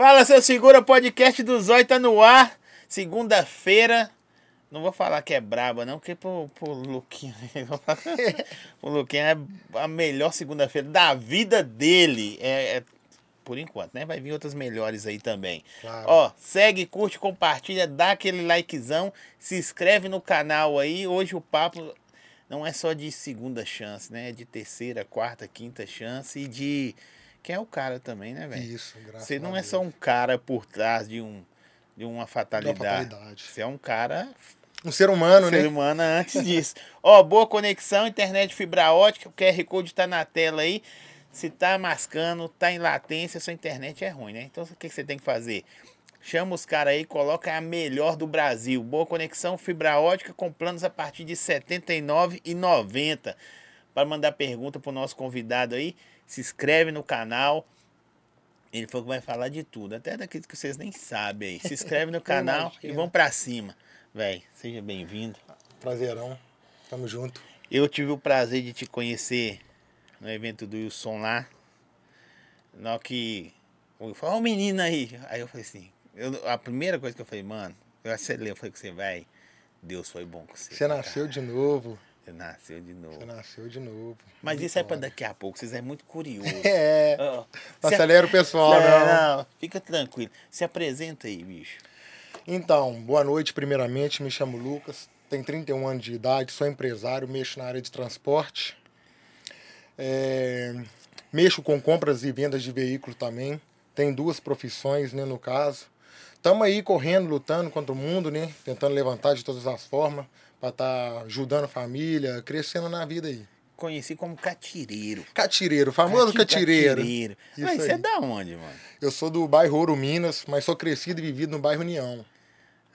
Fala, seu segura, podcast do Zói tá no ar. Segunda-feira. Não vou falar que é braba, não, porque pro, pro Luquinha. o Luquinha é a melhor segunda-feira da vida dele. É, é, por enquanto, né? Vai vir outras melhores aí também. Claro. Ó, segue, curte, compartilha, dá aquele likezão, se inscreve no canal aí. Hoje o papo não é só de segunda chance, né? É de terceira, quarta, quinta chance e de. Quem é o cara também, né, velho? Isso, graças Você não é só um cara por trás de, um, de uma fatalidade. fatalidade. Você é um cara Um ser humano, ser né? humano antes disso. Ó, boa conexão, internet fibra ótica, o QR Code tá na tela aí. Se tá mascando, tá em latência, sua internet é ruim, né? Então o que que você tem que fazer? Chama os caras aí, coloca a melhor do Brasil. Boa conexão, fibra ótica com planos a partir de R$ 79,90. Para mandar pergunta pro nosso convidado aí, se inscreve no canal. Ele falou que vai falar de tudo, até daquilo que vocês nem sabem aí. Se inscreve no canal e imagino. vão para cima. Véi, seja bem-vindo. Prazerão. Tamo junto. Eu tive o prazer de te conhecer no evento do Wilson lá. Na que. Eu falei, ó o menino aí. Aí eu falei assim. eu- a primeira coisa que eu falei, mano, eu acelerei, eu falei com você, vai. Deus foi bom com você. Você nasceu de novo. Você nasceu de novo. Você nasceu de novo. Mas isso é Vitória. daqui a pouco, vocês é muito curioso. É. Não se acelera o pessoal, É, não. não, fica tranquilo. Se apresenta aí, bicho. Então, boa noite, primeiramente. Me chamo Lucas, tenho 31 anos de idade, sou empresário, mexo na área de transporte. É, mexo com compras e vendas de veículo também. Tenho duas profissões, né, no caso. Estamos aí correndo, lutando contra o mundo, né? Tentando levantar de todas as formas para estar ajudando a família, crescendo na vida aí. Conheci como catireiro. Catireiro, famoso Cati- catireiro. catireiro. Isso Mas você é da onde, mano? Eu sou do bairro Ouro Minas, mas sou crescido e vivido no bairro União.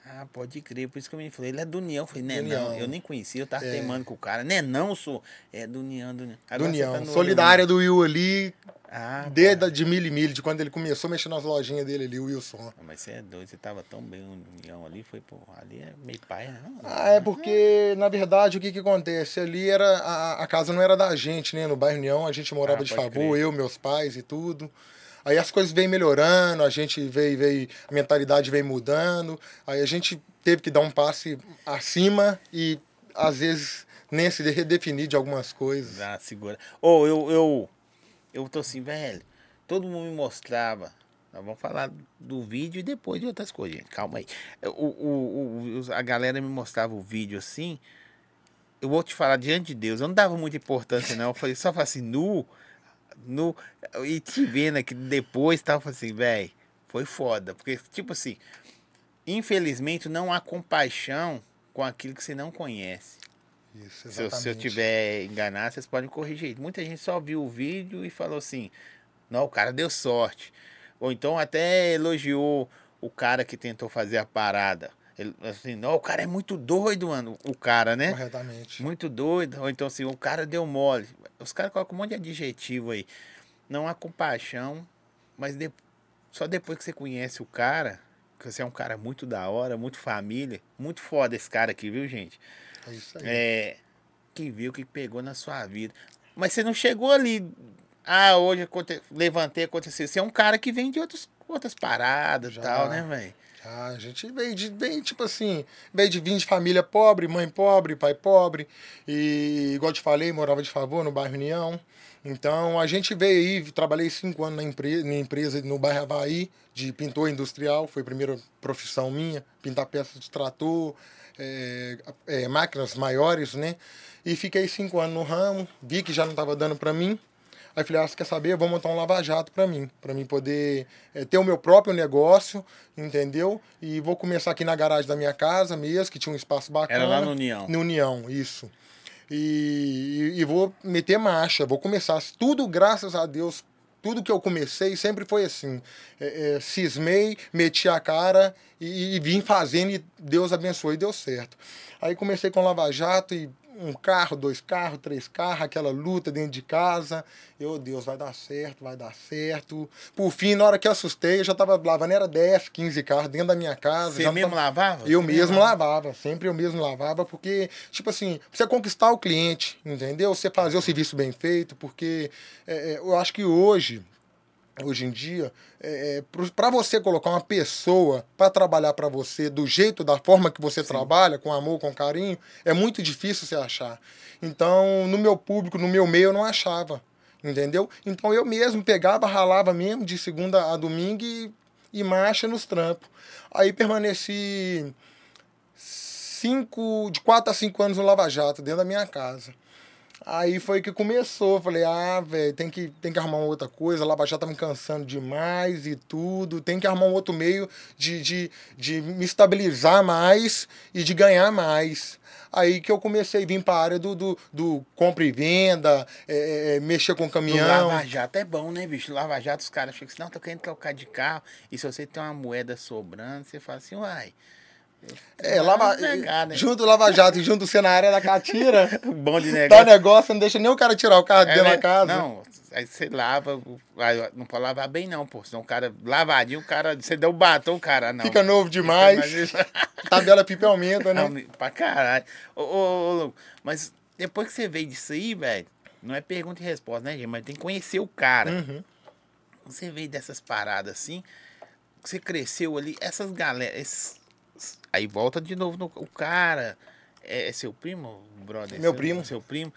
Ah, pode crer, por isso que eu me falei, ele é do União. Eu falei, né, União. não, eu nem conhecia, eu tava É. teimando com o cara. Né, não, sou. É do União, do União. Do Agora União. tá Solidária do Will ali. Ah, desde pá. a- de milho e milho, de quando ele começou a mexer nas lojinhas dele ali, o Wilson. Ah, Mas você é doido, você tava tão bem no União ali, foi, pô, ali é meio pai, não. Ah, é porque, na verdade, o que que acontece? Ali era, a, a casa não era da gente, né? No bairro União, a gente morava Ah, de favor, crer. eu, meus pais e tudo. Aí as coisas vêm melhorando, a gente veio, veio, a mentalidade vem mudando, aí a gente teve que dar um passe acima e, às vezes, nem se redefinir de algumas coisas. Ah, segura. Ô, eu, eu, eu tô assim, velho, todo mundo me mostrava. Nós vamos falar do vídeo e depois de outras coisas, gente. Calma aí. O, o, o- a galera me mostrava o vídeo assim. Eu vou te falar diante de Deus, eu não dava muita importância, não. Eu falei, só falei assim, nu, nu. E te vendo aqui depois, tava assim, velho, foi foda. Porque, tipo assim, infelizmente não há compaixão com aquilo que você não conhece. Isso, Se eu, se eu tiver enganado, vocês podem corrigir. Muita gente só viu o vídeo e falou assim: não, o cara deu sorte. Ou então até elogiou o cara que tentou fazer a parada. Ele, assim, não, o cara é muito doido, mano. O cara, né? Corretamente. Muito doido. Ou então assim, o cara deu mole. Os caras colocam um monte de adjetivo aí. Não há compaixão, mas de- só depois que você conhece o cara, que você é um cara muito da hora, muito família, muito foda esse cara aqui, viu, gente? É isso aí. É, que viu que pegou na sua vida. Mas você não chegou ali. Ah, hoje aconte- levantei, aconteceu. Você é um cara que vem de outros, outras paradas e tal, né, velho? Ah, a gente veio de, veio, tipo assim, veio de vir de família pobre, mãe pobre, pai pobre. E, igual te falei, morava de favor no bairro União. Então, a gente veio aí, trabalhei cinco anos na, empre na empresa no bairro Havaí, de pintor industrial, foi a primeira profissão minha, pintar peças de trator, é, é, máquinas maiores, né? E fiquei cinco anos no ramo, vi que já não estava dando para mim. Aí falei, ah, você quer saber? Eu vou montar um lava-jato para mim, para mim poder eh, ter o meu próprio negócio, entendeu? E vou começar aqui na garagem da minha casa mesmo, que tinha um espaço bacana. Era lá no União. No União, isso. E, e, e vou meter marcha, vou começar. Tudo, graças a Deus, tudo que eu comecei sempre foi assim. É, é, cismei, meti a cara e, e vim fazendo e Deus abençoou e deu certo. Aí comecei com Lava Jato e um carro, dois carros, três carros, aquela luta dentro de casa. Eu, Deus, vai dar certo, vai dar certo. Por fim, na hora que eu assustei, eu já tava lavando, era 10, 15 carros dentro da minha casa. Você mesmo tava- lavava? eu Você mesmo lavava, sempre eu mesmo lavava, porque, tipo assim, você conquistar o cliente, entendeu? Você fazer o serviço bem feito, porque é, é, eu acho que hoje hoje em dia, é, para você colocar uma pessoa para trabalhar para você do jeito, da forma que você Sim. trabalha, com amor, com carinho, é muito difícil você achar. Então, no meu público, no meu meio, eu não achava. Entendeu? Então eu mesmo pegava, ralava mesmo de segunda a domingo e, e marcha nos trampos. Aí permaneci cinco, de quatro a cinco anos no Lava Jato, dentro da minha casa. Aí foi que começou. Falei, ah, velho, tem que, tem que arrumar uma outra coisa. A Lava Jato tá me cansando demais e tudo. Tem que arrumar um outro meio de, de, de me estabilizar mais e de ganhar mais. Aí que eu comecei a vir para a área do, do, do, compra e venda, é, é, mexer com caminhão. Lava Jato é bom, né, bicho? Lava Jato, os caras chegam assim, não, tô querendo trocar de carro. E se você tem uma moeda sobrando, você fala assim, uai. É, lava, negar, né? junto o Lava Jato e junto você na área da catira. bom de negócio. Dá negócio, não deixa nem o cara tirar o carro é, dentro né? da casa. Não, aí você lava, não pode lavar bem não, pô. Senão o cara, lavadinho, o cara, você deu o batom, o cara, não. Fica novo demais. Tabela pipa aumenta, né? Não, pra caralho. Ô, ô, ô, mas depois que você veio disso aí, velho, não é pergunta e resposta, né, gente? Mas tem que conhecer o cara. Uhum. Você veio dessas paradas assim, você cresceu ali, essas galera, esses Aí volta de novo no, o cara. É, é seu primo, brother? Meu seu, primo. Seu primo.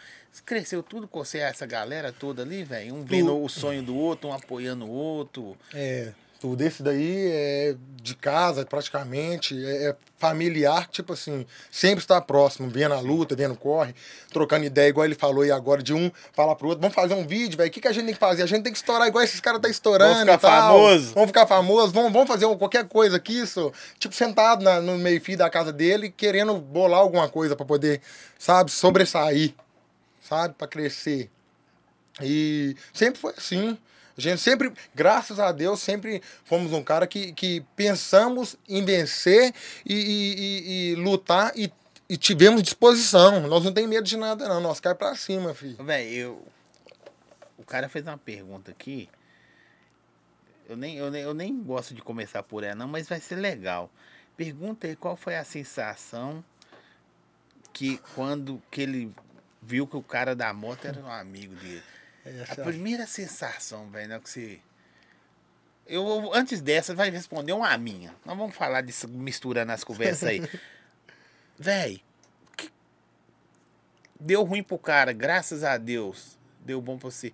Cresceu tudo com você, essa galera toda ali, velho? Um vendo o sonho do outro, um apoiando o outro. É. Tudo esse daí é de casa, praticamente, é, é familiar, tipo assim, sempre está próximo, vendo a luta, vendo corre, trocando ideia, igual ele falou aí agora, de um falar pro outro, vamos fazer um vídeo, velho, o que, que a gente tem que fazer? A gente tem que estourar igual esses caras tá estourando vamos ficar famoso. Vamos ficar famoso, vamos, vamos fazer qualquer coisa aqui, isso, tipo, sentado na, no meio-fio da casa dele, querendo bolar alguma coisa para poder, sabe, sobressair, sabe, para crescer. E sempre foi assim. A gente sempre, graças a Deus, sempre fomos um cara que, que pensamos em vencer e, e, e, e lutar e, e, tivemos disposição. Nós não tem medo de nada, não. Nós cai pra cima, filho. Véi, eu. O cara fez uma pergunta aqui. Eu nem, eu, nem, eu nem gosto de começar por ela, não, mas vai ser legal. Pergunta aí qual foi a sensação que quando que ele viu que o cara da moto era um amigo dele. Essa... A primeira sensação, velho, né, que você. Eu, antes dessa, vai responder uma minha. Nós vamos falar disso, misturando as conversas aí. velho, que... deu ruim pro cara, graças a Deus. Deu bom pra você.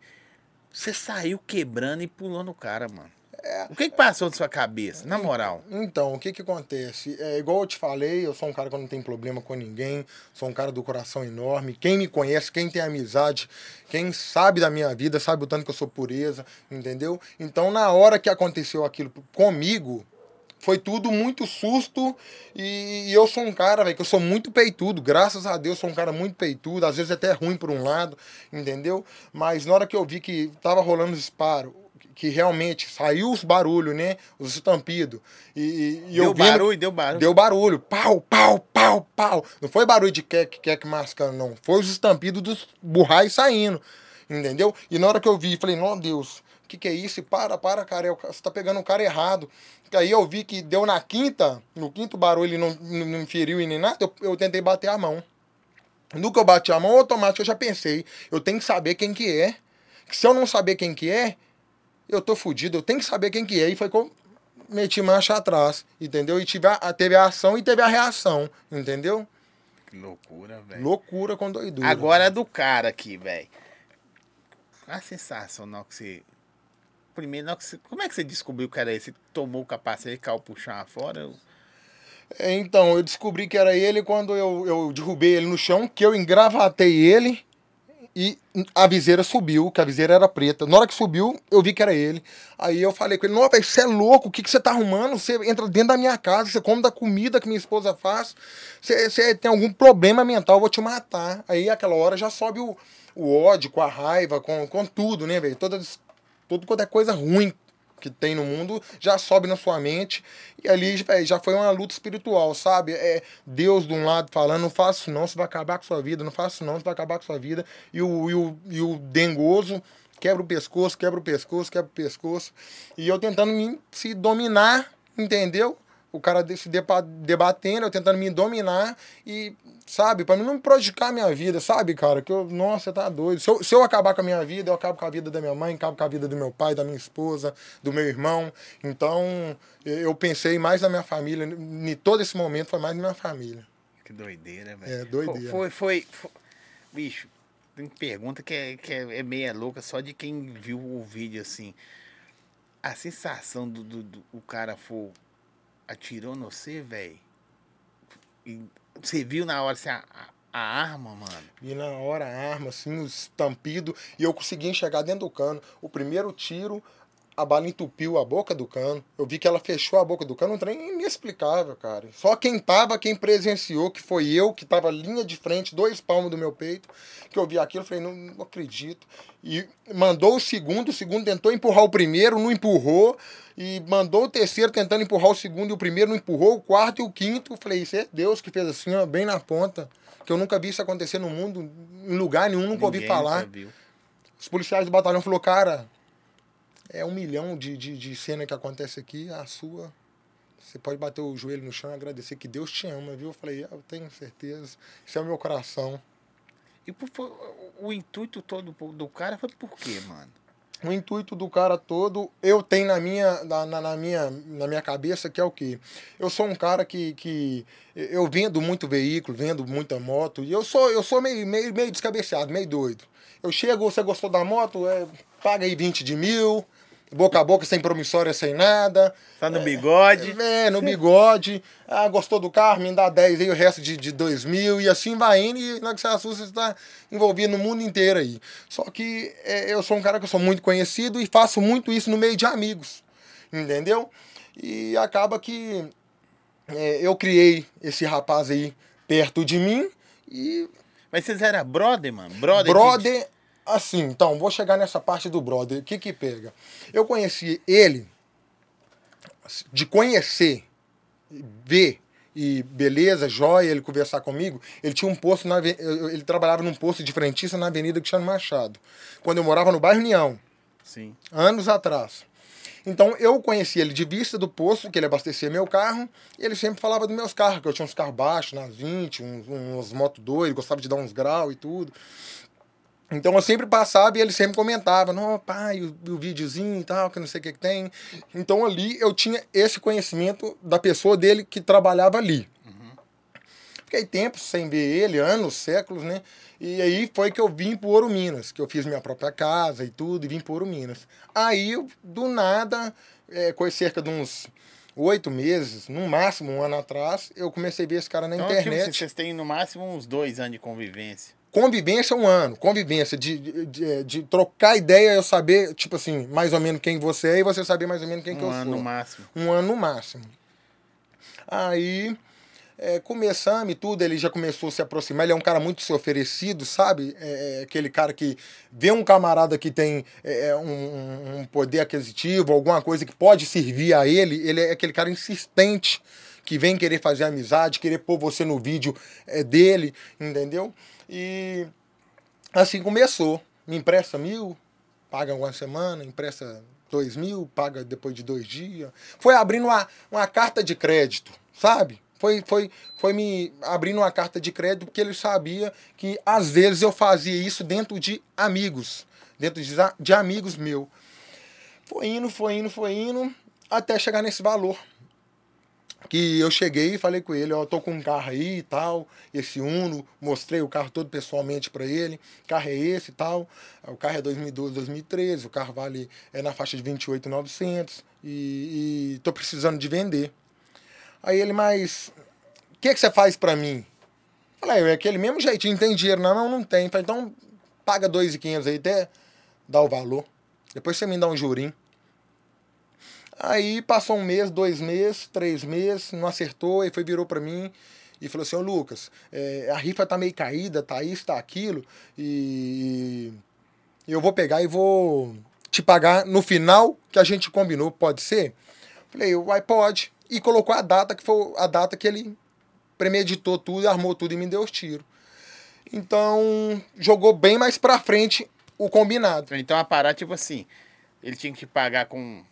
Você saiu quebrando e pulando o cara, mano. É, o que, que passou na sua cabeça, na moral? Então, o que que acontece? É igual eu te falei, eu sou um cara que não tem problema com ninguém, sou um cara do coração enorme. Quem me conhece, quem tem amizade, quem sabe da minha vida, sabe o tanto que eu sou pureza, entendeu? Então, na hora que aconteceu aquilo comigo, foi tudo muito susto e, e eu sou um cara, velho, que eu sou muito peitudo, graças a Deus sou um cara muito peitudo, às vezes até ruim por um lado, entendeu? Mas na hora que eu vi que tava rolando disparo, que realmente saiu os barulhos, né? Os estampidos. E, e deu barulho, deu barulho. Deu barulho. Pau, pau, pau, pau. Não foi barulho de queque, queque mascando, não. Foi os estampidos dos burrais saindo. Entendeu? E na hora que eu vi, falei, não, Deus, o que, que é isso? Para, para, cara, você tá pegando o cara errado. Aí eu vi que deu na quinta, no quinto barulho ele não, não, não feriu e nem nada, eu, eu tentei bater a mão. No que eu bati a mão, automático eu já pensei, eu tenho que saber quem que é. Se eu não saber quem que é, eu tô fudido, eu tenho que saber quem que é. E foi eu meti marcha atrás, entendeu? E tive a, teve a ação e teve a reação, entendeu? Que loucura, velho. Loucura com doidura. Agora é do cara aqui, velho. A sensação não que você. Primeiro, não que você... como é que você descobriu que era esse? Tomou o capacete e caiu puxar fora? Eu... É, então, eu descobri que era ele quando eu, eu derrubei ele no chão, que eu engravatei ele e a viseira subiu, que a viseira era preta. Na hora que subiu, eu vi que era ele. Aí eu falei com ele: velho, você é louco, o que, que você tá arrumando? Você entra dentro da minha casa, você come da comida que minha esposa faz. Você, você tem algum problema mental, eu vou te matar. Aí aquela hora já sobe o, o ódio, com a raiva, com, com tudo, né, velho? Tudo quanto é coisa ruim que tem no mundo já sobe na sua mente. E ali véio, já foi uma luta espiritual, sabe? É Deus de um lado falando, não faça isso não, você vai acabar com sua vida, não faça isso não, você vai acabar com sua vida. E o, e o, e o dengoso quebra o pescoço, quebra o pescoço, quebra o pescoço. E eu tentando me, se dominar, entendeu? O cara se debatendo, eu tentando me dominar e, sabe, para não me prejudicar a minha vida, sabe, cara? Que eu, nossa, tá doido. Se eu, se eu acabar com a minha vida, eu acabo com a vida da minha mãe, acabo com a vida do meu pai, da minha esposa, do meu irmão. Então, eu pensei mais na minha família, em todo esse momento foi mais na minha família. Que doideira, velho. É, doideira. Foi, foi, foi, Bicho, tem pergunta que, é, que é, é meia louca só de quem viu o vídeo assim. A sensação do, do, do o cara for atirou no você, velho. Você viu na hora assim, a, a, arma, mano? Vi na hora a arma, assim, estampido, e eu consegui enxergar dentro do cano. O primeiro tiro, a bala entupiu a boca do cano. Eu vi que ela fechou a boca do cano, um trem inexplicável, cara. Só quem tava, quem presenciou, que foi eu, que tava linha de frente, dois palmos do meu peito, que eu vi aquilo, eu falei, não, não acredito. E mandou o segundo, o segundo tentou empurrar o primeiro, não empurrou e mandou o terceiro tentando empurrar o segundo e o primeiro não empurrou, o quarto e o quinto. Falei, isso é Deus que fez assim, ó, bem na ponta. Que eu nunca vi isso acontecer no mundo, em lugar nenhum, nunca Ninguém ouvi falar. Os policiais do batalhão falaram, cara, é um milhão de, de, de cena que acontece aqui, a sua. Você pode bater o joelho no chão e agradecer que Deus te ama, viu? Eu falei, eu tenho certeza. Isso é o meu coração. E por, o intuito todo do cara foi por quê, mano? o intuito do cara todo, eu tenho na minha, na, na, minha, na minha cabeça que é o quê? Eu sou um cara que, que eu vendo muito veículo, vendo muita moto, e eu sou, eu sou meio, meio, meio descabeceado, meio doido. Eu chego, você gostou da moto? É, paga aí 20 de mil, boca a boca, sem promissória, sem nada. Tá no bigode. É, é, no bigode. Ah, gostou do carro, me dá 10 aí, o resto de, de 2 mil. E assim vai indo, e na que você assusta, você está envolvido no mundo inteiro aí. Só que é, eu sou um cara que eu sou muito conhecido e faço muito isso no meio de amigos. Entendeu? E acaba que é, eu criei esse rapaz aí perto de mim e. Mas vocês eram brother, mano? Brother? Brother. Assim, então, vou chegar nessa parte do brother. O que que pega? Eu conheci ele, de conhecer, ver e beleza, joia, ele conversar comigo. Ele tinha um posto, na, ele trabalhava num posto de frentista na Avenida Cristiano Machado, quando eu morava no bairro União. Sim. Anos atrás. Então eu conheci ele de vista do posto, que ele abastecia meu carro, e ele sempre falava dos meus carros, que eu tinha uns carros baixos, nas 20, uns, uns moto doido, gostava de dar uns graus e tudo. Então eu sempre passava e ele sempre comentava, não, pai, o, o videozinho e tal, que não sei o que, que tem. Então ali eu tinha esse conhecimento da pessoa dele que trabalhava ali. Uhum. Fiquei tempos sem ver ele, anos, séculos, né? E aí foi que eu vim pro Ouro Minas, que eu fiz minha própria casa e tudo, e vim pro Ouro Minas. Aí, do nada, é, com cerca de uns oito meses, no máximo um ano atrás, eu comecei a ver esse cara na então, tipo, internet. Tipo, vocês têm no máximo uns dois anos de convivência. Convivência é um ano, convivência, de, de, de, trocar ideia, eu saber, tipo assim, mais ou menos quem você é e você saber mais ou menos quem um que eu sou. Um ano no máximo. Um ano no máximo. Aí, é, começamos e tudo, ele já começou a se aproximar, ele é um cara muito se oferecido, sabe? É, é aquele cara que vê um camarada que tem é, é um, um poder aquisitivo, alguma coisa que pode servir a ele, ele é aquele cara insistente que vem querer fazer amizade, querer pôr você no vídeo é, dele, entendeu? E assim começou. Me empresta mil, paga uma semana, empresta dois mil, paga depois de dois dias. Foi abrindo uma, uma carta de crédito, sabe? Foi, foi, foi me abrindo uma carta de crédito porque ele sabia que às vezes eu fazia isso dentro de amigos, dentro de, de amigos meu. Foi indo, foi indo, foi indo, até chegar nesse valor que eu cheguei e falei com ele, ó, tô com um carro aí e tal, esse Uno, mostrei o carro todo pessoalmente para ele, carro é esse e tal, o carro é 2012, 2013, o carro vale é na faixa de 28,900 e, e tô precisando de vender. Aí ele, mas o que que você faz para mim? Falei, é aquele mesmo jeitinho, tem dinheiro na mão? Não tem. Falei, então paga 2,500 aí até dar o valor. Depois você me dá um jurinho. Aí passou um mês, dois meses, três meses, não acertou, e foi, virou para mim e falou assim, ô Lucas, é, a rifa tá meio caída, tá isso, tá aquilo, e eu vou pegar e vou te pagar no final que a gente combinou, pode ser? Falei, vai, pode. E colocou a data que foi a data que ele premeditou tudo, armou tudo e me deu os tiros. Então, jogou bem mais pra frente o combinado. Então a parada, tipo assim, ele tinha que pagar com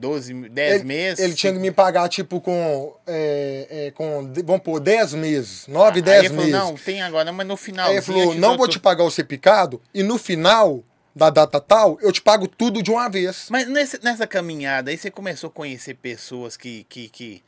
12, 10 Ele, meses. ele tinha que me pagar, tipo, com. é, é, com vamos pôr, 10 meses. 9, Aí 10 ele falou, meses. não, tem agora, mas no final. Aí ele falou: não vou te pagar o ser picado, e no final da data tal, eu te pago tudo de uma vez. Mas nesse- nessa caminhada aí você começou a conhecer pessoas que, que, que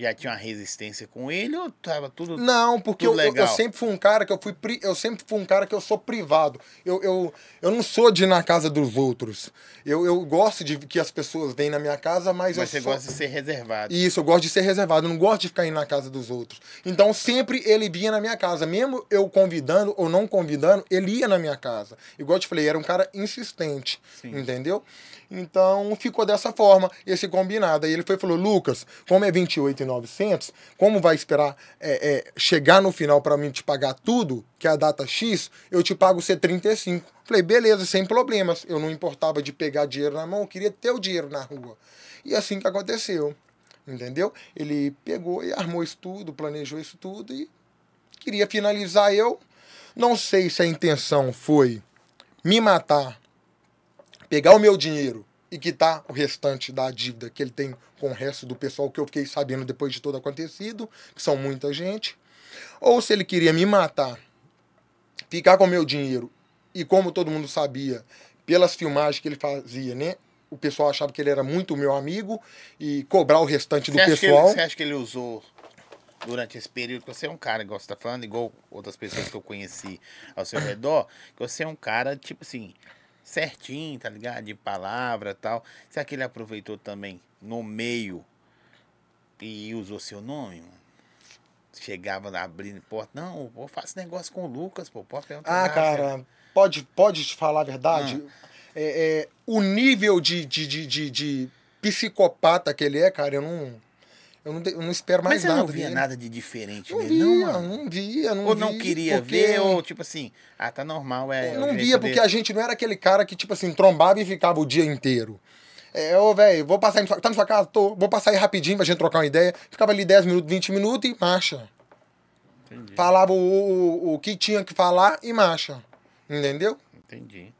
já tinham uma resistência com ele ou tava tudo. Não, porque Tudo eu, eu- eu legal. sempre fui um cara que eu fui. Eu sempre fui um cara que eu sou privado. Eu, eu, eu não sou de ir na casa dos outros. Eu, eu gosto de que as pessoas venham na minha casa, mas, Mas eu você sou... gosta de ser reservado. Isso, eu gosto de ser reservado, eu não gosto de ficar indo na casa dos outros. Então sempre ele vinha na minha casa, mesmo eu convidando ou não convidando, ele ia na minha casa. Igual eu te falei, era um cara insistente, Sim. entendeu? Então ficou dessa forma, esse combinado. Aí ele foi falou: Lucas, como é 28,900, como vai esperar é, é, chegar no final para mim te pagar tudo, que é a data X, eu te pago C35. Falei, beleza, sem problemas. Eu não importava de pegar dinheiro na mão, eu queria ter o dinheiro na rua. E assim que aconteceu. Entendeu? Ele pegou e armou isso tudo, planejou isso tudo e queria finalizar eu. Não sei se a intenção foi me matar, pegar o meu dinheiro e quitar o restante da dívida que ele tem com o resto do pessoal que eu fiquei sabendo depois de tudo acontecido, que são muita gente. Ou se ele queria me matar, ficar com o meu dinheiro e como todo mundo sabia, pelas filmagens que ele fazia, né? O pessoal achava que ele era muito meu amigo e cobrar o restante do Você acha, que ele, pessoal. você acha que ele usou durante esse período? Que você é um cara, igual você tá falando, igual outras pessoas que eu conheci ao seu redor, que você é um cara, tipo assim, certinho, tá ligado? De palavra e tal. Será que ele aproveitou também no meio e usou seu nome, mano? Chegava lá abrindo porta. Não, eu faço negócio com o Lucas, pô. Pode perguntar. Ah, cara, pode, pode te falar a verdade? É, é, o nível de, de, de, de, de psicopata que ele é, cara, eu não, eu não, eu não espero Mas mais você nada. não via dele. nada de diferente Não nele, via, não, não, via, não Ou não via, queria porque- ver, ou tipo assim, ah, tá normal, é. Eu não via, porque dele. a gente não era aquele cara que, tipo assim, trombava e ficava o dia inteiro. É, ô, velho, vou passar aí na sua, tá na sua casa? Tô. Vou passar aí rapidinho pra gente trocar uma ideia. Ficava ali 10 minutos, 20 minutos e marcha. Entendi. Falava o, o, o que tinha que falar e marcha. Entendeu? Entendi.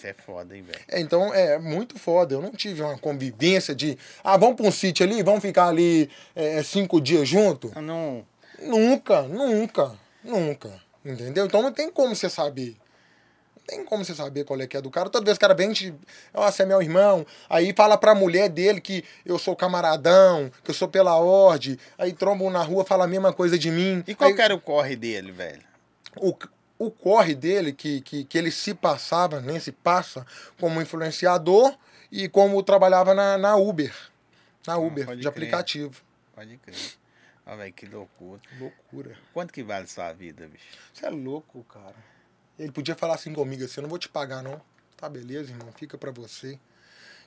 Isso é foda, hein, velho. É, então é muito foda. Eu não tive uma convivência de. Ah, vamos pra um sítio ali, vamos ficar ali é, cinco dias junto. Eu não. Nunca, nunca, nunca. Entendeu? Então não tem como você saber. Não tem como você saber qual é que é do cara. Toda vez que o cara vem, te, ó, você é meu irmão. Aí fala pra mulher dele que eu sou camaradão, que eu sou pela ordem. Aí trombam na rua, fala a mesma coisa de mim. E qual Aí- que era o corre dele, velho? o, o corre dele, que, que, que ele se passava, né, se passa como influenciador e como trabalhava na, na Uber. Na Uber, Ah, pode de crer. aplicativo. Pode crer. Ó, velho, que loucura. Loucura. Quanto que vale sua vida, bicho? Você é louco, cara. Ele podia falar assim comigo, assim, eu não vou te pagar, não. Tá, beleza, irmão, fica pra você.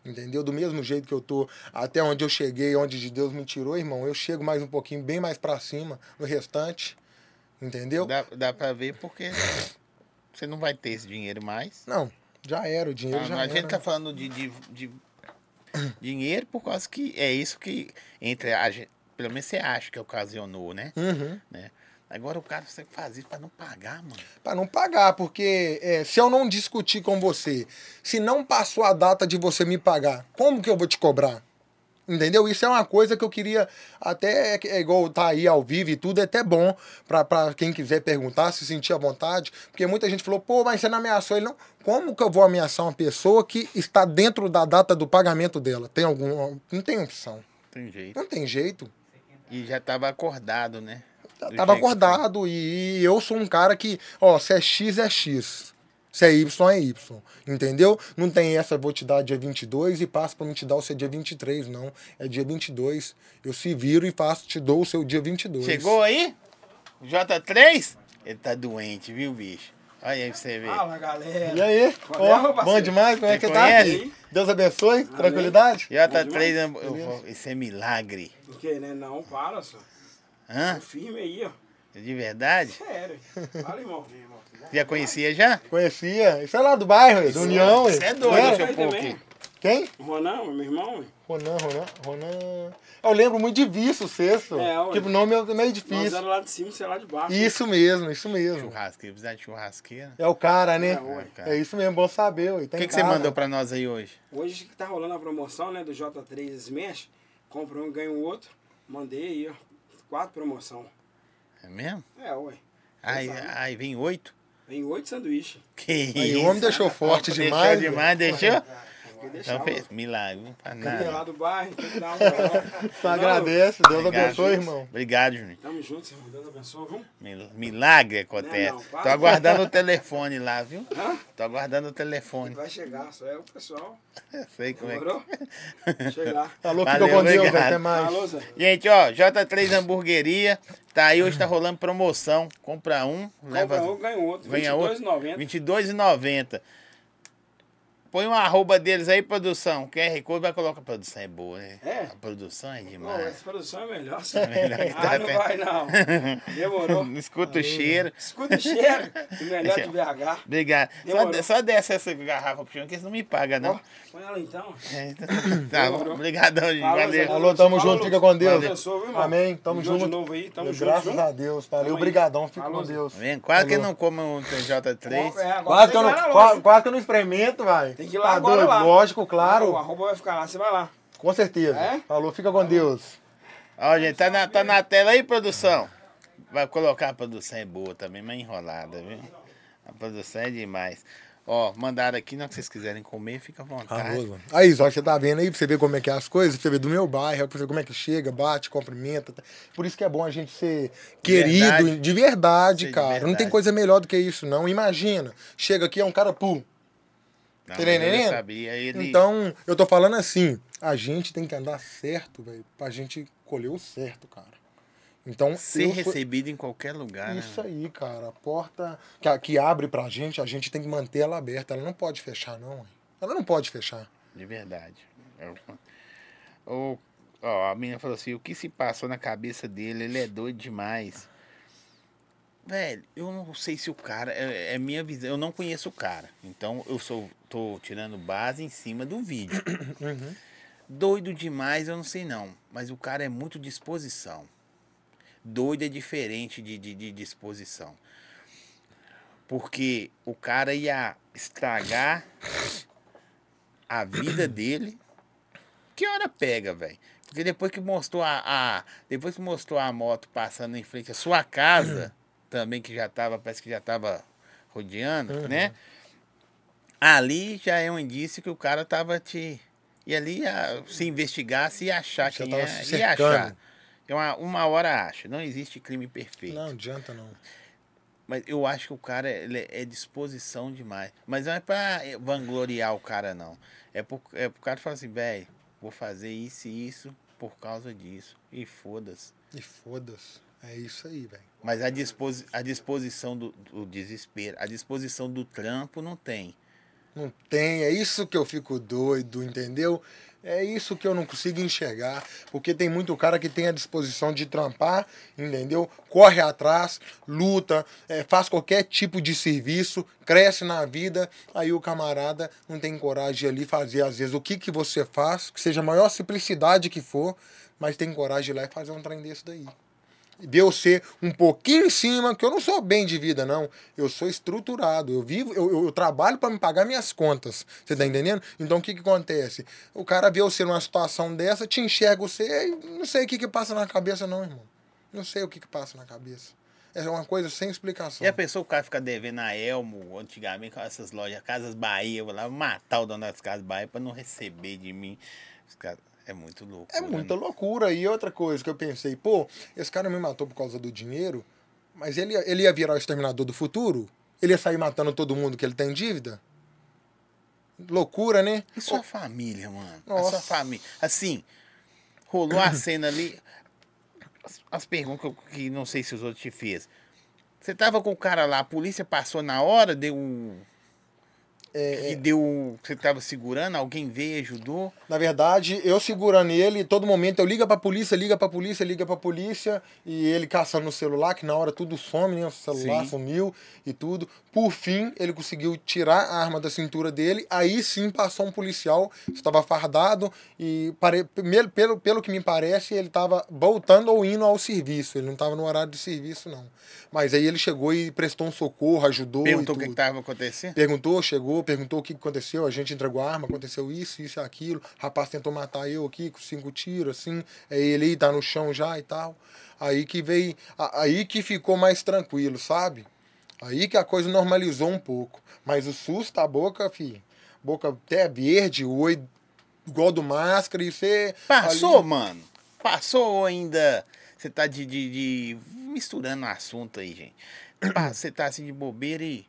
Entendeu? Do mesmo jeito que eu tô até onde eu cheguei, onde Deus me tirou, irmão, eu chego mais um pouquinho, bem mais pra cima, no restante. Entendeu? Dá, dá pra ver porque você não vai ter esse dinheiro mais. Não, já era, o dinheiro Ah, já a era. gente tá falando de, de, de dinheiro por causa que é isso que entre a gente, pelo menos você acha que ocasionou, né? Uhum. né? Agora o cara você faz isso pra não pagar, mano. Pra não pagar, porque é, se eu não discutir com você, se não passou a data de você me pagar, como que eu vou te cobrar? Entendeu? Isso é uma coisa que eu queria até, é igual tá aí ao vivo e tudo, é até bom pra, pra quem quiser perguntar, se sentir à vontade, porque muita gente falou, pô, mas você não ameaçou ele, não. Como que eu vou ameaçar uma pessoa que está dentro da data do pagamento dela? Tem algum. Não tem opção. Tem jeito. Não tem jeito. E já tava acordado, né? Do Tava acordado e eu sou um cara que, ó, se é X é X. Se é Y é Y. Entendeu? Não tem essa, vou te dar dia 22 e passo pra me te dar o seu dia 23, não. É dia 22. Eu se viro e faço, te dou o seu dia 22. Chegou aí? O J3? Ele tá doente, viu, bicho? Olha aí pra você ver. Fala, galera. E aí? É, Ó, meu bom demais? Como é que tá? conhece? Deus abençoe. Tranquilidade? J3, eu- eu isso é milagre. O que, né? Não, para, só. Hã? Firme aí, ó. De verdade? Sério. Fala, irmão. Já conhecia já? Conhecia. Isso é lá do bairro, do União. Você é doido, É. seu pouco. Quem? Ronan, meu irmão. Ronan, Ronan, Ronan. Eu lembro muito de Viço, sexto. É, que o nome é meio Nós difícil. era lá de cima, você lá de baixo. Isso mesmo, isso mesmo. Churrasqueira, precisa de churrasqueira. É o cara, né? É, ué. É isso mesmo, bom saber. ué. O que, que você cara. mandou pra nós aí hoje? Hoje que tá rolando a promoção, né, do J3 Smash. Compra um, ganha o outro. Mandei aí, ó. Quatro promoção. É mesmo? É, ué. Aí, aí vem oito? Vem oito sanduíches. Que Aí isso? o homem deixou forte Deixou demais. né? demais, deixou? Então fez milagre, não faz Tem que ir lá nada. do bairro, tem que dar um moral. Só agradece. Deus Obrigado, abençoe, Júnior. irmão. Obrigado, Juninho. Tamo junto, Senhor. Deus abençoe, viu? Mil- Milagre acontece. Não, não, para. Tô aguardando o telefone lá, viu? Hã? Tô aguardando o telefone. Vai chegar, só é o pessoal. Sei como é que. Demorou? Chega lá. Alô, Valeu, fica com Deus, obrigado. até mais. Alô, Zé. Gente, ó, J3 Hamburgueria. Tá aí, hoje tá rolando promoção. Compra um, leva. Compra um, ganha outro. Ganha outro. R$22,90. R$22,90. Põe um arroba deles aí, produção. QR Code vai colocar. A produção é boa, né? É? A produção é demais. essa produção é melhor. senhor. melhor que tá ah, não vai não. Demorou. Não escuta o cheiro. Escuta o cheiro. O melhor de BH. Obrigado. Só, Demorou. só desce essa garrafa pro chão, que eles não me pagam, não. Põe ela então. É, tá bom. Demorou. Obrigadão, gente. Falou, Valeu. Alô, tamo Falou, junto, fica com Deus. Deus abençoe, viu, irmão? Amém, tamo Junto junto. de novo aí, tamo junto, Graças a Deus, valeu. Obrigadão, fica Falou, com. Deus. Tá? Quase que Falou. não come um TJ3. É, não, quase que eu não experimento, vai. Tem que ir lá Tá agora doido? lá. Lógico, O claro. arroba vai ficar lá, você vai lá. Com certeza. É? Falou, fica com Deus. Ó, gente, tá na, tá na tela aí, produção? Vai colocar a produção é boa também, mas enrolada, viu? A produção é demais. Ó, mandaram aqui, não que vocês quiserem comer, fica à vontade. Aí, só que você tá vendo aí, pra você ver como é que é as coisas, pra você ver do meu bairro, pra você ver como é que chega, bate, cumprimenta. tá? Por isso que é bom a gente ser querido, verdade. de verdade, Ser de cara. Não tem verdade. coisa melhor do que isso, não. Imagina, chega aqui, é um cara, pum. Não, entendendo? sabia, ele... Então, eu tô falando assim, a gente tem que andar certo, velho, pra gente colher o certo, cara. Então, Ser eu fui- recebido em qualquer lugar, Isso né? aí, cara. A porta que, que abre pra gente, a gente tem que manter ela aberta. Ela não pode fechar, não. Ela não pode fechar. De verdade. Eu- O, ó, a menina falou assim, o que se passou na cabeça dele, ele é doido demais. Velho, eu não sei se o cara, é, é minha visão, eu não conheço o cara. Então eu sou, tô tirando base em cima do vídeo. Doido demais, eu não sei não. Mas o cara é muito disposição. Doido é diferente de, de, de disposição. Porque o cara ia estragar a vida dele. Que hora pega, velho? Porque depois que mostrou a, a- Depois que mostrou a moto passando em frente à sua casa, também que já tava, parece que já tava rodeando, né? Ali já é um indício que o cara tava te. E ali se investigasse e achar Já quem é. se E achar. cercando. É uma, uma hora acha. Não existe crime perfeito. Não adianta, não. Mas eu acho que o cara é é disposição demais. Mas não é pra vangloriar o cara, não. É pro, é pro cara falar assim, velho, vou fazer isso e isso por causa disso. E foda-se. E foda-se. É isso aí, velho. Mas a, disposi a disposição do, do desespero, a disposição do trampo não tem. Não tem. É isso que eu fico doido, entendeu? É isso que eu não consigo enxergar. Porque tem muito cara que tem a disposição de trampar, entendeu? Corre atrás, luta, é, faz qualquer tipo de serviço, cresce na vida. Aí o camarada não tem coragem ali fazer, às vezes, o que, que você faz, que seja a maior simplicidade que for, mas tem coragem lá e fazer um trem desse daí. De ser um pouquinho em cima, que eu não sou bem de vida, não. Eu sou estruturado. Eu vivo, eu, eu, trabalho para me pagar minhas contas. Você tá entendendo? Então o que que acontece? O cara vê você numa situação dessa, te enxerga você, não sei o que que passa na cabeça, não, irmão. Não sei o que que passa na cabeça. É uma coisa sem explicação. E a pessoa, o cara fica devendo a Elmo, antigamente, com essas lojas, Casas Bahia, eu vou lá matar o dono das Casas Bahia pra não receber de mim. Os caras, é muito louco. É muita loucura. E outra coisa que eu pensei, pô, esse cara me matou por causa do dinheiro, mas ele, ia- ele ia virar o exterminador do futuro? Ele ia sair matando todo mundo que ele tem dívida? Loucura, né? E sua família, mano? A Nossa. sua família. Assim, rolou a cena ali. As, as perguntas que, eu- que não sei se os outros te fez. Você tava com o cara lá, a polícia passou na hora, deu um. É, que deu. Você tava segurando, alguém veio e ajudou. Na verdade, eu segurando ele, todo momento eu liga pra polícia, liga pra polícia, liga pra polícia, e ele caçando no celular, que na hora tudo some, né? O celular Sim. sumiu e tudo. Por fim, ele conseguiu tirar a arma da cintura dele, aí sim passou um policial, estava fardado, e pare... pelo, pelo, que me parece, ele estava voltando ou indo ao serviço, ele não estava no horário de serviço, não. Mas aí ele chegou e prestou um socorro, ajudou. Perguntou e o que estava acontecendo. Perguntou, chegou, perguntou o que aconteceu, a gente entregou a arma, aconteceu isso, isso e aquilo. O rapaz tentou matar eu aqui com cinco tiros, assim. Aí ele aí tá no chão já e tal. Aí que veio. Aí que ficou mais tranquilo, sabe? Aí que a coisa normalizou um pouco. Mas o susto, a boca, filho. Boca até verde, o olho igual do máscara e você. Passou, ali- mano? Passou ou ainda. Você tá de, de, de- misturando o assunto aí, gente. Você tá assim de bobeira e.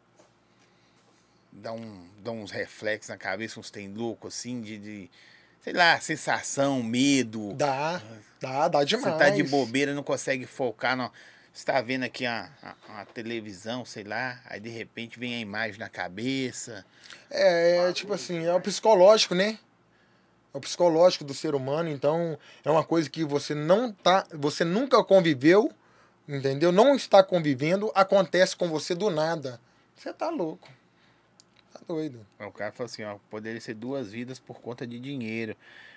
Dá, um, dá uns reflexos na cabeça, uns tem louco assim, de, de. Sei lá, sensação, medo. Dá, dá, dá Você demais. tá de bobeira, não consegue focar. Não. Você tá vendo aqui a, a, a televisão, sei lá, aí de repente vem a imagem na cabeça. É, é, tipo assim, é o psicológico, né? É o psicológico do ser humano, então é uma coisa que você não tá, você nunca conviveu, entendeu? Não está convivendo, acontece com você do nada. Você tá louco. Tá doido. O cara falou assim, ó, poderia ser duas vidas por conta de dinheiro.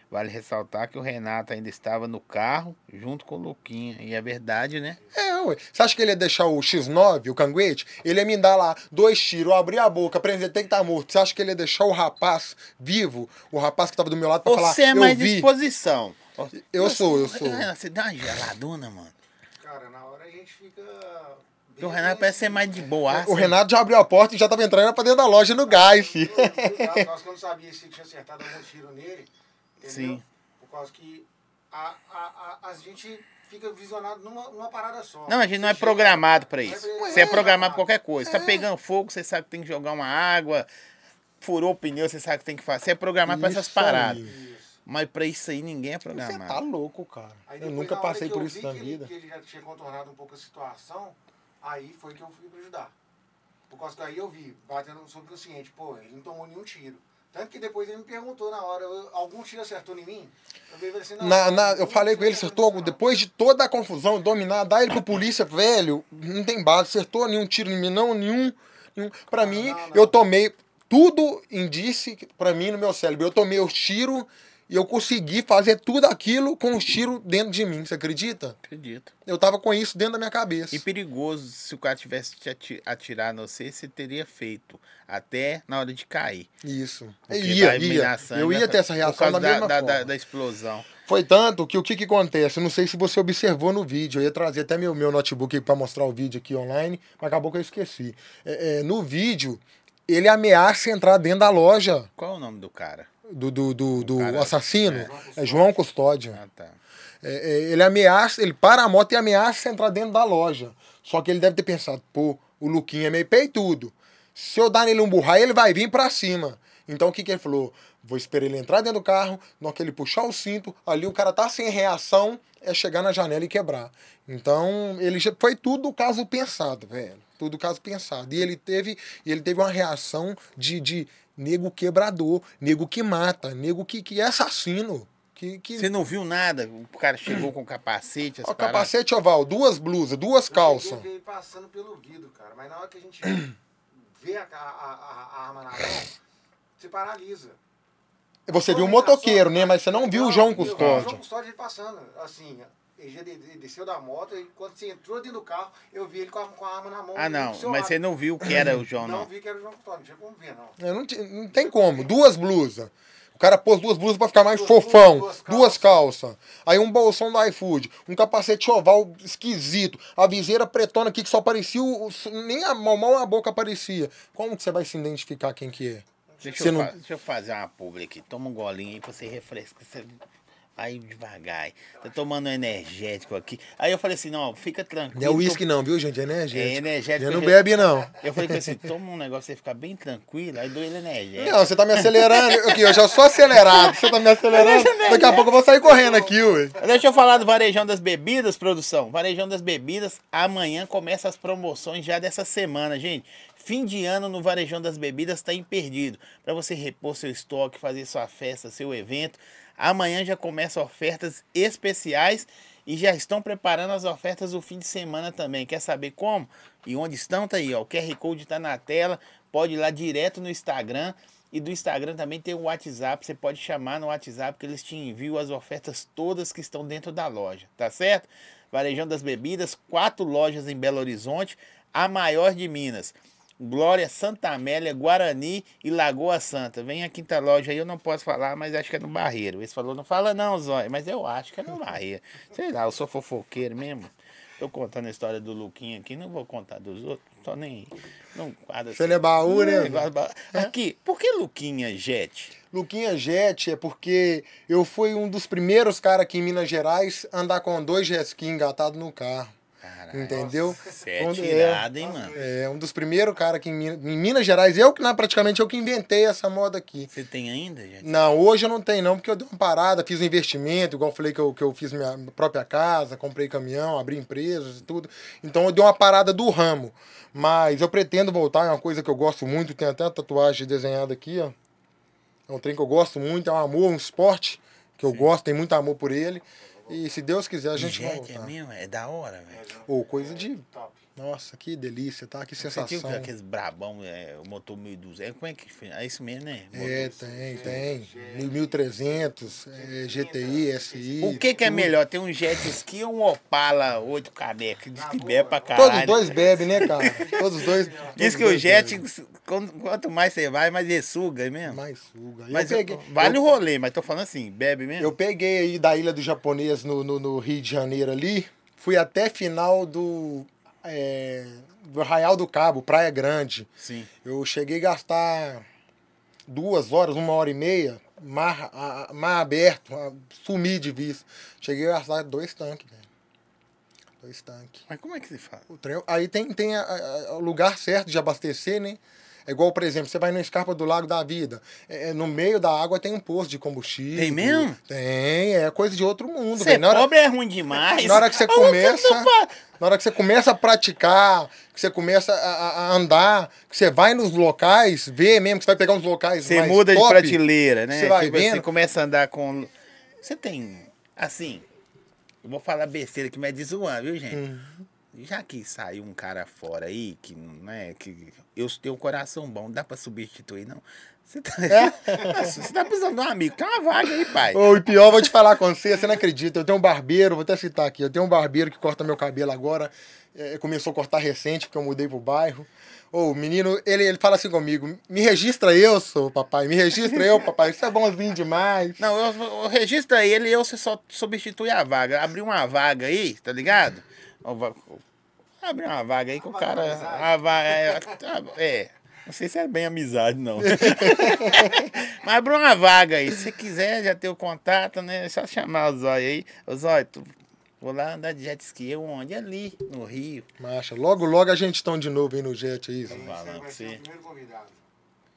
Vale ressaltar que o Renato ainda estava no carro junto com o Luquinha. E é verdade, né? É, ué. Você acha que ele ia deixar o X9, o canguete? Ele ia me dar lá dois tiros, eu abri a boca, apresentei que tá morto. Você acha que ele ia deixar o rapaz vivo, o rapaz que tava do meu lado pra falar, Você é eu mais vi. disposição. Eu sou, eu sou. Renato, Você dá uma geladona, mano. Cara, na hora a gente fica. Porque o Renato parece ser mais de boa. O Renato já abriu a porta e já tava entrando pra dentro da loja no gás, filho. Nós que eu não sabia se tinha acertado algum tiro nele. Entendeu? Sim. Por causa que a, a, a, a gente fica visionado numa, numa parada só. Não, a gente não é programado pra é isso. pra- Você é é, programado pra qualquer coisa. Você tá pegando fogo, você sabe que tem que jogar uma água. Furou o pneu, você sabe que tem que fazer. Você é programado pra essas paradas. Isso. Mas pra isso aí ninguém é Você tá programado. louco, cara. Aí Eu depois, nunca na hora passei por eu isso na que ele- vida. Que ele já tinha contornado um pouco a situação, aí foi que eu fui pra ajudar. Por causa que aí eu vi, batendo no subconsciente, pô, ele não tomou nenhum tiro. Tanto que depois ele me perguntou na hora, algum tiro acertou em mim? Eu falei assim, Na, na- eu falei tiro com ele, acertou não. Depois de toda a confusão, dominar, dar ele pro polícia, velho, não tem base. Acertou nenhum tiro em mim, não, nenhum. nenhum. Pra Não, mim, não, eu tomei. Tudo indice que- pra mim no meu cérebro. Eu tomei os tiros e eu consegui fazer tudo aquilo com os tiros dentro de mim. Você acredita? Acredito. Eu tava com isso dentro da minha cabeça. E perigoso, se o cara tivesse te ati- atirado em você, você teria feito. Até na hora de cair. Isso. Ia, ia. Eu né, ia ter essa reação da da, da, da, da explosão. Foi tanto que o que, que acontece? Eu não sei se você observou no vídeo. Eu ia trazer até meu, meu notebook para mostrar o vídeo aqui online, mas acabou que eu esqueci. É, é, no vídeo, ele ameaça entrar dentro da loja Qual é o nome do cara? Do, do, do, do cara- assassino. é. É João Custódio. Ah, tá. É, é, ele ameaça, ele para a moto e ameaça entrar dentro da loja. Só que ele deve ter pensado, pô, o Luquinha é meio peitudo. Se eu dar nele um burrai, ele vai vir pra cima. Então o que, que ele falou? Vou esperar ele entrar dentro do carro, na hora que ele puxar o cinto, ali o cara tá sem reação, é chegar na janela e quebrar. Então, ele já foi tudo caso pensado, velho. Tudo caso pensado. E ele teve, e ele teve uma reação de, de nego quebrador, nego que mata, nego que, que é assassino. Que, que... Você não viu nada? O cara chegou com capacete, Ó, capacete oval, duas blusas, duas Eu calças. ver ele passando pelo vidro, cara. Mas na hora que a gente vê a, a, a- a arma na mão, você paralisa. Você viu o motoqueiro, reação- né? Mas você não viu o João eu vi O João Custódio. Custódio ele passando, assim, ele já de- de- desceu da moto e quando você entrou dentro do carro, eu vi ele com a, com a arma na mão. Ah, não. Mas lado. você não viu que era o João, Não não. vi que era o João Custódio, não tinha como ver, não. Eu não, não tem como. Duas blusas. O cara pôs duas blusas pra ficar mais Duas fofão. Duas, duas calças. Aí um bolsão do iFood. Um capacete oval esquisito. A viseira pretona aqui que só aparecia. o- o- nem a mão, mal a boca aparecia. Como que você vai se identificar quem que é? Deixa Você eu, não- fa- deixa eu fazer uma publi aqui. Toma um golinho aí pra você refrescar. Você vai devagar. aí. Tô tomando um energético aqui. Aí eu falei assim, não, fica tranquilo. Não é uísque não, viu, gente? É É energético. energético. Eu não bebe, não. Eu falei assim, toma um negócio você ficar bem tranquilo. Aí dou ele energético. Não, você tá me acelerando. Aqui, eu já sou acelerado. Você tá me acelerando. Daqui a pouco eu vou sair correndo aqui, ué. Deixa eu falar do Varejão das Bebidas, produção. Varejão das Bebidas, amanhã começa as promoções já dessa semana, gente. Fim de ano no Varejão das Bebidas está imperdido. Para você repor seu estoque, fazer sua festa, seu evento. Amanhã já começam ofertas especiais e já estão preparando as ofertas do fim de semana também. Quer saber como? E onde estão? Tá aí, ó. O QR Code está na tela. Pode ir lá direto no Instagram. E do Instagram também tem o WhatsApp. Você pode chamar no WhatsApp que eles te enviam as ofertas todas que estão dentro da loja. Tá certo? Varejão das Bebidas, quatro lojas em Belo Horizonte, a maior de Minas. Glória, Santa Amélia, Guarani e Lagoa Santa. Vem a quinta loja aí, eu não posso falar, mas acho que é no Barreiro. Esse falou, não fala não, Zóia, mas eu acho que é no Barreiro. Sei lá, eu sou fofoqueiro mesmo. Tô contando a história do Luquinha aqui, não vou contar dos outros, tô nem. Não quadra Você é baú, né? ba- Aqui, por que Luquinha Jet? Luquinha Jet é porque eu fui um dos primeiros caras aqui em Minas Gerais andar com dois jet ski engatados no carro. Caralho, Entendeu? Você é Quando- tirado, hein, mano? É, um dos primeiros caras aqui em Minas, em Minas Gerais. Eu que praticamente eu que inventei essa moda aqui. Você tem ainda, Jet? Não, hoje eu não tenho não, porque eu dei uma parada, fiz um investimento, igual eu falei que eu, que eu fiz minha própria casa, comprei caminhão, abri empresas e tudo. Então eu dei uma parada do ramo. Mas eu pretendo voltar, é uma coisa que eu gosto muito, tem até a tatuagem desenhada aqui, ó. É um trem que eu gosto muito, é um amor, um esporte que eu gosto, tenho muito amor por ele. E se Deus quiser, a gente vai Jet é mesmo? É da hora, velho. Ô, coisa de. Nossa, que delícia, tá? Que Você sensação. tinha aqueles brabão, é, o motor 1200. Como é que? É isso mesmo, né? É, tem, tem. 1300, é, GTI, SI. O que que é tudo. melhor? Tem um jet ski ou um Opala 8 caneca? Diz que bebe pra Todos caralho. os dois bebem, né, cara? Todos os dois. Diz todos que o jet, quanto mais você vai, mais ele suga, é mesmo? Mais suga. Eu Mas peguei- vale eu- o rolê, mas tô falando assim, bebe mesmo? Eu peguei aí da Ilha do Japonês no, no, no Rio de Janeiro ali. Fui até final do. É, do Arraial do Cabo, Praia Grande. Sim. Eu cheguei a gastar duas horas, uma hora e meia, mar, a- mar aberto, a- sumi de vista. Cheguei a gastar dois tanques, velho. Dois tanques. Mas como é que se faz? O trem, aí tem, tem a- a- lugar certo de abastecer, né? É igual, por exemplo, você vai no Escarpa do Lago da Vida. É, é, no meio da água tem um posto de combustível. Tem mesmo? Tem, é coisa de outro mundo. Ser. Na hora, pobre é ruim demais. na hora que você começa. Na hora que você começa a praticar, que você começa a, a- andar, que você vai nos locais, vê mesmo que você vai pegar uns locais Você muda de top, prateleira, né? Você vai tipo assim, vendo. começa a andar com. Você tem. Assim. Eu vou falar besteira aqui, mas é de zoar, viu, gente? Hum. Já que saiu um cara fora aí, que não é. Que eu tenho um coração bom, não dá pra substituir, não. Você tá, Nossa, você tá precisando de um amigo, tem uma vaga aí, pai. E pior, vou te falar com você, você não acredita. Eu tenho um barbeiro, vou até citar aqui. Eu tenho um barbeiro que corta meu cabelo agora. é, começou a cortar recente, porque eu mudei pro bairro. Ô, o menino, ele, ele fala assim comigo: me registra eu, sou papai, me registra eu, papai. Isso é bonzinho demais. Não, eu, eu registra ele e eu você só substitui a vaga. Abrir uma vaga aí, tá ligado? Abrir uma vaga aí que o cara. A vaga, é, é, não sei se é bem amizade, não. Mas abre uma vaga aí. Se você quiser, já ter o contato, né? É só chamar o Zóio aí. Ô Zóio, tu, vou lá andar de jet ski. Eu onde? Ali, no Rio. Macha, logo, logo a gente estão de novo aí no jet aí. Falando Você com vai ser o você. primeiro convidado.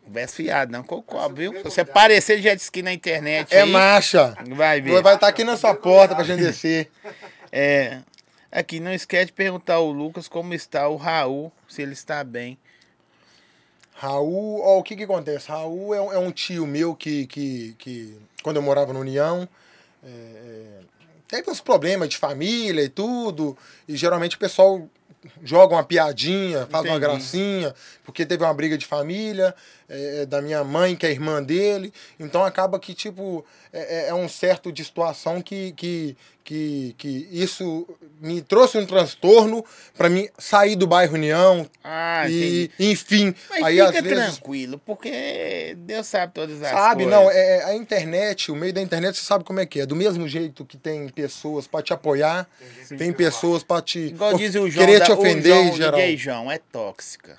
Conversa fiado, não cocó, viu? Se você aparecer de jet ski na internet É aí, marcha. vai ver. Vai estar aqui na sua porta pra gente descer. É. Aqui, não esquece de perguntar ao Lucas como está o Raul, se ele está bem. Raul, ó, o que que acontece? Raul é, um- é um tio meu que, que, que, quando eu morava no União, é, é, teve uns problemas de família e tudo, e geralmente o pessoal joga uma piadinha, faz uma Entendi. gracinha, porque teve uma briga de família, é, da minha mãe, que é irmã dele, então acaba que, tipo, é, é- é um certo de situação que, que, que, que isso me trouxe um transtorno para mim sair do bairro União, Ah, e, entendi. enfim, Mas aí fica às vezes. tranquilo, porque Deus sabe todas as Sabe, coisas. não, é, a internet, o meio da internet, você sabe como é que é. Do mesmo jeito que tem pessoas pra te apoiar, tem pessoas pra te Igual diz o João, querer da, te o ofender João, em geral. João, é tóxica.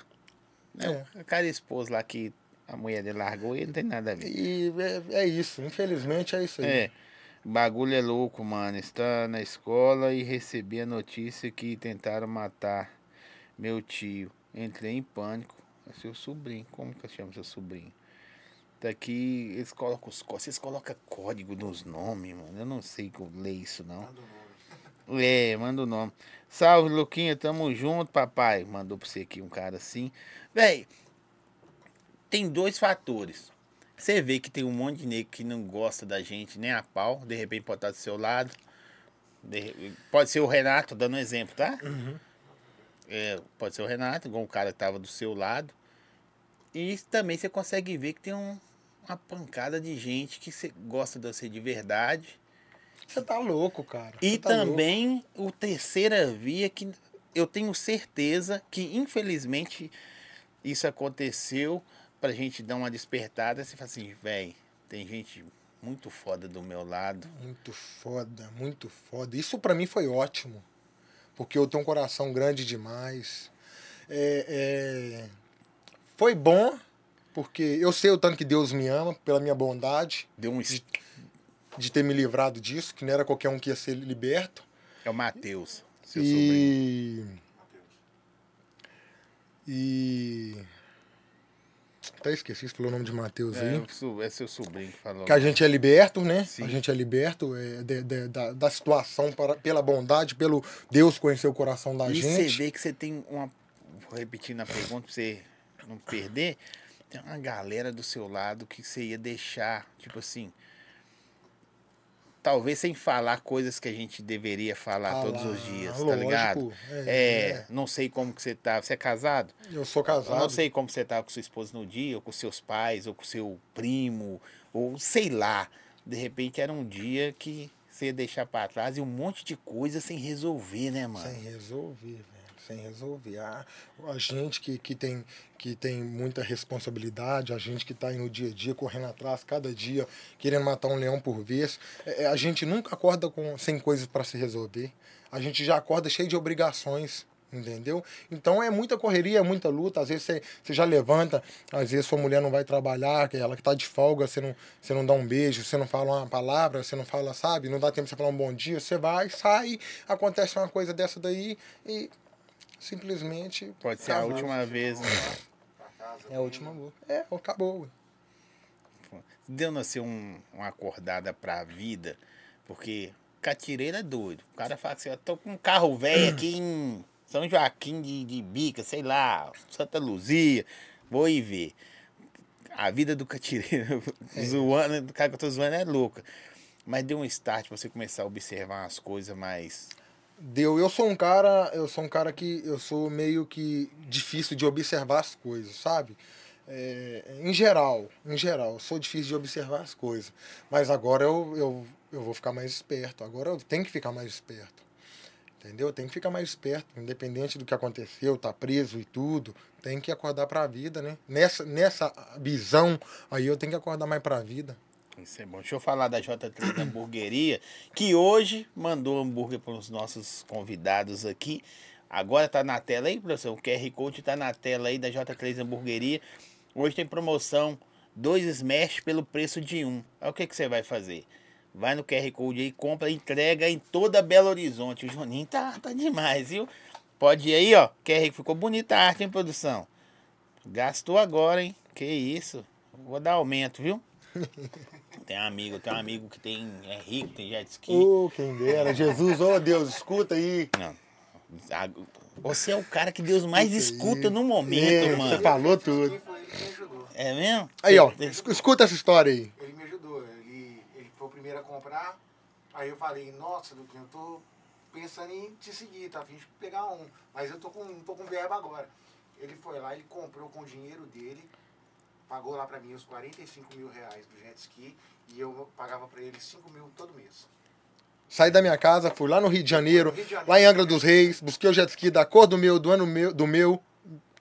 Né? É. O cara esposo lá que a mulher dele largou, ele não tem nada a ver. E é, é isso, infelizmente é isso aí. É, o bagulho é louco, mano. Está na escola e recebi a notícia que tentaram matar meu tio. Entrei em pânico. É seu sobrinho. Como que eu chamo seu sobrinho? Daqui eles colocam os có- Vocês colocam código nos nomes, mano. Eu não sei como ler isso, não. Manda o nome. É, manda o nome. Salve, Luquinha, tamo junto, papai. Mandou pra você aqui um cara assim. Véi, tem dois fatores. Você vê que tem um monte de negro que não gosta da gente nem a pau, de repente pode estar do seu lado. De- pode ser o Renato, dando um exemplo, tá? É, pode ser o Renato, igual o cara que tava do seu lado. E também você consegue ver que tem um- uma pancada de gente que gosta de você de verdade. Você tá louco, cara. E tá louco. também o terceira via que eu tenho certeza que infelizmente isso aconteceu pra gente dar uma despertada. Você fala assim, velho, tem gente muito foda do meu lado. Muito foda, muito foda. Isso pra mim foi ótimo. Porque eu tenho um coração grande demais. É, é, Foi bom, porque eu sei o tanto que Deus me ama, pela minha bondade, Deu um. es- de ter me livrado disso, que não era qualquer um que ia ser liberto. É o Matheus, seu sobrinho. E. E. Até esqueci, você falou o nome de Mateus aí. É, so- é seu sobrinho que falou. Que a gente é liberto, né? Sim. A gente é liberto é, de- de- da, da situação para, pela bondade, pelo Deus conhecer o coração da E você gente. vê que você tem uma. Vou repetir na pergunta pra você não perder. Tem uma galera do seu lado que você ia deixar, tipo assim. Talvez sem falar coisas que a gente deveria falar Falar, todos os dias, tá lógico, ligado? é, É, é. não sei como que você tá. Você é casado? Eu sou Eu casado. não sei como você tá com sua esposa no dia, ou com seus pais, ou com seu primo, ou sei lá. De repente era um dia que você ia deixar pra trás e um monte de coisa sem resolver, né, mano? Sem resolver. Sem resolver. A, a gente que, que, tem, que tem muita responsabilidade, a gente que está no dia a dia, correndo atrás, cada dia, querendo matar um leão por vez. é, a gente nunca acorda com, sem coisas para se resolver. A gente já acorda cheio de obrigações. Entendeu? Então é muita correria, é muita luta. Às vezes você, já levanta, às vezes sua mulher não vai trabalhar, ela que tá de folga, você não, você não dá um beijo, você não fala uma palavra, você não fala, sabe? Não dá tempo de você falar um bom dia, você vai, sai, acontece uma coisa dessa daí e simplesmente. Pode ser a última vez, né? É a última luta. É, acabou. ué. Dando assim um, uma acordada pra vida, porque catireiro é doido. O cara fala assim, eu tô com um carro velho aqui em São Joaquim de, de Bica, sei lá, Santa Luzia, vou ir ver. A vida do catireiro, zoando, o cara que eu tô zoando é louca. Mas deu um start pra você começar a observar as coisas mais. Deu. Eu sou um cara, eu sou um cara que eu sou meio que difícil de observar as coisas, sabe? É, em geral, em geral, sou difícil de observar as coisas. Mas agora eu, eu, eu vou ficar mais esperto. Agora eu tenho que ficar mais esperto. Entendeu? Eu tenho que ficar mais esperto, independente do que aconteceu, tá preso e tudo, tem que acordar para a vida, né? Nessa, nessa visão aí eu tenho que acordar mais para a vida. Isso é bom. Deixa eu falar da J3 da Hamburgueria, que hoje mandou hambúrguer para os nossos convidados aqui. Agora tá na tela aí, professor. O QR Code tá na tela aí da J3 Hamburgueria. Hoje tem promoção, dois smash pelo preço de um. Aí o que, que você vai fazer? Vai no QR Code aí, compra, entrega em toda Belo Horizonte. O Juninho tá, tá demais, viu? Pode ir aí, ó. QR ficou bonita a arte, hein, produção? Gastou agora, hein? Que isso. Vou dar aumento, viu? Tem um amigo, tem um amigo que tem, é rico, tem jet ski. Ô, quem dera, Jesus, ô Deus, escuta aí. Não. Você é o cara que Deus mais escuta no momento, É, Você mano. falou Quem tudo. É mesmo? Aí, ó, es- escuta essa história aí. Ele me ajudou. Ele, ele foi o primeiro a comprar. Aí eu falei, nossa, Luquinho, eu tô pensando em te seguir, tá? A fim de pegar um. Mas eu tô com, tô com verba agora. Ele foi lá, ele comprou com o dinheiro dele, pagou lá pra mim os 45 mil reais do jet ski e eu pagava pra ele 5 mil todo mês. Saí da minha casa, fui lá no Rio de Janeiro, Rio de Janeiro. lá em Angra dos Reis, busquei o jet ski da cor do meu, do ano meu, do meu,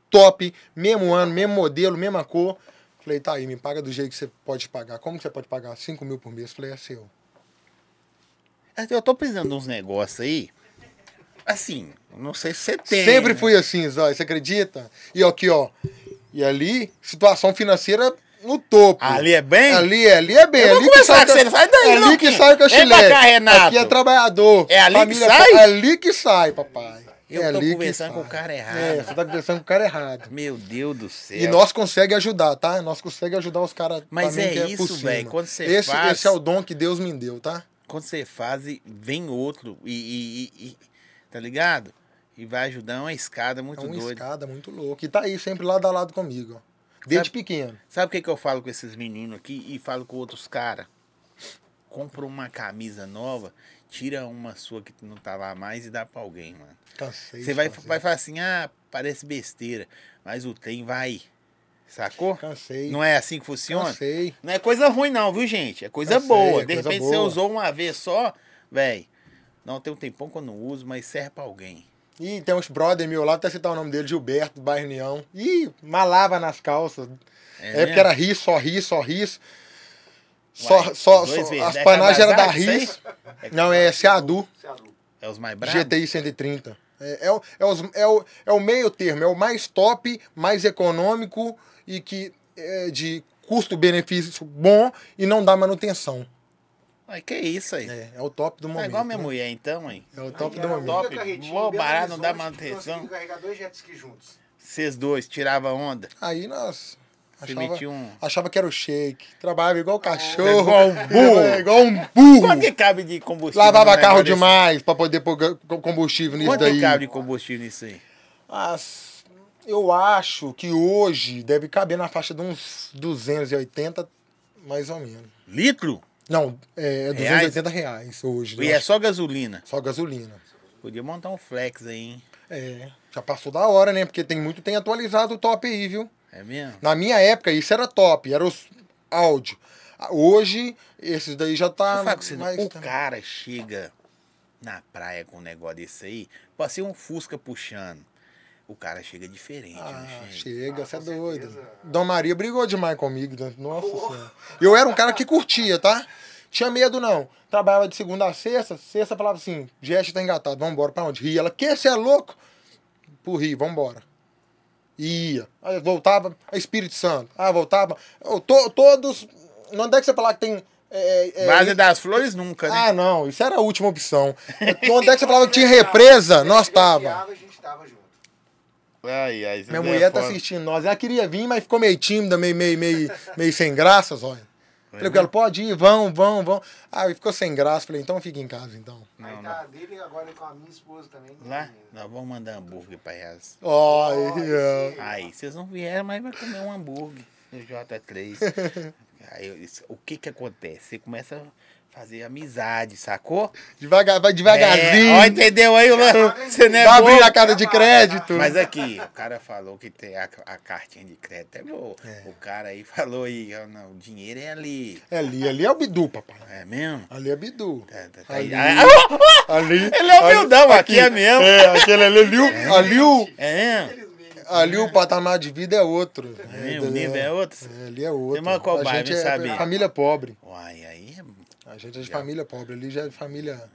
top, mesmo ano, mesmo modelo, mesma cor. Falei, tá aí, me paga do jeito que você pode pagar. Como que você pode pagar? 5 mil por mês. Falei, é seu. Eu tô precisando de uns negócios aí. Assim, não sei se você tem. Sempre né? fui assim, Zói, você acredita? E aqui, ó. E ali, situação financeira no topo. Ali é bem? Ali, é- ali é bem. Eu ali que sai com você, sai daí, É ali que sai chilete. cá, Renato. Aqui é trabalhador. É ali que Família- sai? É ali que sai, papai. Eu é tô que conversando com o cara errado. É, você tá conversando com o cara errado. Meu Deus do céu. E nós consegue ajudar, tá? Nós consegue ajudar os caras Mas é que isso, velho, quando você esse, faz- esse é o dom que Deus me deu, tá? quando você faz, vem outro. E, e- e- e- tá ligado? E vai ajudar é uma escada muito É uma doida. escada muito louca. E tá aí sempre lado a lado comigo. Desde Sabe- pequeno. Sabe o que, que eu falo com esses meninos aqui e falo com outros caras? Compra uma camisa nova, tira uma sua que não tá lá mais e dá pra alguém, mano. Cansei. Você vai, fazer. vai falar assim, ah, parece besteira, mas o trem vai. Sacou? Cansei. Não é assim que funciona? Cansei. Não é coisa ruim, não, viu, gente? É coisa Eu sei, boa. é De repente você boa. usou uma vez só, velho. Não tem um tempão que eu não uso, mas serve pra alguém. Ih, tem uns brother meu lá, até citar o nome dele, Gilberto, do bairro União. Ih, malava nas calças. É, É porque era ris, só ris, só ris. Só, só, só- vezes. as É panagens eram da? RIS. Não, é Seadu. É os mais bravos? GTI 130. É, é, o, é, os- é, o, é o meio termo, é o mais top, mais econômico e que é de custo-benefício bom e não dá manutenção. Ai, que isso aí? É, é o top do É momento. igual minha né? mulher, então, hein? É o top Aí do momento. Top, vou barato, não dá manutenção. conseguiu carregar dois jet ski juntos. Vocês dois tiravam onda. Aí nós achava, um. achava que era o shake. Trabalhava igual É cachorro. igual um burro. É, igual um burro. Quanto que cabe de combustível? Lavava carro demais pra poder pôr combustível nisso Quanto daí. que cabe de combustível nisso aí? As- eu acho que hoje deve caber na faixa de uns 280, mais ou menos. Litro? Não, é 280 reais, hoje. E é acho. só gasolina. Só gasolina. Podia montar um flex aí, hein? É, já passou da hora, né? Porque tem muito, tem atualizado o top aí, viu? É mesmo? Na minha época, isso era top, era os áudio. Hoje, esses daí já tá com você, mais... o cara chega na praia com um negócio desse aí, ser um Fusca puxando. O cara chega diferente, Ah, chega? chega, Ah, você é doido. certeza. Dom Maria brigou demais comigo. né? Nossa senhora. Eu era um cara que curtia, tá? Tinha medo, não. Trabalhava de segunda a sexta. Sexta falava assim: Geste tá engatado, vambora. Pra onde? Rio. Ela, que? Você é louco? Pro Rio, vambora. Ia. Aí voltava, a Espírito Santo. Ah, voltava. Eu, to- todos. Não onde é que você falar que tem. é, é, Base das flores nunca, né? Ah, não, isso era a última opção. Onde é que você falava que tinha represa? Nós tava. A gente tava junto. Ai, ai, Minha é mulher tá assistindo nós. Ela queria vir, mas ficou meio tímida, meio, meio, meio, meio sem graças, olha. Falei com ela, pode ir, vão, vão, vão. Ah, e ficou sem graça. Falei, então fica em casa, então. Aí Não, tá dele agora com a minha esposa também. Lá, nós vamos mandar hambúrguer pra elas. Olha. Aí, vocês não vieram, mas vai comer um hambúrguer no J3. Aí, o que que acontece? Você começa a fazer amizade, sacou? Devagar, vai É, devagarzinho. ó, entendeu aí? Lan? Você não é vai abrir a cara de crédito. Mas aqui, o cara falou que tem a, a cartinha de crédito é boa. O cara aí falou aí, ó, não, o dinheiro é ali. É ali, ali é o Bidu, papai. É mesmo? Ali é Bidu. Tá, tá, tá Ali. aí. Ah, Ali. Ele é humildão, aqui é mesmo. É, aquele ali, ali, o- ali, o, É mesmo? ali o patamar de vida é outro. É? O nível é outro? É, ali é outro. Você mora qual a bairro, gente é sabia? família pobre. Uai, aí é A gente é de família pobre. Ali já é família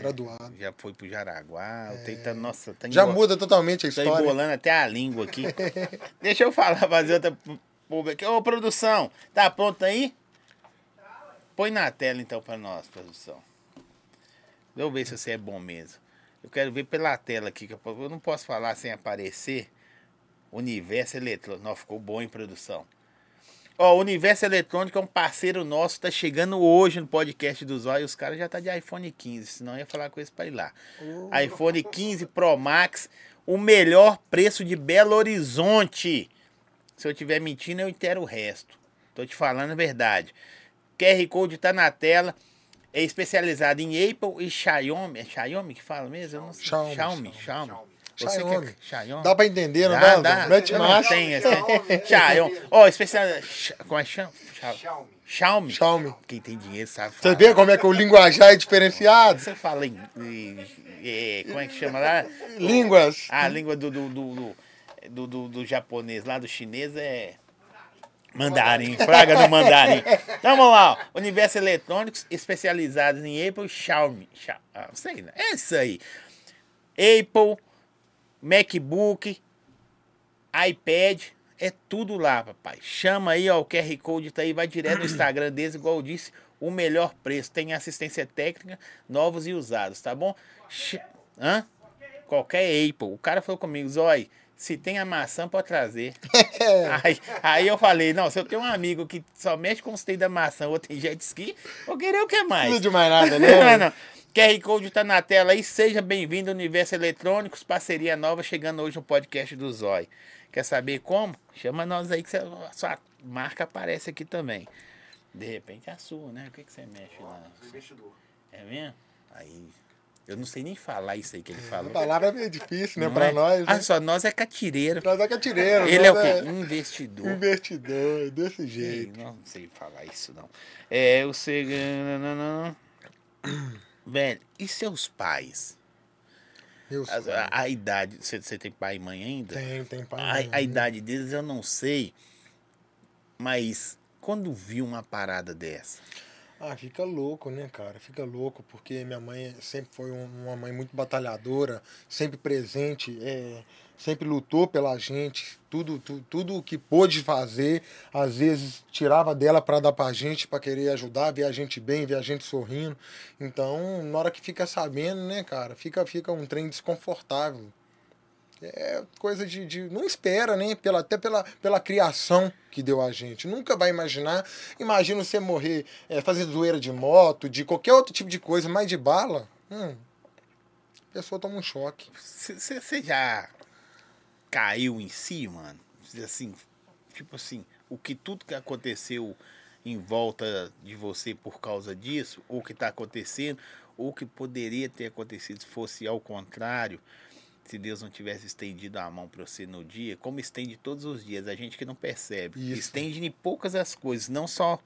graduada. Já foi pro Jaraguá, eu tentando, nossa, tá Já muda totalmente a Tô história. embolando até a língua aqui. Deixa eu falar, fazer outra pública. Ô, produção, tá pronto aí? Põe na tela então pra nós, produção. Deixa eu ver se você é bom mesmo. Eu quero ver pela tela aqui, que eu eu não posso falar sem aparecer. Universo Eletrônico. Não, ficou bom em produção. Ó, o Universo Eletrônico é um parceiro nosso, tá chegando hoje no podcast do Zóio. Os caras já tá de iPhone 15, senão eu ia falar com eles pra ir lá. iPhone 15 Pro Max, o melhor preço de Belo Horizonte. Se eu estiver mentindo, eu entero o resto. Tô te falando a verdade. QR Code tá na tela. É especializado em Apple e Xiaomi. É Xiaomi que fala mesmo? Eu não sei. Xiaomi, Xiaomi. Xiaomi. Que Xiaomi. é Xiaomi? Dá pra entender, não Dá, dá? dá. Mete não marcha. Xiaomi. Ó, especializado. Como é que chama? Xiaomi. Xiaomi. Xiaomi. Xiaomi. Quem tem dinheiro sabe Você vê como é que o linguajar é diferenciado? Você fala em, em- Como é que chama lá? Línguas. A língua do, do, do, do, do, do- do japonês lá, do chinês é. Mandarim, praga do mandarim. Então vamos lá, ó. Universo Eletrônicos especializados em Apple e Xiaomi. Xia- ah, não sei, né? É isso aí. Apple, MacBook, iPad, é tudo lá, papai. Chama aí, ó, o QR Code tá aí, vai direto no Instagram deles, igual eu disse, o melhor preço. Tem assistência técnica, novos e usados, tá bom? Ch- Hã? Qualquer Apple. O cara falou comigo, Zói, Se tem a maçã, pode trazer. Aí, aí eu falei, não, se eu tenho um amigo que só mexe com os tem da maçã, outro tem jet ski, vou querer o que mais? Não de mais nada, Não, né? não. QR Code tá na tela aí. Seja bem-vindo ao Universo Eletrônicos, parceria nova chegando hoje no podcast do Zói. Quer saber como? Chama nós aí que a sua marca aparece aqui também. De repente é a sua, né? O que, que você mexe lá? Investidor. É mesmo? Aí. Eu não sei nem falar isso aí que ele A falou. palavra é meio difícil, né? Não pra é? nós. Ah, Né? só nós é catireiro. Nós é catireiro. Ele é o quê? Investidor. Investidor, desse Ei, jeito. não sei falar isso, não. É, o seg... Velho, e seus pais? Eu A, a- idade, você, tem pai e mãe ainda? Tem, tem pai. A, mãe. a idade deles eu não sei, mas quando viu uma parada dessa? Ah, fica louco, né, cara? Fica louco, porque minha mãe sempre foi um- uma mãe muito batalhadora, sempre presente, é, sempre lutou pela gente, tudo, tu- tudo o que pôde fazer, às vezes tirava dela para dar pra gente, para querer ajudar, ver a gente bem, ver a gente sorrindo. Então, na hora que fica sabendo, né, cara, fica, fica um trem desconfortável. É coisa de, de- Não espera, né? Pela, até pela, pela criação que deu a gente. Nunca vai imaginar. Imagina você morrer é, fazendo zoeira de moto, de qualquer outro tipo de coisa, mas de bala. Hum, a pessoa toma um choque. Você já caiu em si, mano? Assim, tipo assim, o que tudo que aconteceu em volta de você por causa disso, ou que tá acontecendo, ou que poderia ter acontecido se fosse ao contrário, se Deus não tivesse estendido a mão para você no dia, como estende todos os dias, a gente que não percebe. Isso. Estende em poucas as coisas, não só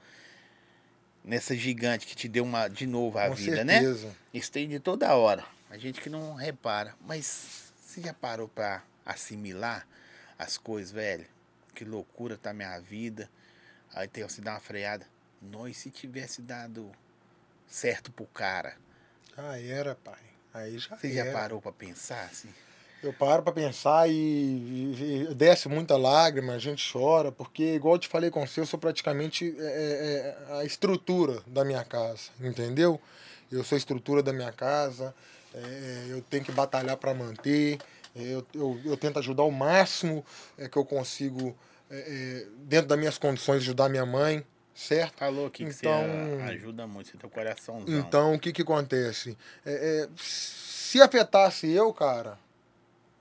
nessa gigante que te deu uma de novo a Com vida, né? certeza. Estende toda hora. A gente que não repara. Mas você já parou pra assimilar as coisas, velho? Que loucura tá minha vida. Aí tem você dar uma freada. Nós, se tivesse dado certo pro cara, Ah, era, pai. Aí já você já era. parou pra pensar assim? Eu paro pra pensar e, e- e desce muita lágrima, a gente chora, porque, igual eu te falei com você, eu sou praticamente é, é, a estrutura da minha casa, entendeu? Eu sou a estrutura da minha casa, é, eu tenho que batalhar para manter, é, eu, eu, eu tento ajudar o máximo é, que eu consigo, é, é, dentro das minhas condições, ajudar minha mãe, certo? Falou que Então- você ajuda muito, você tem um coraçãozão. Então, o que que acontece? É, é, se afetasse eu, cara,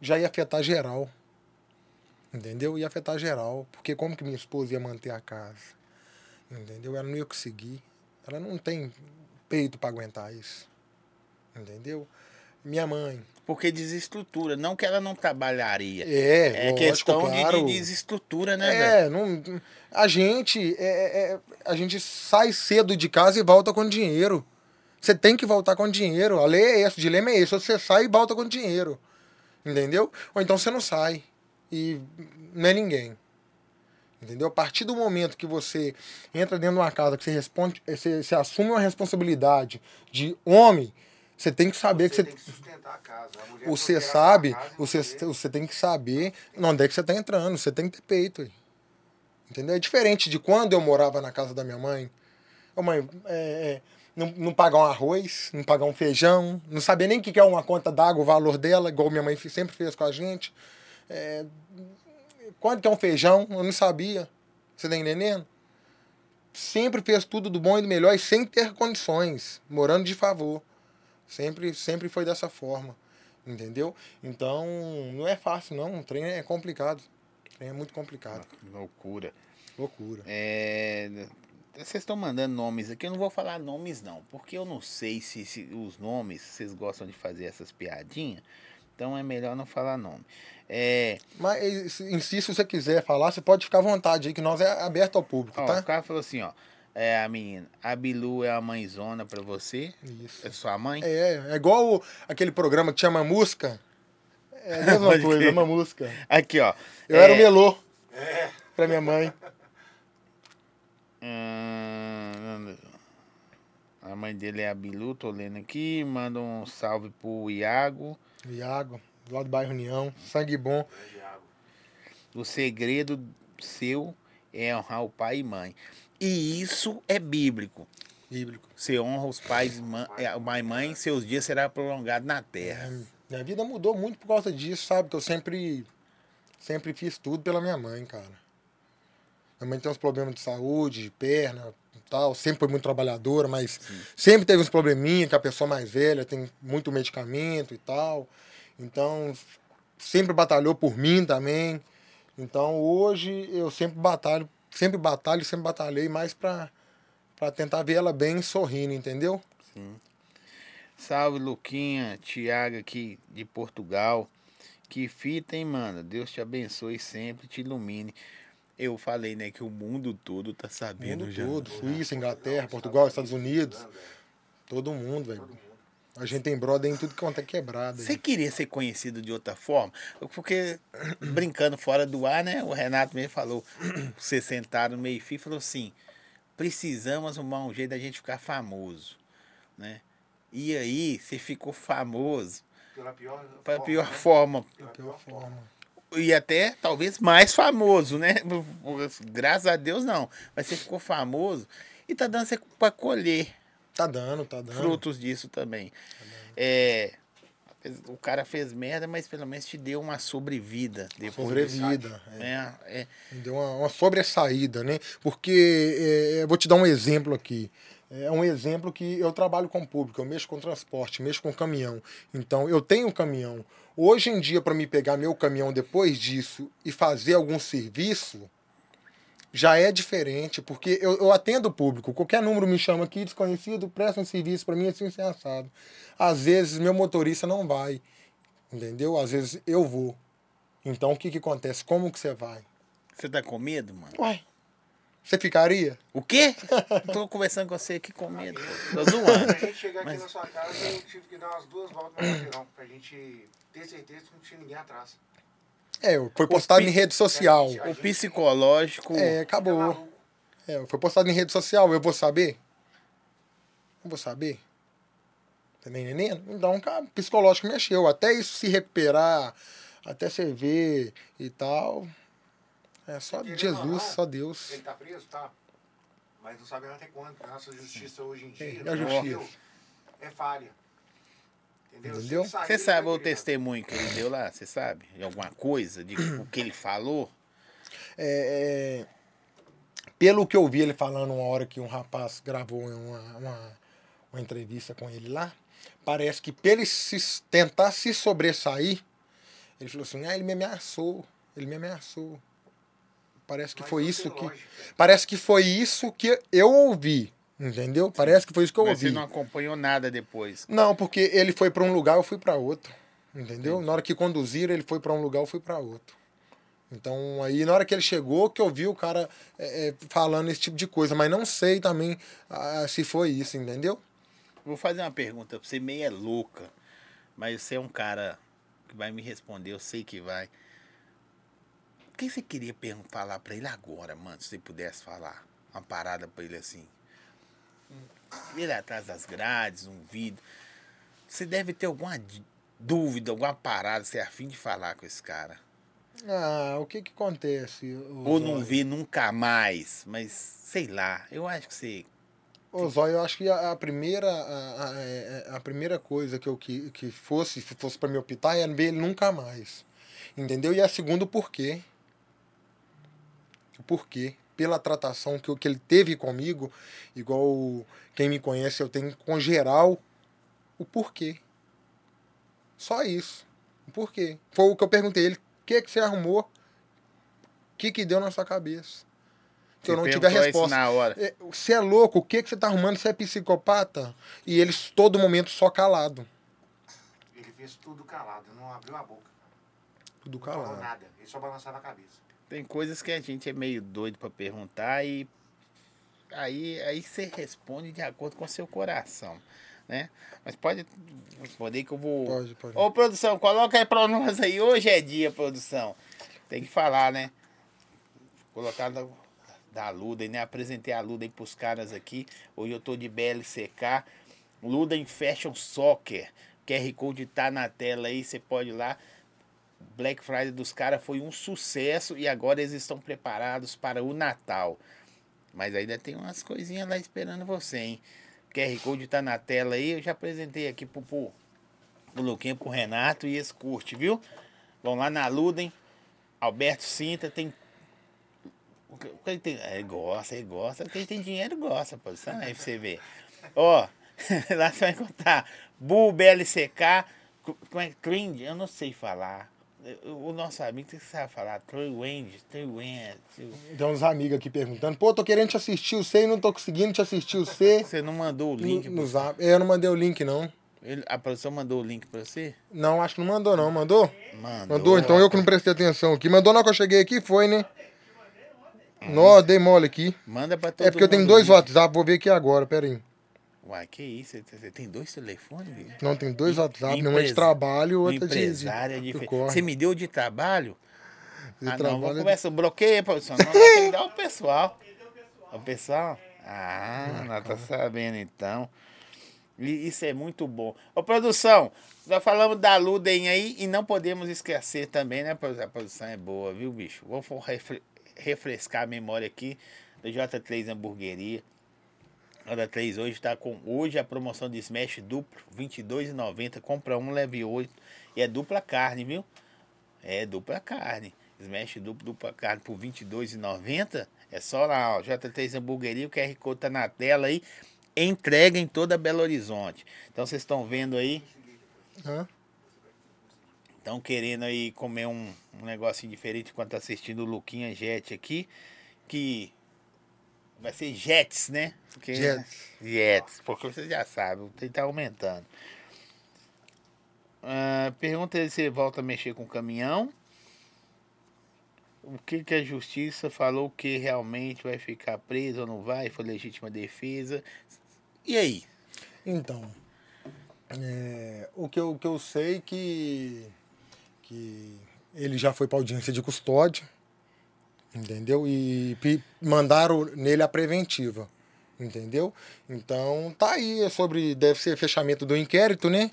já ia afetar geral. Entendeu? Ia afetar geral. Porque como que minha esposa ia manter a casa? Entendeu? Ela não ia conseguir. Ela não tem peito para aguentar isso. Entendeu? Minha mãe. Porque desestrutura, não que ela não trabalharia. É, É lógico, questão de- claro. de desestrutura, né, velho? É, não, a gente é, é, a gente sai cedo de casa e volta com dinheiro. Você tem que voltar com dinheiro. A lei é essa, o dilema é esse. Ou você sai e volta com dinheiro. Entendeu? Ou então você não sai e não é ninguém. Entendeu? A partir do momento que você entra dentro de uma casa, que você responde, eh, você, você assume uma responsabilidade de homem, você tem que saber que você você tem que sustentar a casa. A você sabe, casa você, você- você tem que saber onde é que você está entrando, você tem que ter peito. aí. Entendeu? É diferente de quando eu morava na casa da minha mãe. Ô mãe, é, é, não, não pagar um arroz, não pagar um feijão, não saber nem o que é uma conta d'água, o valor dela, igual minha mãe sempre fez com a gente. É, quanto que é um feijão? Eu não sabia. Você tá entendendo? Sempre fez tudo do bom e do melhor e sem ter condições, morando de favor. Sempre, sempre foi dessa forma. Entendeu? Então, não é fácil, não. O trem é complicado. O trem é muito complicado. Loucura. Loucura. É, vocês estão mandando nomes aqui, eu não vou falar nomes não, porque eu não sei se, se os nomes, vocês gostam de fazer essas piadinhas, então é melhor não falar nome. É, Mas, em si, se você quiser falar, você pode ficar à vontade aí, que nós é aberto ao público, ó, tá? o cara falou assim, ó, é a menina, a Bilu é a mãezona pra você, Isso. é sua mãe? É, é igual o- aquele programa que chama Música. É a mesma coisa, é uma música. Aqui, ó. Eu é, era o melô. Pra minha mãe. hum, a mãe dele é a Bilu, tô lendo aqui, manda um salve pro Iago. Iago, lá do bairro União. Sangue bom. O segredo seu é honrar o pai e mãe. E isso é bíblico. Bíblico. Você honra os pais e mãe, é, pai e mãe, seus dias serão prolongados na terra. Minha vida mudou muito por causa disso, sabe? Que eu sempre Sempre fiz tudo pela minha mãe, cara. Minha mãe tem uns problemas de saúde, de perna e tal. Sempre foi muito trabalhadora, mas sempre teve uns probleminha que a pessoa mais velha tem muito medicamento e tal. Então, sempre batalhou por mim também. Então, hoje eu sempre batalho, sempre batalho, sempre batalhei mais pra, pra tentar ver ela bem sorrindo, entendeu? Salve, Luquinha, Tiago aqui de Portugal. Que fita, hein, mano? Deus te abençoe sempre, te ilumine. Eu falei, né, que o mundo todo tá sabendo mundo já. todo. Suíça, Inglaterra, Portugal, Estados Unidos. Todo mundo, velho. A gente tem brother em tudo quanto é quebrado. Você queria ser conhecido de outra forma? Porque, brincando fora do ar, né? O Renato mesmo falou, vocês sentaram no meio fio e falou assim, precisamos arrumar um jeito da gente ficar famoso, né? E aí, você ficou famoso Pela pior para forma, pior né? forma. Pela pior forma. E até, talvez, mais famoso, né? Graças a Deus, não. Mas você ficou famoso e tá dando para colher Tá dando, tá dando. frutos disso também. É, o cara fez merda, mas pelo menos te deu uma sobrevida depois. Sobrevida. é. É, é, Me Deu uma, uma sobressaída, né? Porque, é, eu vou te dar um exemplo aqui. É um exemplo que eu trabalho com público, eu mexo com transporte, mexo com caminhão. Então, eu tenho um caminhão. Hoje em dia, para me pegar meu caminhão depois disso e fazer algum serviço, já é diferente, porque eu, eu atendo o público. Qualquer número me chama aqui, desconhecido, presta um serviço para mim assim, assim, assado. Às vezes, meu motorista não vai, entendeu? Às vezes, eu vou. Então, o que, que acontece? Como que você vai? Você tá com medo, mano? Uai, você ficaria? O quê? Tô conversando com você aqui com medo. Tô Pra zoando. gente chegar aqui Mas- na sua casa, eu tive que dar umas duas voltas no quarteirão, pra gente ter certeza que não tinha ninguém atrás. É, foi postado pi- em rede social. O psicológico. É, acabou. É, foi postado em rede social, eu vou saber? Não vou saber? Tá nem entendendo? Então, cara psicológico mexeu. Até isso se recuperar, até você ver e tal. É só Jesus, não, só Deus. Ele tá preso, tá? Mas não sabemos até quando. porque A nossa justiça hoje em dia, É, a Brasil, justiça. é falha. Entendeu? Entendeu? Você ele sabe vai o testemunho que ele deu lá? Você sabe? De alguma coisa? De o que ele falou? É, é, pelo que eu vi ele falando uma hora que um rapaz gravou uma, uma, uma entrevista com ele lá, parece que pra ele se, tentar se sobressair, ele falou assim, ah, ele me ameaçou, ele me ameaçou. Parece que Mas foi isso que. lógica. Parece que foi isso que eu ouvi. Entendeu? Parece que foi isso que eu Mas ouvi. você não acompanhou nada depois. Não, porque ele foi pra um lugar, eu fui pra outro. Entendeu? Na hora que conduziram, ele foi pra um lugar, eu fui pra outro. Então, aí, na hora que ele chegou, que eu vi o cara é, é, falando esse tipo de coisa. Mas não sei também ah, se foi isso, entendeu? Vou fazer uma pergunta pra você meia louca, mas você é um cara que vai me responder, eu sei que vai. O que você queria falar pra ele agora, mano, se você pudesse falar uma parada pra ele assim? Ele atrás das grades, um vídeo. Você deve ter alguma dúvida, alguma parada, você é afim de falar com esse cara. Ah, o que que acontece? Ou não vê nunca mais, mas sei lá, eu acho que você. Ô, Zóio, eu acho que a, a primeira a, a- é- é- a primeira coisa que eu que, que fosse, se fosse pra me optar, é ver ele nunca mais. Entendeu? E a segunda, o porquê. O porquê. Pela tratação que, que ele teve comigo, igual quem me conhece, eu tenho com geral, o porquê. Só isso. O porquê. Foi o que eu perguntei ele. O que, que você arrumou? O que, que deu na sua cabeça? Que Você eu não tive a resposta. na hora. É, Você é louco? O que, que você tá arrumando? Você é psicopata? E eles todo momento só calado. Ele fez tudo calado, não abriu a boca. Tudo Não falou calado. nada. Ele só balançava a cabeça. Tem coisas que a gente é meio doido pra perguntar e aí, aí você responde de acordo com o seu coração, né? Mas pode responder que eu vou. Pode, pode. Ô, produção, coloca aí pra nós aí. Hoje é dia, produção. Tem que falar, né? Colocar da, da Luda, né? Apresentei a Luda pros caras aqui. Hoje eu tô de BLCK. Luda em Fashion Soccer. QR Code tá na tela aí, você pode ir lá. Black Friday dos caras foi um sucesso e agora eles estão preparados para o Natal. Mas ainda tem umas coisinhas lá esperando você, hein? QR Code tá na tela aí. Eu já apresentei aqui pro, pro, pro Luquinha, pro Renato e eles curte, viu? Vão lá na Ludem. Alberto Sinta tem. o que- o ele tem? É, gosta, ele gosta. Quem tem dinheiro gosta, produção. Aí pra ver. Ó, lá você vai encontrar Bull BLCK, como é Trend, eu não sei falar. O nosso amigo tem que saber falar. Trend, Trend. Tem uns amigos aqui perguntando, pô, tô querendo te assistir o C e não tô conseguindo te assistir o C. Você não mandou o No, link? no zap. É, Eu não mandei o link, não. Ele- a produção mandou o link pra você? Não, acho que não mandou, não. Mandou? Mandou. Mandou, então eu que não prestei atenção aqui. Mandou na hora que eu cheguei aqui, foi, né? Nó, dei mole aqui. Manda pra todo É porque eu tenho dois link. WhatsApp, vou ver aqui agora, pera aí. Uai, que isso? Você- tem dois telefones, bicho? Não, tem dois WhatsApp, um é de trabalho e O outro é de, de, é corre. Você me deu de trabalho? De ah, não, trabalho é- conversar. Bloqueia, produção. Não, tem que dar o pessoal. O pessoal? Ah, nós tá sabendo então. Isso é muito bom. Ô, produção, nós falamos da Ludem aí e não podemos esquecer também, né? A produção é boa, viu, bicho? Vou refrescar a memória aqui da J3 Hamburgueria. A da 3 hoje está com hoje a promoção de Smash duplo, R$ 22,90. Compra um, leve 8. E é dupla carne, viu? É dupla carne. Smash duplo, dupla carne por R$ 22,90. É só lá, ó. J3 Hamburgueria, o QR Code tá na tela aí. Entrega em toda Belo Horizonte. Então vocês estão vendo aí, estão querendo aí comer um, um negocinho diferente enquanto tá assistindo o Luquinha Jet aqui. Que vai ser Jets, né? Porque, Jets. Jets, porque você já sabe, o trem tá aumentando. Ah, pergunta se você volta a mexer com o caminhão. O que, que a justiça falou que realmente vai ficar preso ou não vai? Foi legítima defesa. E aí? Então, é, o, que eu, o que eu sei que, que ele já foi para audiência de custódia, entendeu? E mandaram nele a preventiva, entendeu? Então, tá aí, é sobre, deve ser fechamento do inquérito, né?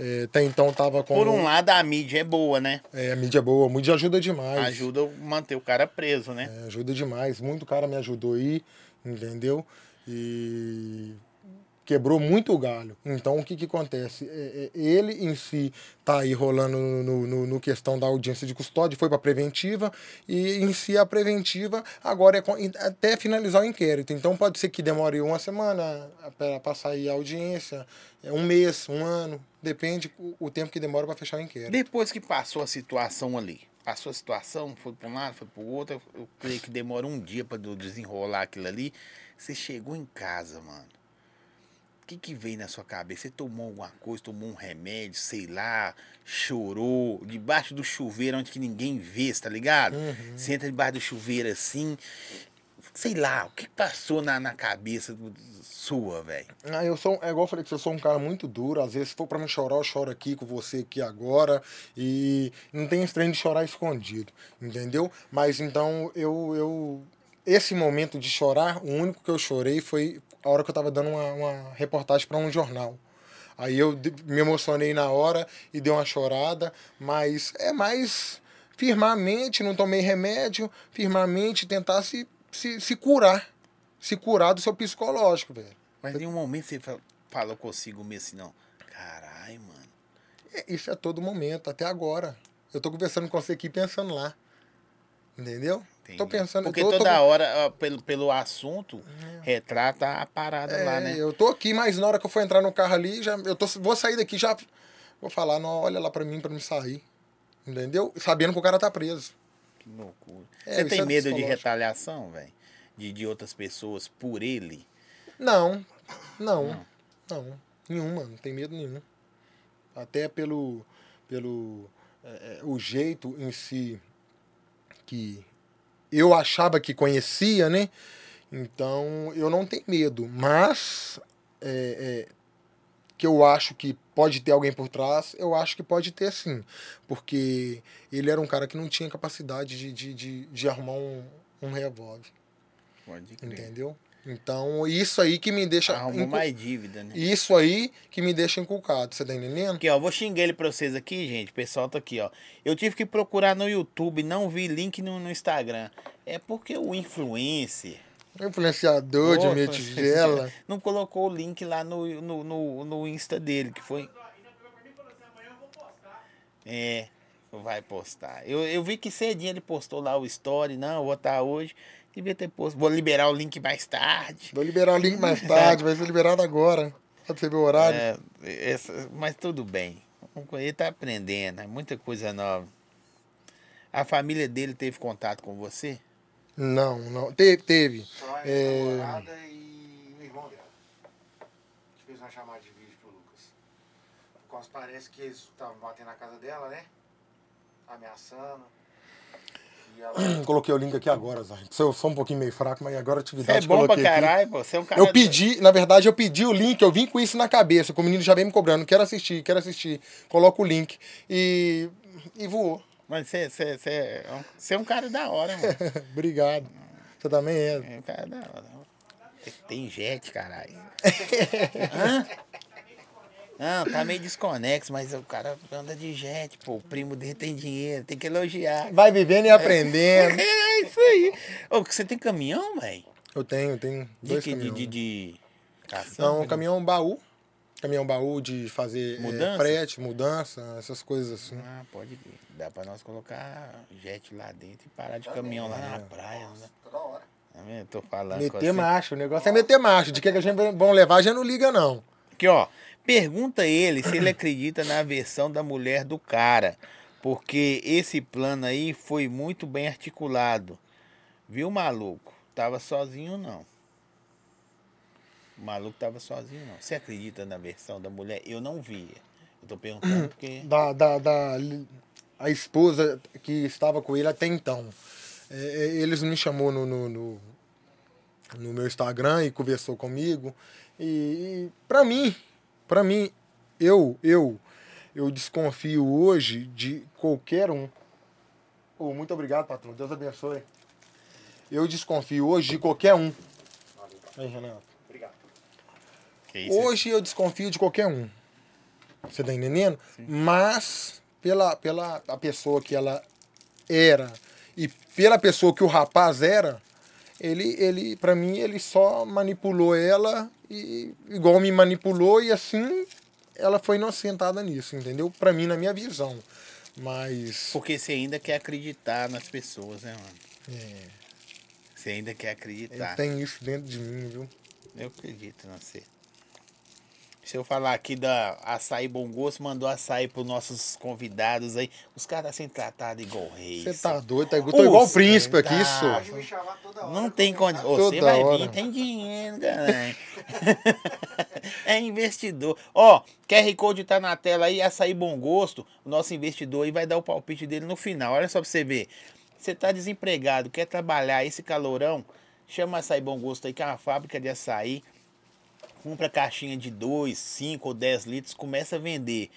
É, até então tava com... Por um lado, a mídia é boa, né? É, a mídia é boa, a mídia ajuda demais. Ajuda a manter o cara preso, né? É, ajuda demais. Muito cara me ajudou aí, entendeu? E quebrou muito o galho. Então, o que que acontece? É, é, ele em si tá aí rolando no, no, no questão da audiência de custódia, foi para preventiva, e em si a preventiva agora é até finalizar o inquérito. Então, pode ser que demore uma semana para sair a audiência, é um mês, um ano, depende o, o tempo que demora para fechar o inquérito. Depois que passou a situação ali, passou a situação, foi para um lado, foi para o outro, eu creio que demora um dia para desenrolar aquilo ali. Você chegou em casa, mano. O que, que veio na sua cabeça? Você tomou alguma coisa, tomou um remédio, sei lá, chorou, debaixo do chuveiro onde que ninguém vê, tá ligado? Você entra debaixo do chuveiro assim, sei lá, o que passou na, na cabeça do- sua, velho? Ah, eu sou, é igual eu falei que eu sou um cara muito duro. Às vezes, se for pra me chorar, eu choro aqui com você aqui agora. E não tem trem de chorar escondido, entendeu? Mas então, eu, eu. Esse momento de chorar, o único que eu chorei foi a hora que eu tava dando uma, uma reportagem para um jornal. Aí eu me emocionei na hora e dei uma chorada, mas é mais firmamente, não tomei remédio, firmamente tentar se, se, se curar. Se curar do seu psicológico, velho. Mas em um momento você fa- falou consigo mesmo assim, não. Caralho, mano. É, Isso é todo momento, até agora. Eu tô conversando com você aqui pensando lá. Entendeu? Tô Entendi. pensando. Porque tô, toda tô, hora, pelo, pelo assunto, retrata a parada é, lá, né? Eu tô aqui, mas na hora que eu for entrar no carro ali, já, eu tô, vou sair daqui já. Vou falar, não, olha lá pra mim pra me sair. Entendeu? Sabendo que o cara tá preso. Que loucura. É, Você tem é medo de retaliação, velho? De, de outras pessoas por ele? Não, não, não. Nenhuma, não tem medo nenhum. Até pelo, pelo é, é, o jeito em si que eu achava que conhecia, né? Então eu não tenho medo, mas é, é, que eu acho que pode ter alguém por trás, eu acho que pode ter sim. Porque ele era um cara que não tinha capacidade de, de, de, de arrumar um, um revólver. Pode crer. Entendeu? Então, isso aí que me deixa. Arrumou incu- mais dívida, né? Isso aí que me deixa inculcado, você tá entendendo? Aqui, ó, vou xingar ele pra vocês aqui, gente. O pessoal tá aqui, ó. Eu tive que procurar no YouTube, não vi link no, no Instagram. É porque o influencer. Influenciador de Nossa, minha tigela. Não colocou o link lá no, no, no, no Insta dele, que foi. É. vai postar. Eu, eu vi que cedinho ele postou lá o story, não, eu vou estar hoje. Devia ter posto. Vou liberar o link mais tarde. Vou liberar o link mais tarde, vai ser liberado agora. Pra você ver o horário. É, essa- mas tudo bem. Ele tá aprendendo, é muita coisa nova. A família dele teve contato com você? Não, não. Teve, teve. Só a É. namorada e o irmão dela. A gente fez uma chamada de vídeo pro Lucas. Por causa parece que eles estavam batendo na casa dela, né? Ameaçando. Coloquei o link aqui agora, Zay. Eu sou um pouquinho meio fraco, mas agora a Você atividade é bom pra caralho, pô. Você é um cara. Eu pedi, na verdade, eu pedi o link, eu vim com isso na cabeça, que o menino já vem me cobrando, quero assistir, quero assistir. Coloco o link. E. E voou. Mas você, você, você, é um- você é um cara da hora, mano. Obrigado. Você também é. É um cara da hora. Tem- Tem jet, caralho. Hã? Não, tá meio desconexo, mas o cara anda de jet, pô. O primo dele tem dinheiro, tem que elogiar. Vai vivendo e aprendendo. É isso aí. Ô, você tem caminhão, velho? Eu tenho, eu tenho De, dois que- de, caminhões. de, de? Não, um caminhão baú. Caminhão baú de fazer é, Mudança? frete, mudança, essas coisas assim. Ah, pode vir. Dá pra nós colocar jet lá dentro e parar de caminhão lá na praia, né? Toda hora. Tá vendo? Tô falando com Meter você. macho, o negócio é meter macho. De que, que a gente vão levar, já não liga, não. Aqui, ó. Pergunta ele se ele acredita na versão da mulher do cara. Porque esse plano aí foi muito bem articulado. Viu, maluco? Tava sozinho, não. O maluco tava sozinho, não. Você acredita na versão da mulher? Eu não via. Eu tô perguntando porque. Da, da, da a esposa que estava com ele até então. É, é, eles me chamou no, no, no, no meu Instagram e conversou comigo. E, e para mim, para mim, eu, eu, eu desconfio hoje de qualquer um. Oh, muito obrigado, patrão. Deus abençoe. Eu desconfio hoje de qualquer um. Aí, Renato. Obrigado. Hoje eu desconfio de qualquer um. Você tá entendendo? Mas pela, pela a pessoa que ela era e pela pessoa que o rapaz era, ele, ele para mim, ele só manipulou ela e igual me manipulou e assim ela foi inocentada nisso, entendeu? Pra mim, na minha visão. Mas Porque você ainda quer acreditar nas pessoas, né, mano? Você ainda quer acreditar. tem isso dentro de mim, viu? Eu acredito você. Se eu falar aqui da Açaí Bom Gosto, mandou açaí pros nossos convidados aí. Os caras sendo tratados igual reis. Você tá doido, tá igual, tô igual o príncipe aqui, tá- só. Pode me chamar toda hora. Não que tem condição. Você Toda vai hora. vir, tem dinheiro, caralho. é investidor. Ó, QR Code tá na tela aí, açaí bom gosto. O nosso investidor aí vai dar o palpite dele no final. Olha só pra você ver. Você tá desempregado, quer trabalhar esse calorão? Chama açaí bom gosto aí, que é uma fábrica de açaí. Compra caixinha de 2, 5 ou 10 litros, começa a vender.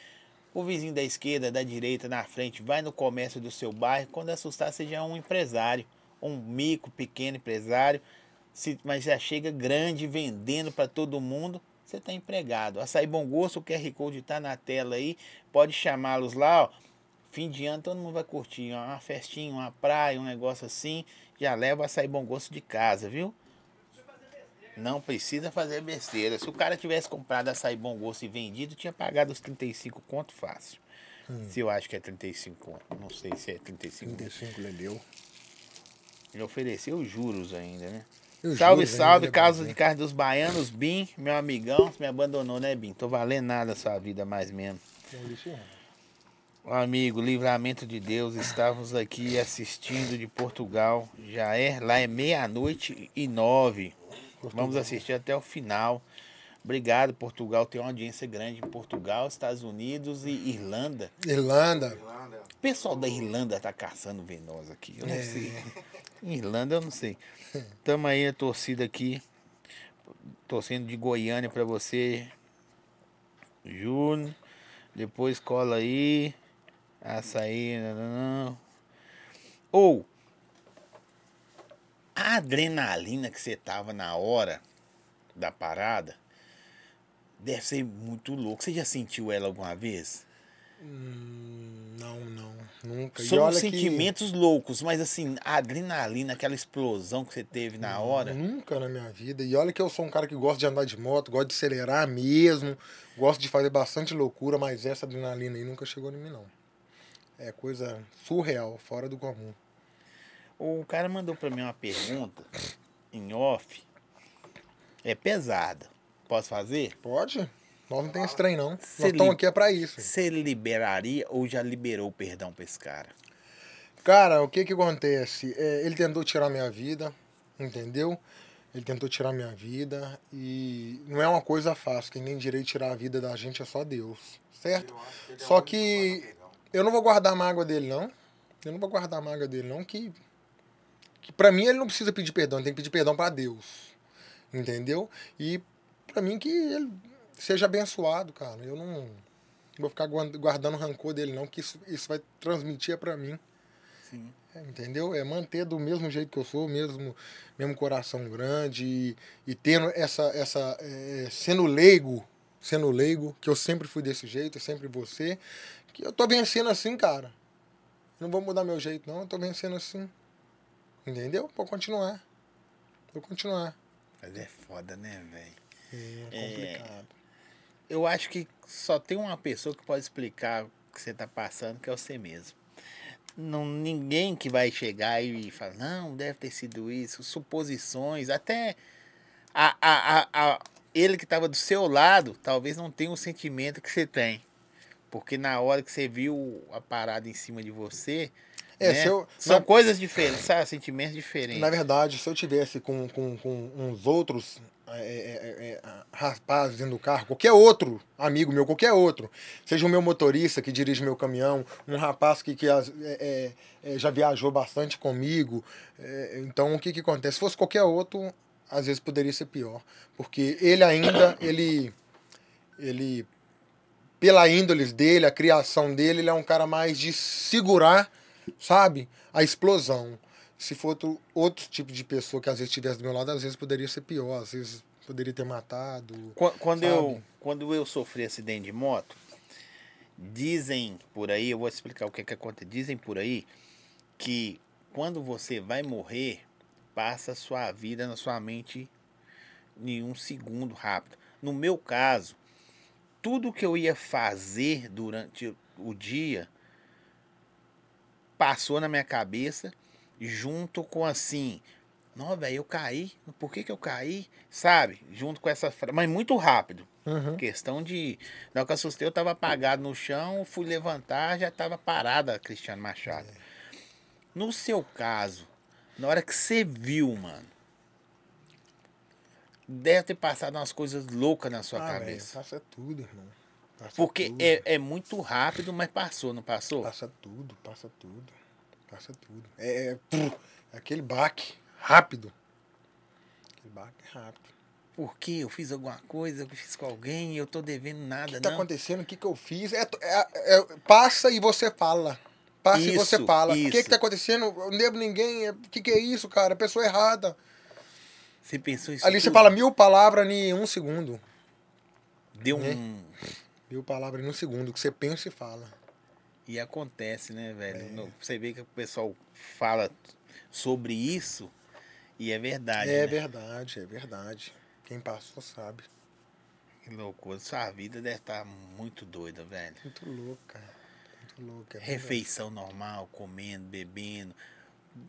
O vizinho da esquerda, da direita, na frente, vai no comércio do seu bairro. Quando assustar, já é um empresário, um micro, pequeno empresário. Se, mas já chega grande, vendendo para todo mundo, você está empregado. Açaí Bom Gosto, o QR Code está na tela aí. Pode chamá-los lá, ó. Fim de ano todo mundo vai curtir. ó, Uma festinha, uma praia, um negócio assim. Já leva açaí Bom Gosto de casa, viu? Não precisa fazer besteira. Se o cara tivesse comprado açaí bom gosto e vendido, tinha pagado os 35 conto fácil. Se eu acho que é 35 conto. Não sei se é 35 conto. 35 ele deu. Ele ofereceu juros ainda, né? Eu salve, juro, salve, ainda, Casa né? de Carne dos Baianos, Bim, meu amigão. Você me abandonou, né, Bim? Tô valendo nada a sua vida mais mesmo. Ó, amigo, livramento de Deus, estávamos aqui assistindo de Portugal. Já é, lá é meia-noite e nove. Vamos assistir até o final. Obrigado, Portugal. Tem uma audiência grande em Portugal, Estados Unidos e Irlanda. Irlanda. O pessoal da Irlanda tá caçando venosa aqui. Eu não É. sei. Irlanda eu não sei. Tamo aí a torcida aqui. Torcendo de Goiânia pra você. Júnior. Depois cola aí. Açaí. Não, não, não. Ou. A adrenalina que você tava na hora da parada deve ser muito louco. Você já sentiu ela alguma vez? Hum, não, não. Nunca. São olha que sentimentos loucos, mas assim, a adrenalina, aquela explosão que você teve na hora. Nunca na minha vida. E olha que eu sou um cara que gosta de andar de moto, gosta de acelerar mesmo, gosto de fazer bastante loucura, mas essa adrenalina aí nunca chegou em mim, não. é coisa surreal, fora do comum. O cara mandou pra mim uma pergunta em off. É pesada. Posso fazer? Pode? Nós não tem esse trem, não. Se Nós estamos aqui é pra isso. Você liberaria ou já liberou o perdão pra esse cara? Cara, o que que acontece? É, ele tentou tirar minha vida, entendeu? Ele tentou tirar minha vida e não é uma coisa fácil. Quem tem direito de tirar a vida da gente é só Deus, certo? Que é Só que eu não vou guardar a mágoa dele, não. Eu não vou guardar a mágoa dele, não. Que, que pra mim ele não precisa pedir perdão, ele tem que pedir perdão pra Deus. Entendeu? E pra mim que ele seja abençoado, cara. Eu não vou ficar guarda- guardando rancor dele, não, que isso, isso vai transmitir pra mim. Sim. É, entendeu? É manter do mesmo jeito que eu sou, mesmo, mesmo coração grande e, e tendo essa, essa é, sendo leigo, sendo leigo, que eu sempre fui desse jeito, eu sempre ser, que eu tô vencendo assim, cara. Não vou mudar meu jeito, não, eu tô vencendo assim. Entendeu? Vou continuar. Vou continuar. Mas é foda, né, velho? É complicado. Eu acho que só tem uma pessoa que pode explicar o que você tá passando, que é você mesmo. Não, ninguém que vai chegar e falar, não, deve ter sido isso, suposições, até a, a, a, a- ele que estava do seu lado, talvez não tenha o sentimento que você tem. Porque na hora que você viu a parada em cima de você, É, né, eu- são na- coisas diferentes, sabe? Sentimentos diferentes. Na verdade, se eu tivesse com, com, com uns outros é, é, é, é, rapazes dentro do carro, qualquer outro amigo meu, qualquer outro, seja o meu motorista que dirige meu caminhão, um rapaz que, que é, é, já viajou bastante comigo, então o que, que acontece? Se fosse qualquer outro, às vezes poderia ser pior, porque ele ainda, ele, ele pela índole dele, a criação dele, ele é um cara mais de segurar, sabe, a explosão. Se for outro, outro tipo de pessoa que às vezes estivesse do meu lado, às vezes poderia ser pior, às vezes poderia ter matado. Qu- Quando eu, quando eu sofri acidente de moto, dizem por aí, eu vou explicar o que, que acontece. Dizem por aí que quando você vai morrer, passa a sua vida na sua mente em um segundo rápido. No meu caso, tudo que eu ia fazer durante o dia passou na minha cabeça, junto com assim, não, velho, eu caí. Por que, que eu caí? Sabe? Junto com essa frase. Mas muito rápido. Uhum. Questão de. Na hora que eu assustei, eu tava apagado no chão, fui levantar, já tava parada, Cristiano Machado. No seu caso, na hora que você viu, mano, deve ter passado umas coisas loucas na sua Ah, cabeça. passa tudo, irmão. Passa Porque tudo. é, é muito rápido, mas passou, não passou? Passa tudo, passa tudo. Passa tudo. É, é, é aquele baque rápido. Aquele baque rápido. Por quê? Eu fiz alguma coisa, eu fiz com alguém, eu tô devendo O nada, que tá não. acontecendo? O que, que eu fiz? É, é- é- passa e você fala. Passa e você Isso, fala. O que, isso. que tá acontecendo? Eu não devo ninguém. O que, que é isso, cara? Pessoa errada. Você pensou isso Ali você tudo? fala mil palavras em um segundo. Deu né? um. Mil palavras em um segundo. Que você pensa e fala. E acontece, né, velho? É. No- Você vê que o pessoal fala sobre isso e é verdade. é né? verdade, é verdade. Quem passou sabe. Que loucura. Sua vida deve estar muito doida, velho. Muito louco, cara. Muito louco. é verdade. Refeição normal, comendo, bebendo.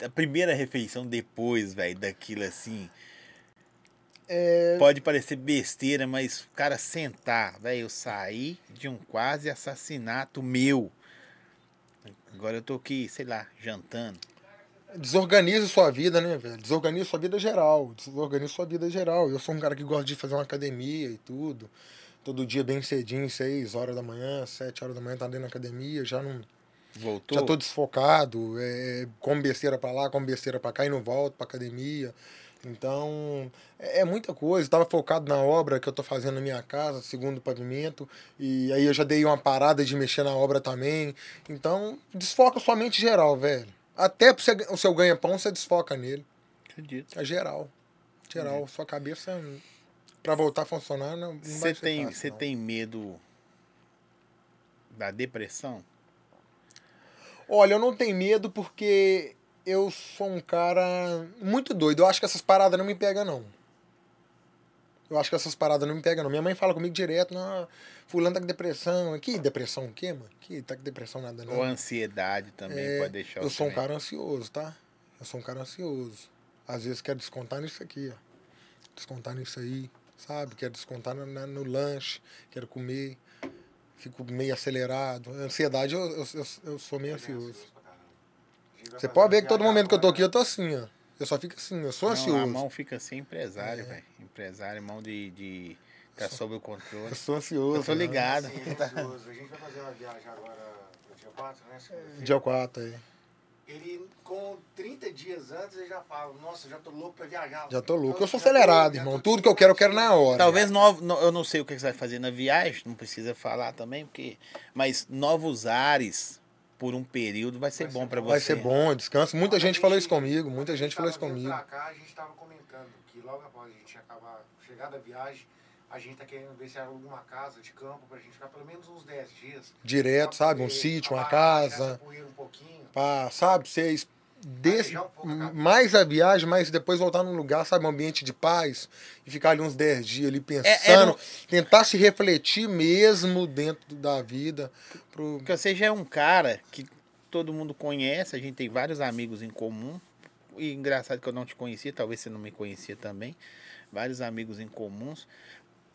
A primeira refeição depois, velho, daquilo assim. É, Pode parecer besteira, mas o cara sentar, velho, eu saí de um quase assassinato meu. Agora eu tô aqui, sei lá, jantando. Desorganiza sua vida, né, velho? Desorganiza sua vida geral. Desorganiza sua vida geral. Eu sou um cara que gosta de fazer uma academia e tudo. Todo dia bem cedinho, 6 horas da manhã, 7 horas da manhã, tá dentro da academia, já não. Voltou? Já tô desfocado, é, como besteira pra lá, como besteira pra cá e não volto pra academia. Então, é, é muita coisa. Tava focado na obra que eu tô fazendo na minha casa, segundo pavimento, e aí eu já dei uma parada de mexer na obra também. Então, desfoca sua mente geral, velho. Até o seu ganha-pão, você desfoca nele. Acredito. É geral. Geral. Sua cabeça, pra voltar a funcionar, não, Você tem, fácil, você não. tem medo da depressão? Olha, eu não tenho medo porque eu sou um cara muito doido. Eu acho que essas paradas não me pegam, não. Eu acho que essas paradas não me pegam, não. Minha mãe fala comigo direto, não, fulano tá com depressão. Que depressão o quê, mano? Que tá com depressão nada, não. Ou ansiedade também É, pode deixar eu sou um cara ansioso, tá? Eu sou um cara ansioso. Às vezes quero descontar nisso aqui, ó. Descontar nisso aí, sabe? Quero descontar no, no lanche, quero comer. Fico meio acelerado. Ansiedade, eu, eu, eu, eu sou meio ansioso. Você pode ver que todo momento que eu tô aqui, eu tô assim, ó. Eu só fico assim, eu sou Não, ansioso. a mão fica assim, É. empresário, velho. Empresário, mão de, de tá sob o controle. Eu sou ansioso. Eu tô né? ligado. Assim, ansioso. A gente vai fazer uma viagem agora pro dia 4, né? segunda-feira. Dia 4 aí. Ele, com 30 dias antes, ele já fala, nossa, já tô louco pra viajar. Já tô louco. Eu sou já tô- acelerado, já irmão. tô Tudo que eu quero, eu quero na hora. Talvez novo, no- eu não sei o que você vai fazer na viagem, não precisa falar também, porque mas novos ares por um período vai ser Vai bom bom. você. Vai ser bom, descanso. Muita A gente falou isso comigo. Muita gente falou isso comigo. Pra cá, a gente tava comentando que logo após a gente acabar, chegar da viagem, a gente tá querendo ver se aluga uma casa de campo pra gente ficar pelo menos uns 10 dias. Direto, sabe? Um sítio, uma casa. Um pouquinho. Pra, sabe, vocês. Desse, Aliviar um pouco mais a viagem, mas depois voltar num lugar, sabe, um ambiente de paz e ficar ali uns 10 dias ali é pensando, no- tentar se refletir mesmo dentro da vida. Pro... Porque você já é um cara que todo mundo conhece, a gente tem vários amigos em comum. E engraçado que eu não te conhecia, talvez você não me conhecia também. Vários amigos em comuns.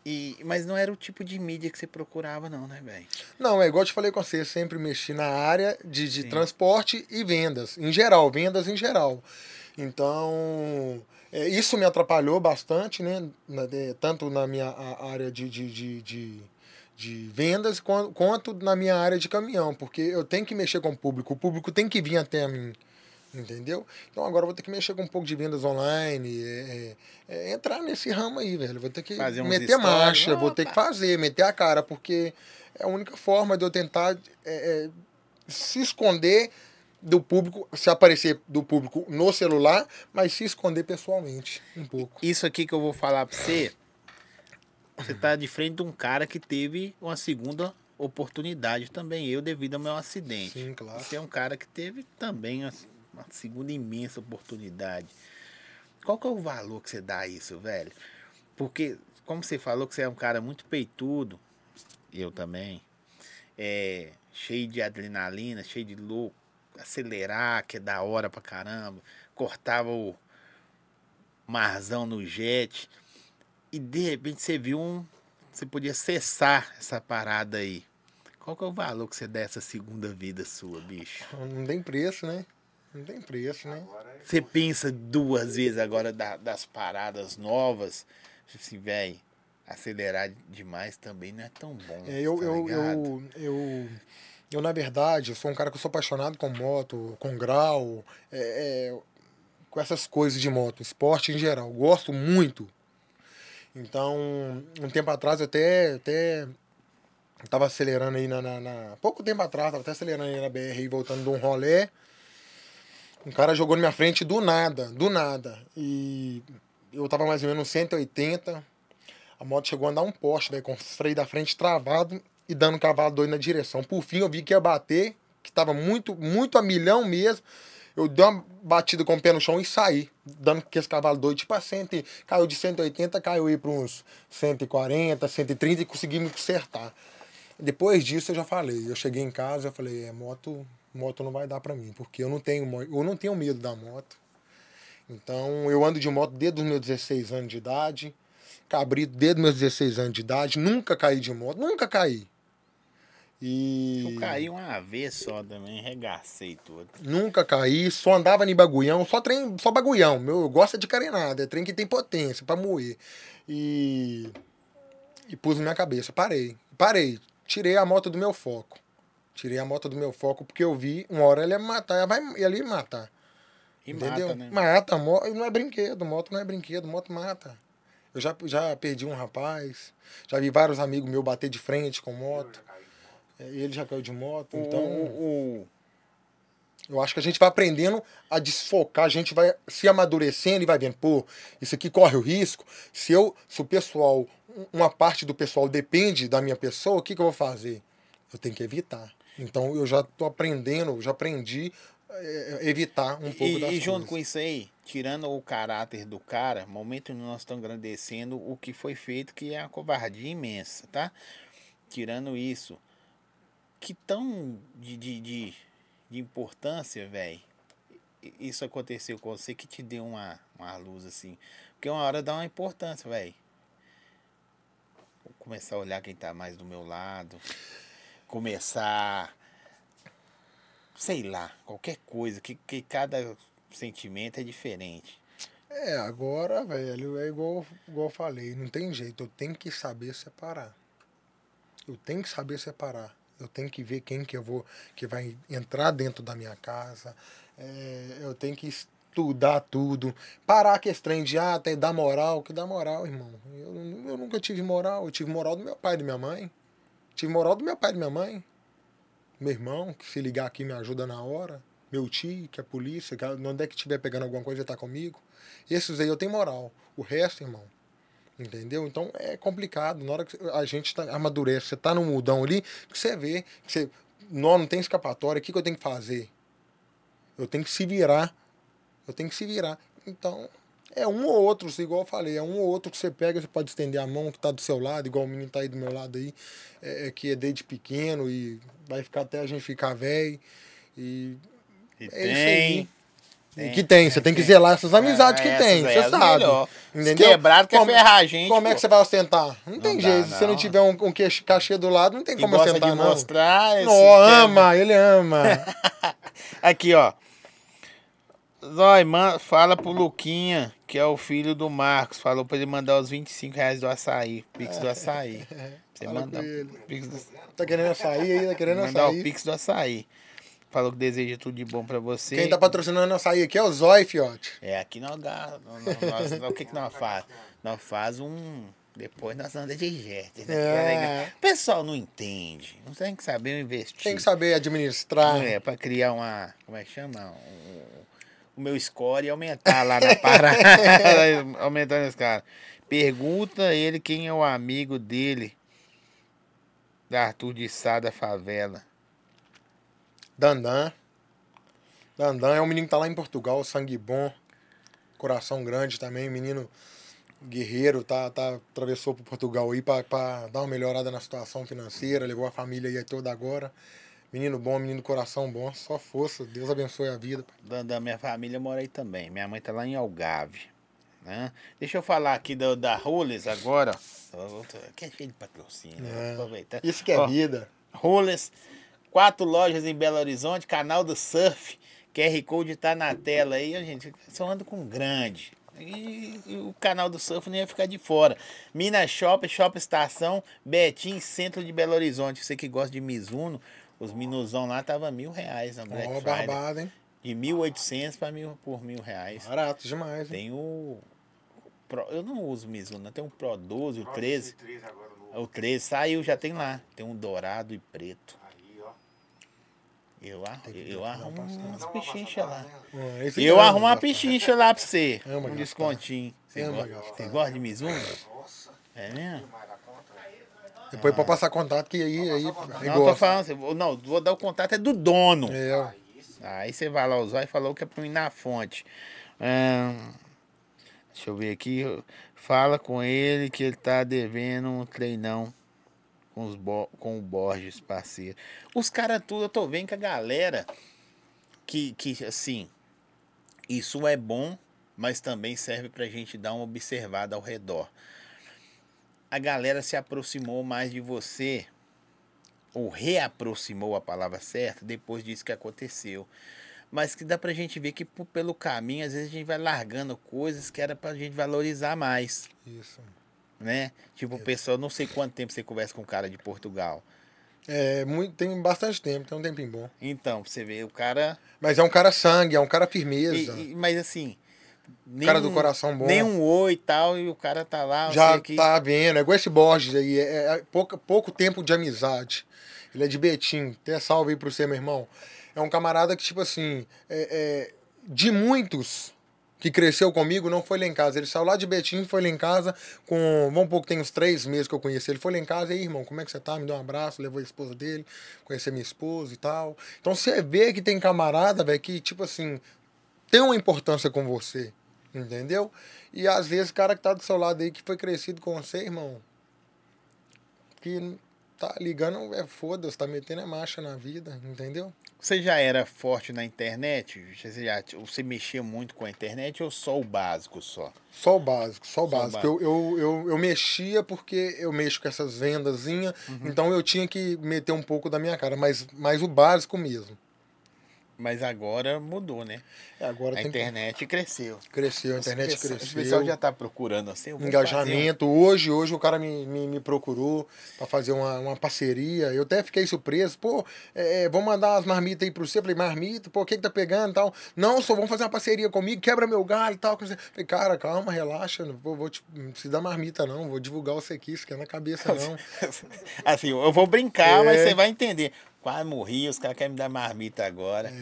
E, mas não era o tipo de mídia que você procurava, não, né, velho? Não, é igual eu te falei com você, sempre mexi na área de, de transporte e vendas, em geral, vendas em geral. Então, é, isso me atrapalhou bastante, né? na- de- tanto na minha área de, de, de, de, vendas quan- quanto na minha área de caminhão, porque eu tenho que mexer com o público, o público tem que vir até mim. Entendeu? Então agora eu vou ter que mexer com um pouco de vendas online, é, é, é, entrar nesse ramo aí, velho. Vou ter que Fazer meter marcha, vou ter opa. que fazer, meter a cara, porque é a única forma de eu tentar é, é, se esconder do público, se aparecer do público no celular, mas se esconder pessoalmente um pouco. Isso aqui que eu vou falar pra você, você tá de frente de um cara que teve uma segunda oportunidade também, eu, devido ao meu acidente. Sim, claro. Você é um cara que teve também uma, uma segunda imensa oportunidade. Qual que é o valor que você dá a isso, velho? Porque, como você falou que você é um cara muito peitudo, eu também, é, cheio de adrenalina, cheio de louco, acelerar, que é da hora pra caramba, cortava o marzão no jet, e de repente você viu um. Você podia cessar essa parada aí. Qual que é o valor que você dá essa segunda vida sua, bicho? Não tem preço, né? Não tem preço, né? É Você pensa duas vezes agora da- das paradas novas. Tipo assim, velho, acelerar demais também não é tão bom. É, eu, tá eu, eu, eu, eu, na verdade, eu sou um cara que eu sou apaixonado com moto, com grau, é, é, com essas coisas de moto, esporte em geral. Gosto muito. Então, um tempo atrás eu até, até tava acelerando aí na, na, na- Pouco tempo atrás, tava até acelerando aí na BR e voltando de um rolê. Um cara jogou na minha frente do nada, do nada. E eu tava mais ou menos 180. A moto chegou a andar um poste, velho, com o freio da frente travado e dando cavalo doido na direção. Por fim, eu vi que ia bater, que tava muito, muito a milhão mesmo. Eu dei uma batida com o pé no chão e saí, dando que esse cavalo doido, tipo a 100, caiu de 180, caiu aí para uns 140, 130 e consegui me consertar. Depois disso eu já falei, eu cheguei em casa, eu falei, é, moto, moto não vai dar para mim, porque eu não tenho, eu não tenho medo da moto. Então, eu ando de moto desde os meus 16 anos de idade. Cabrito desde os meus 16 anos de idade. Nunca caí de moto. Nunca caí. E. Eu caí uma vez só também, regacei tudo. Nunca caí. Só andava em bagulhão. Só trem, só bagulhão. Meu, eu gosto de carenada. É trem que tem potência pra moer. E. E pus na minha cabeça. Parei. Parei. Tirei a moto do meu foco. Tirei a moto do meu foco porque eu vi, uma hora ela ia matar. Ela vai ela ia matar. E Entendeu? mata, né? Mata, mo- não é brinquedo, moto não é brinquedo, moto mata. Eu já, já perdi um rapaz, já vi vários amigos meus bater de frente com moto, é, ele já caiu de moto, O- então o- o- eu acho que a gente vai aprendendo a desfocar, a gente vai se amadurecendo e vai vendo, pô, isso aqui corre o risco, se eu, se o pessoal, um- uma parte do pessoal depende da minha pessoa, o que, que eu vou fazer? Eu tenho que evitar. Então eu já tô aprendendo, já aprendi a evitar um pouco das e, e junto coisas. com isso aí, tirando o caráter do cara, momento nós estamos agradecendo o que foi feito, que é uma covardia imensa, tá? Tirando isso, que tão de, de, de, de importância, velho, isso aconteceu com você que te deu uma, uma luz assim. Porque uma hora dá uma importância, velho. Começar a olhar quem tá mais do meu lado. Começar. Sei lá, qualquer coisa. Que, que cada sentimento é diferente. É, agora, velho, é igual, igual eu falei, não tem jeito, eu tenho que saber separar. Eu tenho que saber separar. Eu tenho que ver quem que eu vou, que vai entrar dentro da minha casa. É, eu tenho que estudar tudo. Parar que estranho de ah, tem dar moral, que dá moral, irmão. Eu, eu nunca tive moral. Eu tive moral do meu pai e da minha mãe. Tive moral do meu pai e da minha mãe. Meu irmão, que se ligar aqui me ajuda na hora. Meu tio, que é polícia, que onde é que estiver pegando alguma coisa, tá comigo. Esses aí eu tenho moral. O resto, irmão, Entendeu? Então é complicado. Na hora que a gente tá, amadurece, você tá no mudão ali, que você vê, que você. Não, não tem escapatória, o que, que eu tenho que fazer? Eu tenho que se virar. Eu tenho que se virar. Então, é um ou outro, igual eu falei, é um ou outro que você pega, você pode estender a mão que tá do seu lado, igual o menino tá aí do meu lado aí, é, é que é desde pequeno e vai ficar até a gente ficar velho. E, E é tem. isso aí. E que tem, você tem que zelar essas amizades que essas tem, você é sabe. melhor. Entendeu? Quebrado quer Como- ferrar a gente. Como é pô. que você vai ostentar? Não tem dá, jeito. Se você não não. tiver um, um cachê do lado, não tem E como ostentar, não. mostrar. Não, ama, ele ama. Aqui, ó. Zói, man, fala pro Luquinha, que é o filho do Marcos. Falou pra ele mandar os 25 reais do açaí. Pix do açaí. Você Fala manda o Pix do, tá querendo açaí aí, tá querendo mandar o açaí. Pix do açaí. Falou que deseja tudo de bom pra você. Quem tá patrocinando açaí aqui é o Zói, fiote. É, aqui nós, dá- o que que nós faz? Nós faz um... Depois nós andamos de jet, né? É. O pessoal não entende. Não tem que saber investir. Tem que saber administrar. É, pra criar uma. Como é que chama? Um- o meu score e aumentar lá na parada. Aumentando esse cara. Pergunta ele quem é o amigo dele. Da Arthur de Sá da favela. Dandan. Dandan é um menino que tá lá em Portugal, sangue bom, coração grande também, menino guerreiro, tá, tá, atravessou por Portugal aí pra, pra dar uma melhorada na situação financeira, levou a família aí toda agora. Menino bom, menino coração bom, só força, Deus abençoe a vida. Da, da minha família mora aí também. Minha mãe tá lá em Algave. Né? Deixa eu falar aqui do, da Roles agora. Que é cheio de patrocínio. É. vou aproveitar. Isso que é Ó, vida. Rollers, quatro lojas em Belo Horizonte, canal do Surf, QR Code tá na tela aí, gente, só ando com grande. E, e o canal do Surf não ia ficar de fora. Minas Shop, Shop Estação, Betim, centro de Belo Horizonte. Você que gosta de Mizuno, os Minuzão lá tava mil reais na Black Ó, Friday. barbado, hein? De 1.800 para mil por mil reais. Barato demais, hein? Tem o... Pro- eu não uso Mizuno, tem o Pro 12, o 13. 13 agora no. O 13 saiu, já tem lá. Tem um dourado e preto. Aí, ó. Eu, ar- Tem que eu dar arrumo umas pichinchas lá. né? Eu arrumo uma pichincha lá pra você. Um descontinho. Gosta, você gosta de Mizuno? Nossa, É mesmo? Depois pode passar contato que aí, aí, Não, tô gosta. falando, você- vou- não, vou dar o contato é do dono. É. Aí você vai lá usar e falou que é pra mim na fonte. Ahn, deixa eu ver aqui. Fala com ele que ele tá devendo um treinão com, os Bo- com o Borges, parceiro. Os caras tudo, eu tô vendo que a galera que, que assim, isso é bom, mas também serve pra gente dar uma observada ao redor. A galera se aproximou mais de você, ou reaproximou a palavra certa, depois disso que aconteceu. Mas que dá pra gente ver que pelo caminho, às vezes a gente vai largando coisas que era pra gente valorizar mais, Isso. né? Tipo, o pessoal, não sei quanto tempo você conversa com um cara de Portugal. É, muito, tem bastante tempo, tem um tempinho bom. Então, você vê, o cara. Mas é um cara sangue, é um cara firmeza. e- e- mas assim. Um cara do coração bom. Nem um oi e tal, e o cara tá lá. Já que- tá vendo, é igual esse Borges aí, é, é pouco, pouco tempo de amizade. Ele é de Betim, até salve aí pro você, meu irmão. É um camarada que, tipo assim, é, é, de muitos que cresceu comigo, não foi lá em casa. Ele saiu lá de Betim, foi lá em casa com, vamos pouco, tem uns três meses que eu conheci. Ele foi lá em casa, e aí, irmão, como é que você tá? Me deu um abraço, levou a esposa dele, conhecer minha esposa e tal. Então você vê que tem camarada, velho, que, tipo assim, tem uma importância com você. Entendeu? E às vezes o cara que tá do seu lado aí, que foi crescido com você, irmão, que tá ligando, é foda-se, tá metendo a marcha na vida, entendeu? Você já era forte na internet? Você, já, você mexia muito com a internet ou só o básico só? Só o básico, só o Só o básico. Eu, eu, eu, eu mexia porque eu mexo com essas vendazinhas, então eu tinha que meter um pouco da minha cara, mas, mas o básico mesmo. Mas agora mudou, né? É, Agora A tem que internet cresceu. cresceu, a internet cresceu. pessoal já tá procurando assim. vou engajamento. Hoje, hoje o cara me, me, me procurou para fazer uma, uma parceria. Eu até fiquei surpreso. Pô, é, é, vamos mandar as marmitas aí pro você. Falei, marmita, pô, o que que tá pegando e tal? Não, só vamos fazer uma parceria comigo, quebra meu galho e tal. Falei, cara, calma, relaxa, não vou, vou te, não precisa dar marmita não, vou divulgar você aqui, isso aqui é na cabeça não. fazer. Assim, eu vou brincar, É. mas você vai entender. Quase morri, os caras querem me dar marmita agora.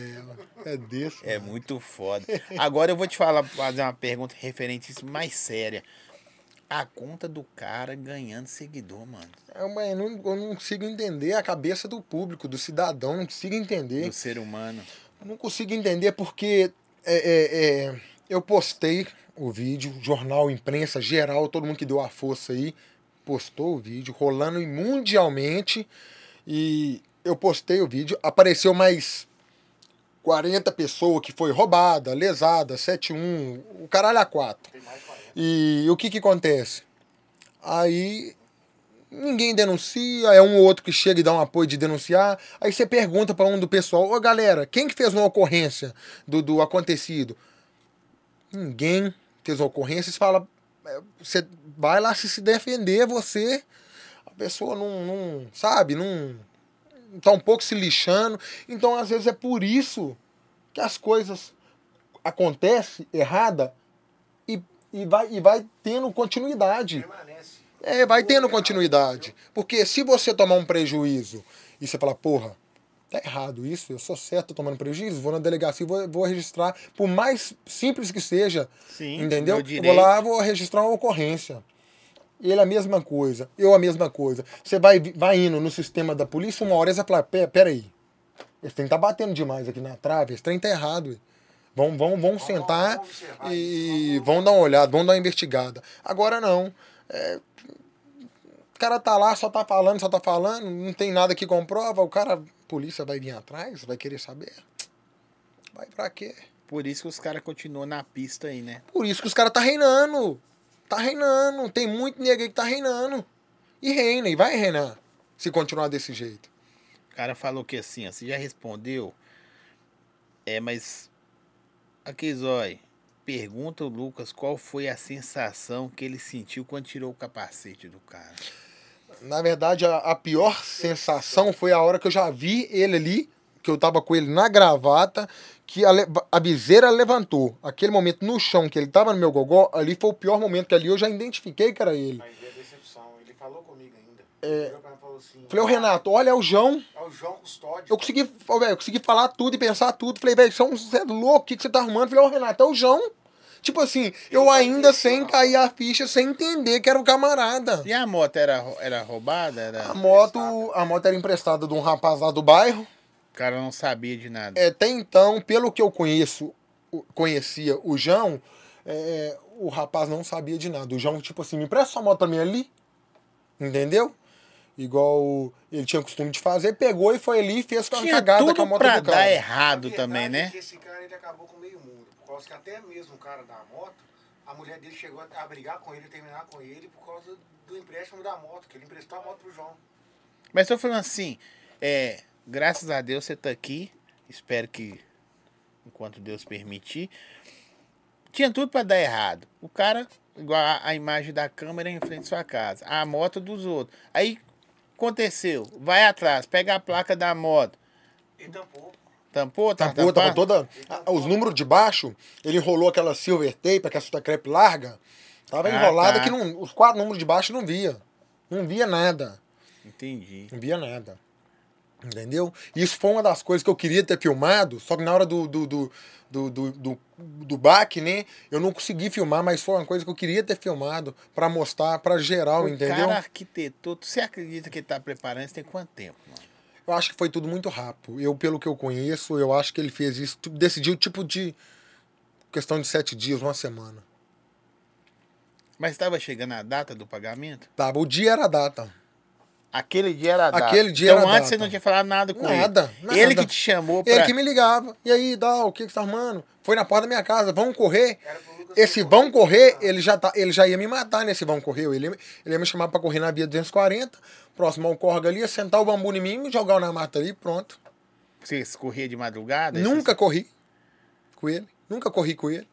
É, é desse. É muito foda. Agora eu vou te falar, fazer uma pergunta referente a isso mais séria. A conta do cara ganhando seguidor, mano. É, mas eu, não, eu não consigo entender a cabeça do público, do cidadão, não consigo entender. Do ser humano. Eu não consigo entender porque é, é, é, eu postei o vídeo, jornal, imprensa, geral, todo mundo que deu a força aí, postou o vídeo, rolando mundialmente. E eu postei o vídeo, apareceu mais 40 pessoas que foi roubada, lesada, 7-1, o caralho a 4. E o que que acontece? Aí ninguém denuncia, é um ou outro que chega e dá um apoio de denunciar. Aí você pergunta para um do pessoal, ô galera, quem que fez uma ocorrência do, do acontecido? Ninguém fez uma ocorrência, você fala, é, você vai lá se se defender, você, a pessoa não, não sabe, não tá um pouco se lixando. Então, às vezes, é por isso que as coisas acontecem errada e, e, vai, e vai tendo continuidade. Permanece. É, vai tendo continuidade. Porque se você tomar um prejuízo e você falar, porra, tá errado isso, eu sou certo tomando prejuízo, vou na delegacia e vou, vou registrar, por mais simples que seja, Sim, entendeu? Eu vou lá, vou registrar uma ocorrência. Ele a mesma coisa, eu a mesma coisa. Você vai, vai indo no sistema da polícia, uma hora você vai falar, pera, pera aí, esse trem tá batendo demais aqui na trave, esse trem tá errado. ué. Vão, vão, vão sentar vamos e vão dar uma olhada, vão dar uma investigada. Agora não. É, o cara tá lá, só tá falando, só tá falando, não tem nada que comprova, o cara, a polícia vai vir atrás, vai querer saber. Vai pra quê? Por isso que os caras continuam na pista aí, né? Por isso que os caras tá reinando. Tá reinando. Tem muito nego aí que tá reinando. E reina, e vai reinar. Se continuar desse jeito. O cara falou que assim, ó, você já respondeu. É, mas. Aqui, Zói. Pergunta o Lucas qual foi a sensação que ele sentiu quando tirou o capacete do cara. Na verdade, a, a pior sensação foi a hora que eu já vi ele ali, que eu tava com ele na gravata, que a, a viseira levantou. Aquele momento no chão que ele tava no meu gogó, ali foi o pior momento que ali eu já identifiquei que era ele. Aí veio a decepção. Ele falou comigo ainda. E falou assim. Falei, ô Renato, olha, é o João. É o João Custódio. Eu consegui, ô, velho, eu consegui falar tudo e pensar tudo. Falei, velho, você é louco, o que, que você tá arrumando? Falei, ô Renato, é o João. Tipo assim, eu ainda sem cair a ficha, sem entender que era o camarada. E a moto era, era roubada? Era... A moto, a moto era emprestada de um rapaz lá do bairro. O cara não sabia de nada. É, Até então, pelo que eu conheço, o- conhecia o João, é, o rapaz não sabia de nada. O João, tipo assim, me empresta sua moto pra mim ali. Entendeu? Igual ele tinha costume de fazer, pegou e foi ali e fez com a cagada com a moto pra do dar cara. errado A verdade também, é né? que esse cara ele acabou com meio mundo. Por causa que até mesmo o cara da moto, a mulher dele chegou a a brigar com ele, terminar com ele por causa do empréstimo da moto, que ele emprestou a moto pro João. Mas tô falando assim, é, graças a Deus você tá aqui. Espero que, enquanto Deus permitir. Tinha tudo pra dar errado. O cara, igual a, a imagem da câmera em frente à sua casa. A moto dos outros. Aí aconteceu, vai atrás, pega a placa da moto. E tampou. Tampou, tá Tampou, tava tampado? toda. a- os números de baixo, ele enrolou aquela silver tape, aquela suta crepe larga. Tava Ah, enrolada tá. que não, os quatro números de baixo não via. Não via nada. Entendi. Não via nada. Entendeu? Isso foi uma das coisas que eu queria ter filmado, só que na hora do, do, do, do, do, do, do baque, né? Eu não consegui filmar, mas foi uma coisa que eu queria ter filmado pra mostrar pra geral, O entendeu? cara arquitetou. Você acredita que ele tá preparando isso tem quanto tempo, mano? Eu acho que foi tudo muito rápido. Eu, pelo que eu conheço, eu acho que ele fez isso, tu- decidiu tipo de. questão de sete dias, uma semana. Mas estava chegando a data do pagamento? Tava, o dia era a data. Aquele dia era data. Aquele dia então, era antes você data. não tinha falado nada com Nada, ele. nada. Ele que te chamou pra... Ele que me ligava. E aí, Dá, o que, que você tá arrumando? Foi na porta da minha casa, vão correr. Esse vão correr, ele já, tá, ele já ia me matar nesse vão correr. Ele, ia- ele ia me chamar pra correr na via 240, próximo ao córrego ali, ia sentar o bambu em mim, me jogar na mata ali, pronto. Você corria de madrugada? Nunca corri com ele. Nunca corri com ele.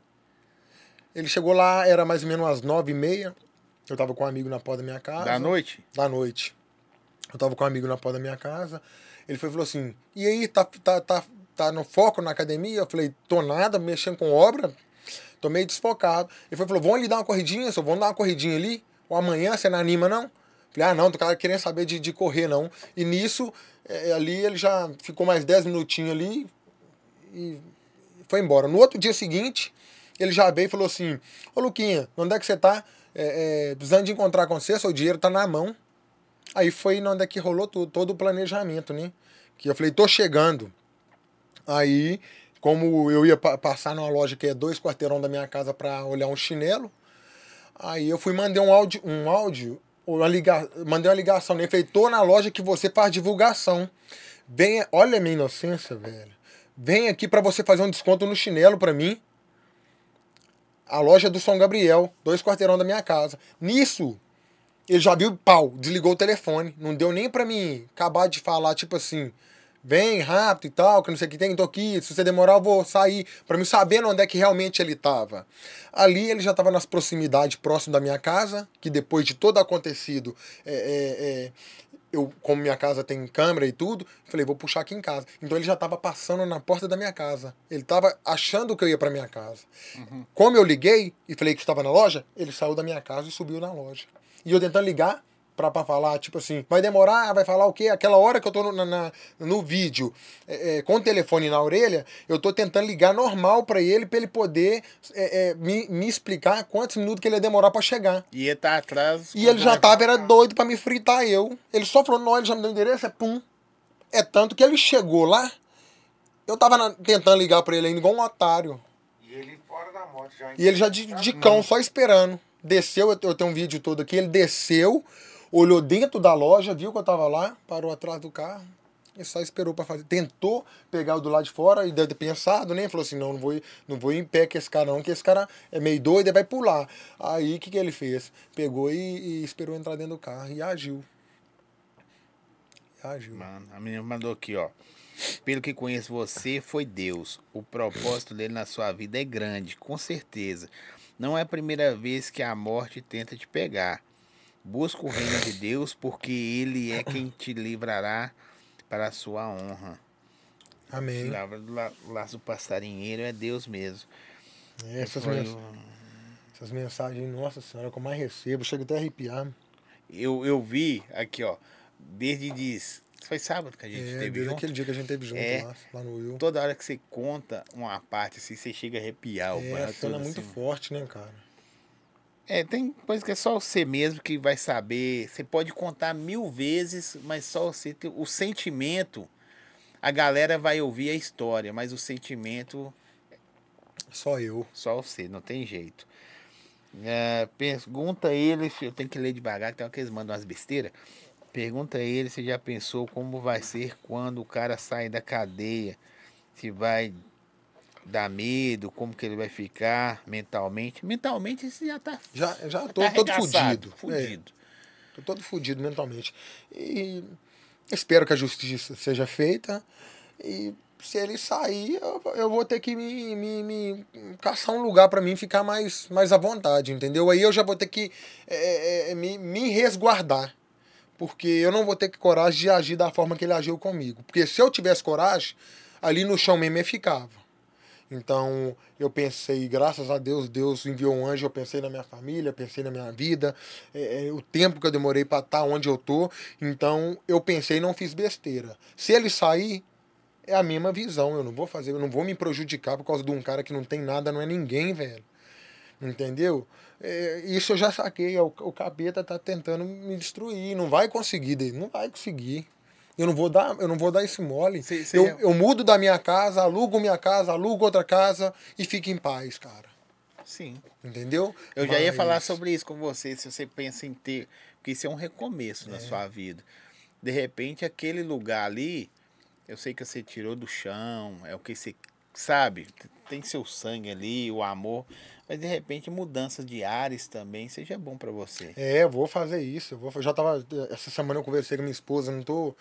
Ele chegou lá, era mais ou menos umas nove e meia. Eu tava com um amigo na porta da minha casa. Da noite? Da noite. Eu tava com um amigo na porta da minha casa. Ele foi falou assim: E aí, tá, tá, tá, tá no foco na academia? Eu falei: Tô nada, mexendo com obra. Tô meio desfocado. Ele foi falou: Vamos ali dar uma corridinha? Só vamos dar uma corridinha ali? Ou amanhã você não anima, não? Falei: Ah, não, tô cara querendo saber de, de correr, não. E nisso, eh, ali ele já ficou mais 10 minutinhos ali e foi embora. No outro dia seguinte, ele já veio e falou assim: Ô Luquinha, onde é que você tá? É, é, precisando de encontrar com você, seu dinheiro tá na mão. Aí foi onde é que rolou tudo, todo o planejamento, né? Que eu falei, tô chegando. Aí, como eu ia pa- passar numa loja que é dois quarteirão da minha casa para olhar um chinelo, aí eu fui mandei um áudio, um áudio, uma liga, mandei uma ligação nele, falei, tô na loja que você faz divulgação. Venha, olha a minha inocência, velho. Vem aqui para você fazer um desconto no chinelo para mim. A loja do São Gabriel, dois quarteirão da minha casa. Nisso, ele já viu pau, desligou o telefone. Não deu nem pra mim acabar de falar, tipo assim, vem rápido e tal, que não sei o que tem, tô aqui, se você demorar eu vou sair, pra mim saber onde é que realmente ele tava. Ali ele já tava nas proximidades, próximo da minha casa, que depois de todo acontecido, é, é, é, eu, como minha casa tem câmera e tudo, falei, vou puxar aqui em casa. Então ele já tava passando na porta da minha casa. Ele tava achando que eu ia pra minha casa. Como eu liguei e falei que estava na loja, ele saiu da minha casa e subiu na loja. E eu tentando ligar pra, pra falar, tipo assim, vai demorar, vai falar o quê? Aquela hora que eu tô no, na- na- no vídeo é, é, com o telefone na orelha, eu tô tentando ligar normal pra ele, pra ele poder é, é, me, me explicar quantos minutos que ele ia demorar pra chegar. Ia estar atrás. E ele já tava, era doido pra me fritar eu. Ele só falou, não, ele já me deu o endereço, é pum. É tanto que ele chegou lá, eu tava na- tentando ligar pra ele ainda igual um otário. E ele fora da moto já. E ele já de, de cão, só esperando. Desceu, eu tenho um vídeo todo aqui, ele desceu, olhou dentro da loja, viu que eu tava lá, parou atrás do carro e só esperou pra fazer. Tentou pegar o do lado de fora e deve ter pensado, né? Falou assim, não, não vou, não vou em pé com esse cara não, que esse cara é meio doido e vai pular. Aí, o que que ele fez? Pegou e, e esperou entrar dentro do carro e agiu. E agiu. Mano, a menina mandou aqui, ó. Pelo que conheço você, foi Deus. O propósito dele na sua vida é grande, com certeza. Não é a primeira vez que a morte tenta te pegar. Busca o reino de Deus, porque ele é quem te livrará para a sua honra. Amém. Livra do la- laço passarinheiro é Deus mesmo. É, essas, mens- essas mensagens, nossa senhora, que eu mais recebo, chega até a arrepiar. eu, eu vi aqui, ó. Desde diz. Foi sábado que a gente É, teve junto. aquele dia que a gente teve junto É. lá, lá no Will. Toda hora que você conta uma parte assim, você chega a arrepiar o É, a cena é muito assim. forte, né, cara? É, tem coisa que é só você mesmo que vai saber. Você pode contar mil vezes, mas só você o sentimento. A galera vai ouvir a história, mas o sentimento Só eu. só você, não tem jeito. É, pergunta a ele, eu tenho que ler devagar, que tem hora que eles mandam umas besteiras. Pergunta a ele se já pensou como vai ser quando o cara sair da cadeia. Se vai dar medo, como que ele vai ficar mentalmente. Mentalmente você já tá, Já, já tô tá todo arregaçado, fudido. É, fudido. tô todo fudido mentalmente. E espero que a justiça seja feita. E se ele sair, eu, eu vou ter que me, me, me caçar um lugar pra mim ficar mais, mais à vontade, entendeu? Aí eu já vou ter que é, é, me, me resguardar. Porque eu não vou ter coragem de agir da forma que ele agiu comigo. Porque se eu tivesse coragem, ali no chão mesmo eu ficava. Então eu pensei, graças a Deus, Deus enviou um anjo. Eu pensei na minha família, pensei na minha vida, é, é, o tempo que eu demorei para estar onde eu tô. Então eu pensei e não fiz besteira. Se ele sair, é a mesma visão. Eu não vou fazer, eu não vou me prejudicar por causa de um cara que não tem nada, não é ninguém, velho. Entendeu? É, isso eu já saquei. O, o capeta tá tentando me destruir. Não vai conseguir, não vai conseguir. Eu não vou dar, eu não vou dar esse mole. Cê- cê eu, já- eu mudo da minha casa, alugo minha casa, alugo outra casa e fico em paz, cara. Sim. Entendeu? Eu já ia Mas- falar sobre isso com você, se você pensa em ter. Porque isso é um recomeço na sua vida. De repente, aquele lugar ali, eu sei que você tirou do chão, é o que você sabe, tem seu sangue ali, o amor. Mas de repente, mudança de ares também seja bom pra você. É, eu vou fazer isso. Eu vou, eu já tava. Essa semana eu conversei com minha esposa, não tô.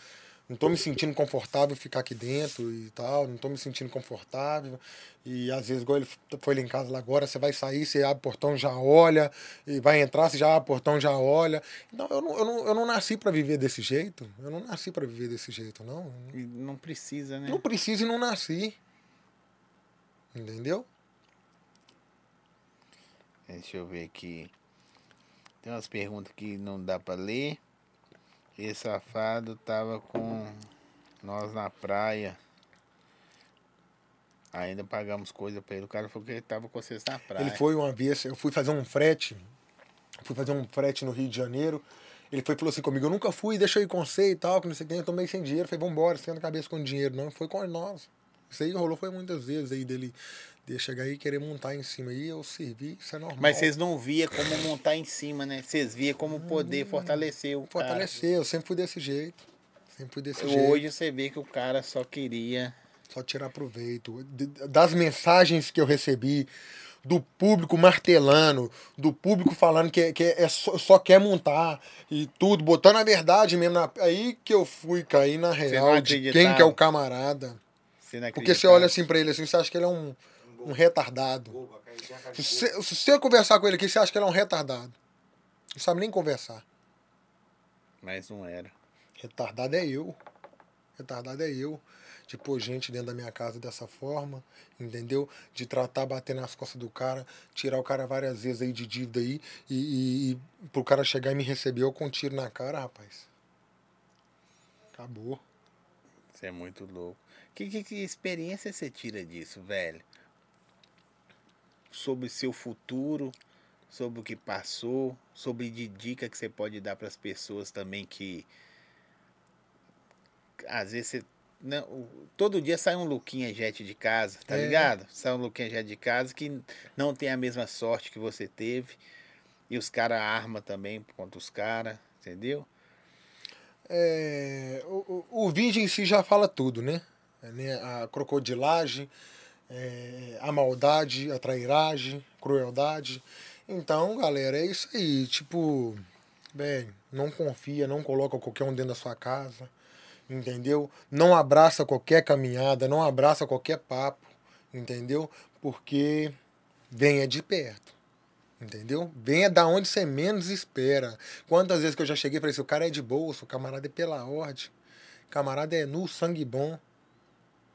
Não tô me sentindo confortável ficar aqui dentro e tal, não tô me sentindo confortável. E às vezes, igual ele foi lá em casa lá agora, você vai sair, você abre o portão, já olha, e vai entrar, você já abre o portão, já olha. Então eu não, eu não, eu não nasci para viver desse jeito. Eu não nasci para viver desse jeito, não. E não precisa, né? Não preciso e não nasci. Entendeu? Deixa eu ver aqui. Tem umas perguntas que não dá pra ler. Esse safado tava com nós na praia. Ainda pagamos coisa pra ele. O cara falou que ele tava com vocês na praia. Ele foi uma vez, eu fui fazer um frete, fui fazer um frete no Rio de Janeiro. Ele foi falou assim comigo, eu nunca fui, deixa eu ir com você e tal, que não sei o que, eu tomei sem dinheiro. Falei, vambora, você anda a cabeça com dinheiro. Não, foi com nós. Isso aí rolou foi muitas vezes aí dele, dele chegar aí e querer montar em cima aí, eu servi, isso é normal. Mas vocês não via como montar em cima, né? Vocês via como poder fortalecer o cara. Fortalecer, eu sempre fui desse jeito. Sempre fui desse Eu- jeito. Hoje você vê que o cara só queria. Só tirar proveito. De- Das mensagens que eu recebi, do público martelando, do público falando que, que é só, só quer montar e tudo, botando a verdade mesmo. Na, aí que eu fui cair na real de quem que é o camarada. Você não Porque você olha assim pra ele assim, você acha que ele é um, um retardado. Se você, se você conversar com ele aqui, você acha que ele é um retardado. Não sabe nem conversar. Mas não era. Retardado é eu. Retardado é eu. De pôr gente dentro da minha casa dessa forma, entendeu? De tratar, bater nas costas do cara, tirar o cara várias vezes aí de dívida aí e, e, e pro cara chegar e me receber eu com um tiro na cara, rapaz. Acabou. Você é muito louco. Que, que, que experiência você tira disso, velho? Sobre seu futuro, sobre o que passou, sobre de dica que você pode dar para as pessoas também que às vezes você não, o- todo dia sai um Luquinha Jet de casa, tá É. ligado? Sai um Luquinha Jet de casa que não tem a mesma sorte que você teve. E os caras arma também contra os caras, entendeu? É, o, o, o vídeo em si já fala tudo, né? É, né? A crocodilagem, é, a maldade, a trairagem, crueldade. Então, galera, é isso aí. Tipo, velho, não confia, não coloca qualquer um dentro da sua casa. Entendeu? Não abraça qualquer caminhada, não abraça qualquer papo. Entendeu? Porque venha de perto. Entendeu? Venha da onde você menos espera. Quantas vezes que eu já cheguei e falei assim, o cara é de bolso, o camarada é pela ordem. Camarada é nu, sangue bom.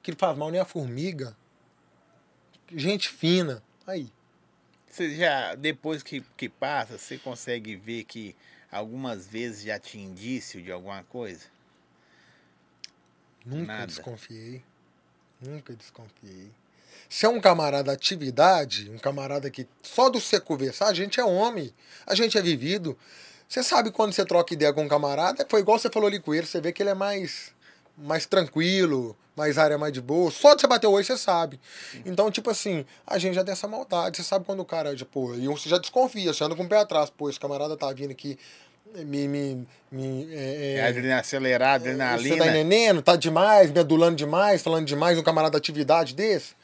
Que ele faz mal nem a formiga. Gente fina. Aí. Você já, depois que, que passa, você consegue ver que algumas vezes já tinha indício de alguma coisa? Nunca Nada. desconfiei. Nunca desconfiei. Se é um camarada atividade, um camarada que só do você conversar, a gente é homem, a gente é vivido. Você sabe quando você troca ideia com um camarada, foi igual você falou ali com ele, você vê que ele é mais, mais tranquilo, mais área mais de boa. Só de você bater o oi, você sabe. Então, tipo assim, a gente já tem essa maldade. Você sabe quando o cara, tipo, e você já desconfia, você anda com o pé atrás. Pô, esse camarada tá vindo aqui me. me, me é, É, é, adrenalina acelerada, você adrenalina. tá entendendo? Tá demais, me adulando demais, falando demais um camarada de atividade desse?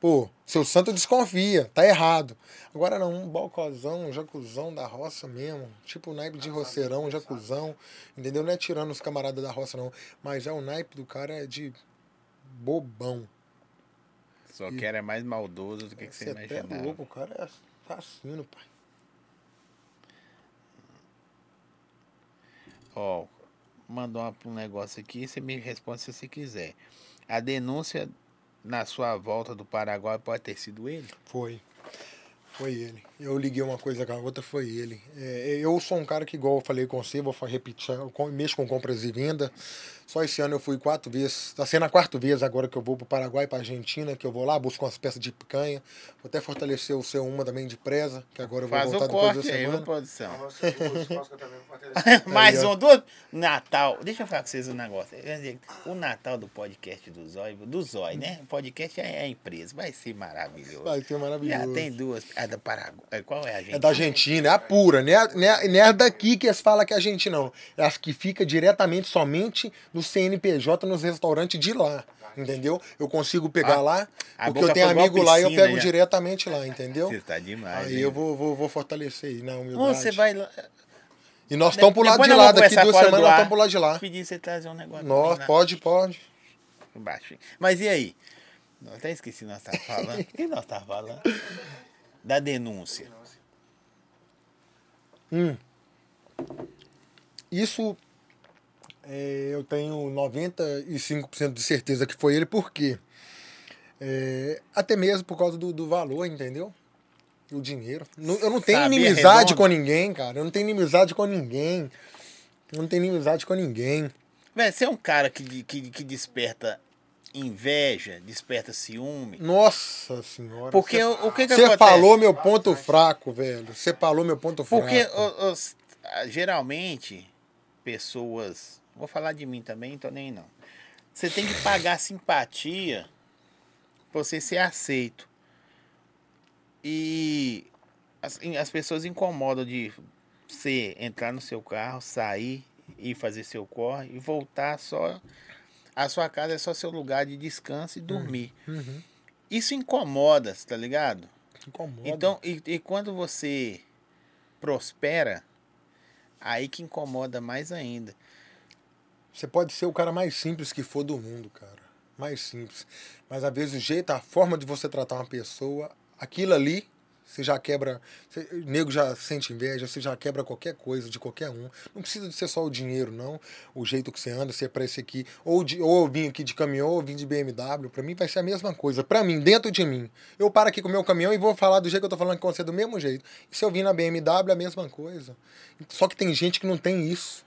Pô, seu santo desconfia, tá errado. Agora não, um balcozão, um jacuzão da roça mesmo. Tipo o naipe de roceirão, um jacuzão. Entendeu? Não é tirando os camaradas da roça, não. Mas é o naipe do cara é de bobão. Só que era mais maldoso do que, que você Você até é imaginava. louco, o cara é assassino, pai. Ó, mandou um negócio aqui, você me responde se você quiser. A denúncia na sua volta do Paraguai pode ter sido ele? Foi. Foi ele. Eu liguei uma coisa com a outra, foi ele. É, eu sou um cara que, igual eu falei com você, vou repetir, eu mexo com compras e venda. Só esse ano eu fui quatro vezes. Está sendo a quarta vez agora que eu vou para o Paraguai, para Argentina, que eu vou lá, busco umas peças de picanha. Vou até fortalecer o seu uma também de presa, que agora eu vou Faz voltar o depois da corte aí, semana. produção. Mais um, duas. Natal. Deixa eu falar com vocês um negócio. O Natal do podcast do Zói, do Zói, né? O podcast é a empresa. Vai ser maravilhoso. Vai ser maravilhoso. Já tem duas. A da Paraguai. Qual é a gente? É da Argentina, é a pura, não é, não é, não é daqui que eles falam que é Argentina, não. É as que fica diretamente somente no CNPJ, nos restaurantes de lá, entendeu? Eu consigo pegar Ah, lá, porque eu tenho amigo lá e eu pego já. diretamente lá, entendeu? Você tá demais. Aí hein? eu vou, vou, vou fortalecer na humildade. Você vai lá. E nós estamos pro lado de lá, daqui duas semanas nós estamos pro lado de lá. Pedir você trazer um negócio. Nós, pode, pode. lá embaixo. Mas e aí? Eu até esqueci nós tava falando. O que nós tava falando? Da denúncia. Hum. Isso é, eu tenho 95% de certeza que foi ele, por quê? É, até mesmo por causa do, do valor, entendeu? O dinheiro. Eu não tenho Sabia inimizade redondo. com ninguém, cara. Eu não tenho inimizade com ninguém. Eu não tenho inimizade com ninguém. Velho, você é um cara que, que, que desperta inveja, desperta ciúme. Nossa senhora. Porque Você- o, que que Você falou meu ponto fraco, velho. Você falou meu ponto fraco. Porque os- geralmente pessoas, vou falar de mim também, tô nem não. Você tem que pagar simpatia pra você ser aceito. E as, as pessoas incomodam de você entrar no seu carro, sair e fazer seu corre e voltar só. A sua casa é só seu lugar de descanso e dormir. Uhum. Isso incomoda, tá ligado? Incomoda. Então, e, e quando você prospera, aí que incomoda mais ainda. Você pode ser o cara mais simples que for do mundo, cara. Mais simples. Mas às vezes o jeito, a forma de você tratar uma pessoa, aquilo ali, você já quebra. Você, o nego já sente inveja, você já quebra qualquer coisa de qualquer um. Não precisa de ser só o dinheiro, não. O jeito que você anda, se é aqui. Ou, de, ou eu vim aqui de caminhão, ou eu vim de BMW. Pra mim vai ser a mesma coisa. Pra mim, dentro de mim. Eu paro aqui com o meu caminhão e vou falar do jeito que eu tô falando com você, do mesmo jeito. E se eu vim na BMW, é a mesma coisa. Só que tem gente que não tem isso.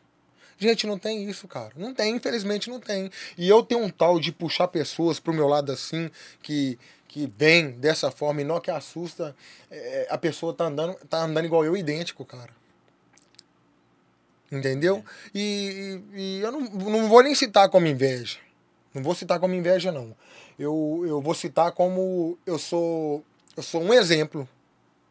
Gente, não tem isso, cara. Não tem, infelizmente não tem. E eu tenho um tal de puxar pessoas pro meu lado assim, que, que vem dessa forma e não que assusta. é, a pessoa tá andando, tá andando igual eu, idêntico, cara. Entendeu? E, e- e eu não, não vou nem citar como inveja. Não vou citar como inveja, não. Eu, eu vou citar como eu sou. Eu sou um exemplo.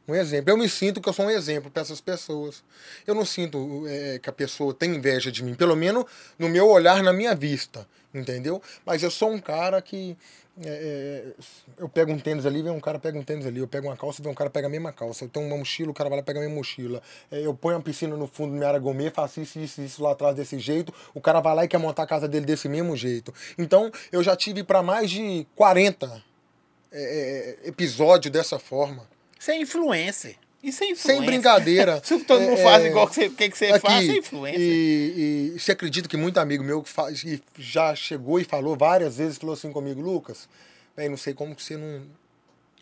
Um exemplo. Eu me sinto que eu sou um exemplo para essas pessoas. Eu não sinto é, que a pessoa tem inveja de mim, pelo menos no meu olhar, na minha vista, entendeu? Mas eu sou um cara que. É, é, eu pego um tênis ali, vem um cara pega um tênis ali. Eu pego uma calça, vem um cara pega a mesma calça. Eu tenho uma mochila, o cara vai lá pegar a minha mochila. É, eu ponho uma piscina no fundo da minha área gourmet, faço isso, isso, isso lá atrás desse jeito. O cara vai lá e quer montar a casa dele desse mesmo jeito. Então, eu já tive para mais de 40 é, é, episódios dessa forma. Isso é influencer. Isso é influência. Sem brincadeira. Se todo mundo É, faz é, igual que você, que que você faz, é influência. E, e você acredita que muito amigo meu que faz, e já chegou e falou várias vezes, falou assim comigo, Lucas, bem, não sei como que você não,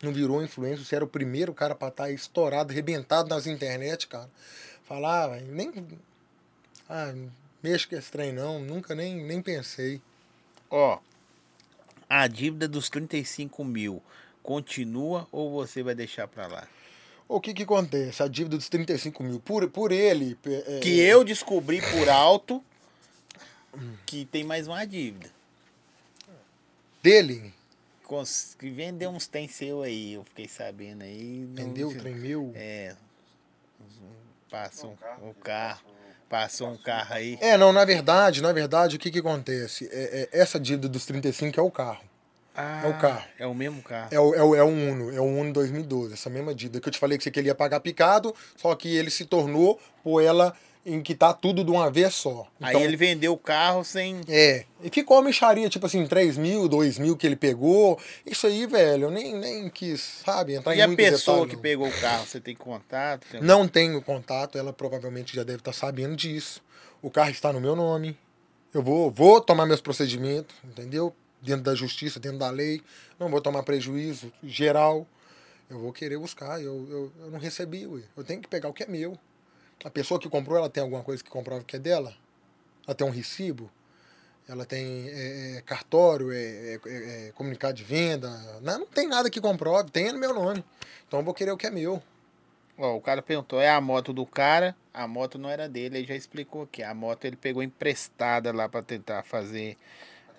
não virou influência, você era o primeiro cara pra estar estourado, arrebentado nas internet, cara. Falar, velho, nem. Ah, mexa com esse trem não, nunca nem, nem pensei. Ó, a dívida dos 35 mil continua ou você vai deixar pra lá? O que que acontece? A dívida dos 35 mil, por, por ele. é, Que eu descobri por alto que tem mais uma dívida. Dele, Cons- Que vendeu uns tem seu aí, eu fiquei sabendo aí. não- vendeu o trem meu. É. Passou Um carro, o carro. Passou um carro aí. É, não, na verdade, na verdade, o que que acontece? É, é, essa dívida dos 35 é o carro. Ah, é o carro. É o mesmo carro. É o, é, o, é o Uno, é o Uno 2012, essa mesma dívida que eu te falei que você queria pagar picado, só que ele se tornou por ela em quitar tudo de uma vez só. Aí ele vendeu o carro sem. É, e ficou uma micharia, tipo assim, 3 mil, 2 mil que ele pegou. Isso aí, velho, eu nem, nem quis, sabe, entrar E em a muito pessoa detalhe, que não. pegou o carro, você tem contato? Tem- Não tenho contato, ela provavelmente já deve estar sabendo disso. O carro está no meu nome. Eu vou, vou tomar meus procedimentos, entendeu? Dentro da justiça, dentro da lei. Não vou tomar prejuízo geral. Eu vou querer buscar, eu, eu, eu não recebi, ué. Eu tenho que pegar o que é meu. A pessoa que comprou, ela tem alguma coisa que comprova que é dela? Ela tem um recibo? Ela tem é, é, cartório, é, é, é, é comunicado de venda? Não, não tem nada que comprove, tem no meu nome. Então eu vou querer o que é meu. Ó, o cara perguntou, é a moto do cara? A moto não era dele, ele já explicou aqui. A moto ele pegou emprestada lá para tentar fazer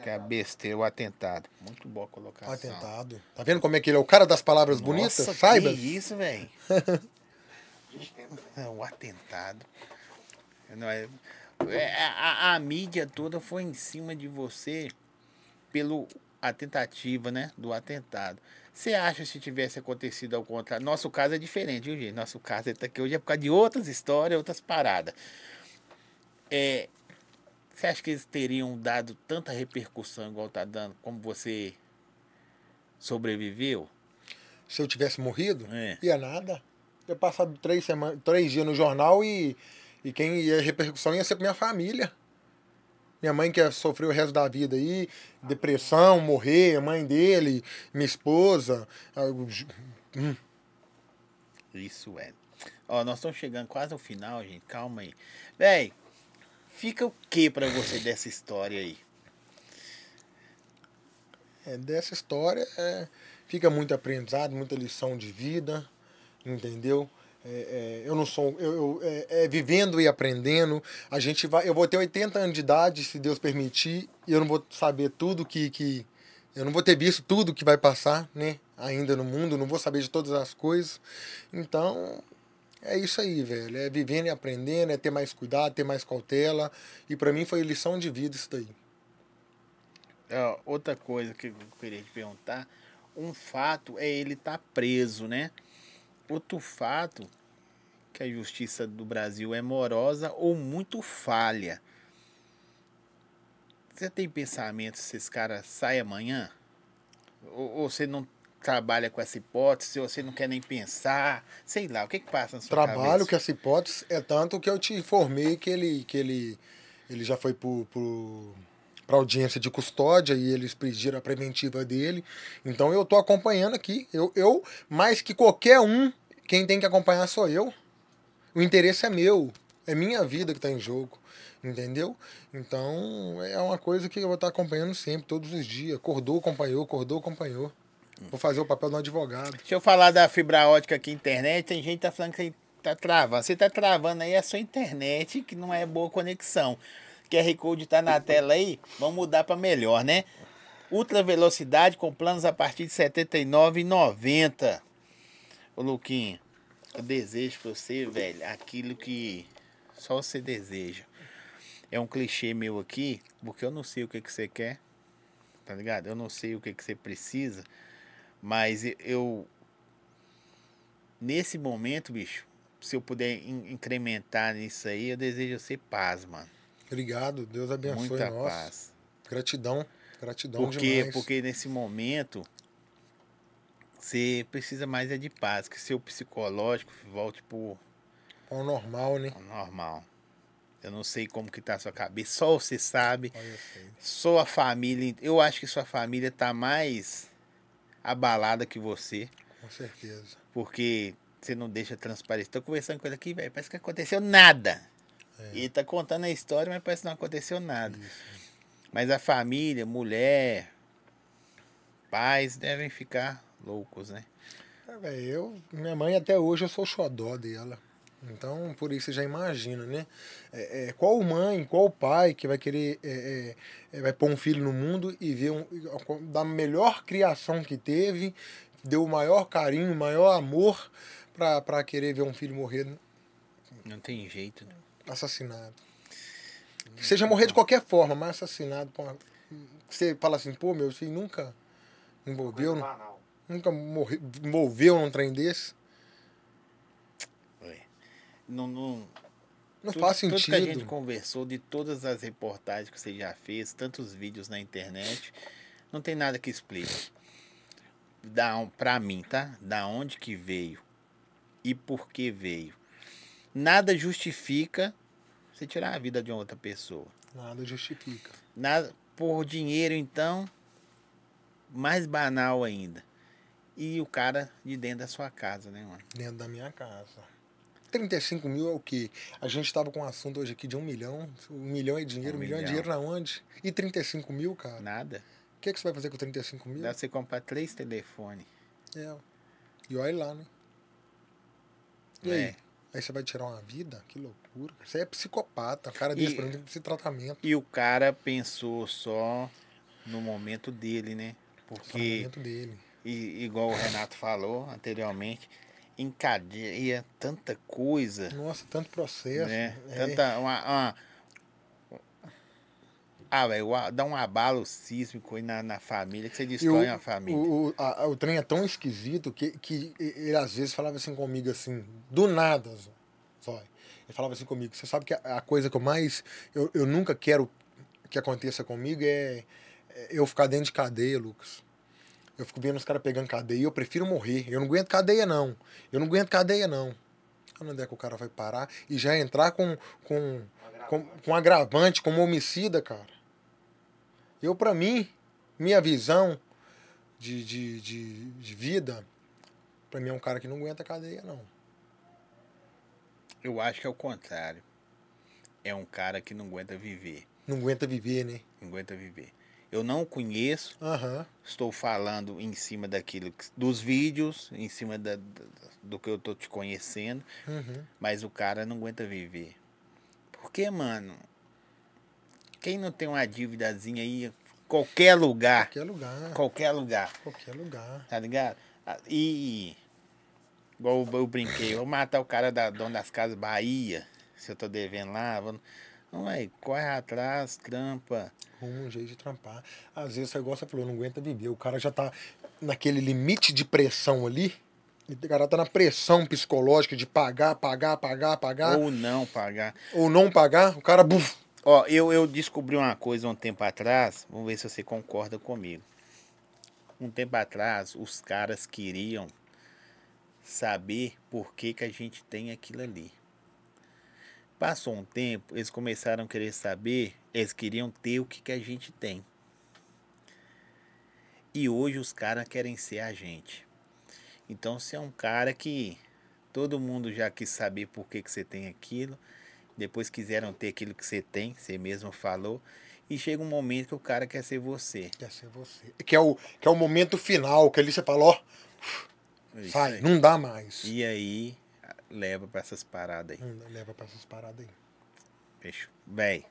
que é a besteira, o atentado. Muito boa colocação. Atentado. Tá vendo como é que ele é o cara das palavras Nossa, bonitas? Saiba. Que isso, velho. o atentado. Não é, é, a, a, mídia toda foi em cima de você pelo a tentativa, né, do atentado. Você acha se tivesse acontecido ao contrário? Nosso caso é diferente, viu, gente? Nosso caso é tá aqui hoje é por causa de outras histórias, outras paradas. É, você acha que eles teriam dado tanta repercussão igual tá dando, como você sobreviveu? Se eu tivesse morrido? É. Ia nada. Ia passar três, semanas, três dias no jornal e, e quem ia repercussão ia ser minha família. Minha mãe que sofreu o resto da vida aí, depressão, morrer, a mãe dele, minha esposa. Hum. Isso é. Ó, nós estamos chegando quase ao final, gente. Calma aí. Véi, Fica o que para você dessa história aí? É, dessa história é, fica muito aprendizado, muita lição de vida, entendeu? É, é, eu não sou. Eu, eu é, é, vivendo e aprendendo. A gente vai. Eu vou ter 80 anos de idade, se Deus permitir, e eu não vou saber tudo que. que eu não vou ter visto tudo que vai passar, né? Ainda no mundo, não vou saber de todas as coisas. Então, é isso aí, velho. É vivendo e aprendendo, é ter mais cuidado, ter mais cautela. E para mim foi lição de vida isso daí. É, outra coisa que eu queria te perguntar. Um fato é ele estar tá preso, né? Outro fato que a justiça do Brasil é morosa ou muito falha. Você tem pensamento se esse cara sai amanhã? Ou, ou você não trabalha com essa hipótese, ou você não quer nem pensar, sei lá, o que que passa na sua Trabalho cabeça? com essa hipótese, é tanto que eu te informei que ele, que ele, ele já foi por para audiência de custódia e eles pediram a preventiva dele. Então eu tô acompanhando aqui. Eu, eu, mais que qualquer um, quem tem que acompanhar sou eu. O interesse é meu, é minha vida que está em jogo, entendeu? Então é uma coisa que eu vou estar acompanhando sempre, todos os dias. Acordou, acompanhou, acordou, acompanhou. Vou fazer o papel do advogado. Deixa eu falar da fibra ótica aqui internet. Tem gente que tá falando que tá travando. Você tá travando aí a sua internet, que não é boa conexão. QR Code tá na tela aí. Vamos mudar para melhor, né? Ultra velocidade com planos a partir de R$ 79,90. Ô Luquinho, eu desejo pra você, velho, aquilo que só você deseja. É um clichê meu aqui, porque eu não sei o que, que você quer, tá ligado? Eu não sei o que, que você precisa. Mas eu. Nesse momento, bicho, se eu puder incrementar nisso aí, eu desejo ser paz, mano. Obrigado, Deus abençoe Muita nós. paz. Gratidão, gratidão porque, demais. Porque nesse momento você precisa mais é de paz, que seu psicológico volte pro ao normal, né? Ao normal. Eu não sei como que tá a sua cabeça, só você sabe. Só a família, eu acho que sua família tá mais abalada que você. Com certeza. Porque você não deixa transparecer. Tô conversando com ele aqui, velho, parece que aconteceu nada. É. E tá contando a história, mas parece que não aconteceu nada. Isso. Mas a família, mulher, pais devem ficar loucos, né? É, véio, eu, minha mãe até hoje eu sou xodó dela. Então, por isso você já imagina, né? É, é, qual mãe, qual pai que vai querer, é, é, é vai pôr um filho no mundo e ver um, da melhor criação que teve, deu o maior carinho, o maior amor para querer ver um filho morrer. Não tem jeito. Né? Assassinado. Que seja morrer de qualquer forma, mas assassinado. Você fala assim, pô, meu filho nunca envolveu, nunca morreu, envolveu num trem desse. Não, não, não tudo, faz sentido. Tudo que a gente conversou, de todas as reportagens que você já fez, tantos vídeos na internet, não tem nada que explique. Da, pra mim, tá? Da onde que veio e por que veio. Nada justifica você tirar a vida de outra pessoa. Nada justifica. Nada por dinheiro, então, mais banal ainda. E o cara de dentro da sua casa, né, mano? Dentro da minha casa. 35 mil é o quê? A gente tava com um assunto hoje aqui de um milhão. Um milhão é dinheiro, um, Um milhão, é milhão. dinheiro na onde? E 35 mil, cara? Nada. O que, que você vai fazer com 35 mil? Dá pra você comprar três telefones. É. E olha lá, né? E aí? É. Aí você vai tirar uma vida? Que loucura. Você é psicopata. O cara desse E- que fazer tratamento. E o cara pensou só no momento dele, né? Porque, Tratamento dele. e- igual o Renato falou anteriormente, encadeia tanta coisa, Nossa, tanto processo. né? É. Tanta. Uma, uma- Ah, velho, dá um abalo sísmico aí na, na família que você destrói o, a família. O, o, a- o trem é tão esquisito que, que ele às vezes falava assim comigo, assim, do nada. Zói. Ele falava assim comigo, você sabe que a, a coisa que eu mais. Eu, eu nunca quero que aconteça comigo é, é eu ficar dentro de cadeia, Lucas. Eu fico vendo os caras pegando cadeia e eu prefiro morrer. Eu não aguento cadeia, não. Eu não aguento cadeia, não. Onde é que o cara vai parar e já entrar com, com, com, com agravante, como homicida, cara? Eu, pra mim, minha visão de, de, de, de vida, pra mim é um cara que não aguenta cadeia, não. Eu acho que é o contrário. É um cara que não aguenta viver. Não aguenta viver, né? Não aguenta viver. Eu não o conheço, Aham. estou falando em cima daquilo, que- dos vídeos, em cima da- do que eu tô te conhecendo, Uhum. mas o cara não aguenta viver. Porque, mano, quem não tem uma dívidazinha aí, qualquer lugar, Qualquer lugar. qualquer lugar, Qualquer lugar. tá ligado? E, igual eu, eu brinquei, vou matar o cara da Dona das Casas Bahia, se eu tô devendo lá, vou, não, aí, corre atrás, trampa, Um jeito de trampar. Às vezes, igual você falou, não aguenta viver. O cara já tá naquele limite de pressão ali. O cara tá na pressão psicológica de pagar, pagar, pagar, pagar. Ou, ou não pagar. não pagar. O cara, buf, Ó, eu, eu descobri uma coisa um tempo atrás, vamos ver se você concorda comigo. Um tempo atrás, os caras queriam saber por que, que a gente tem aquilo ali. Passou um tempo, eles começaram a querer saber, eles queriam ter o que, que a gente tem. E hoje os caras querem ser a gente. Então, você é um cara que todo mundo já quis saber por que, que você tem aquilo, depois quiseram ter aquilo que você tem, você mesmo falou, e chega um momento que o cara quer ser você. quer ser você. Que é, o, que é o momento final, que ali você fala, ó, É sai, não dá mais. E aí, leva pra essas paradas aí. Dá- leva pra essas paradas aí. Fechou. Véi,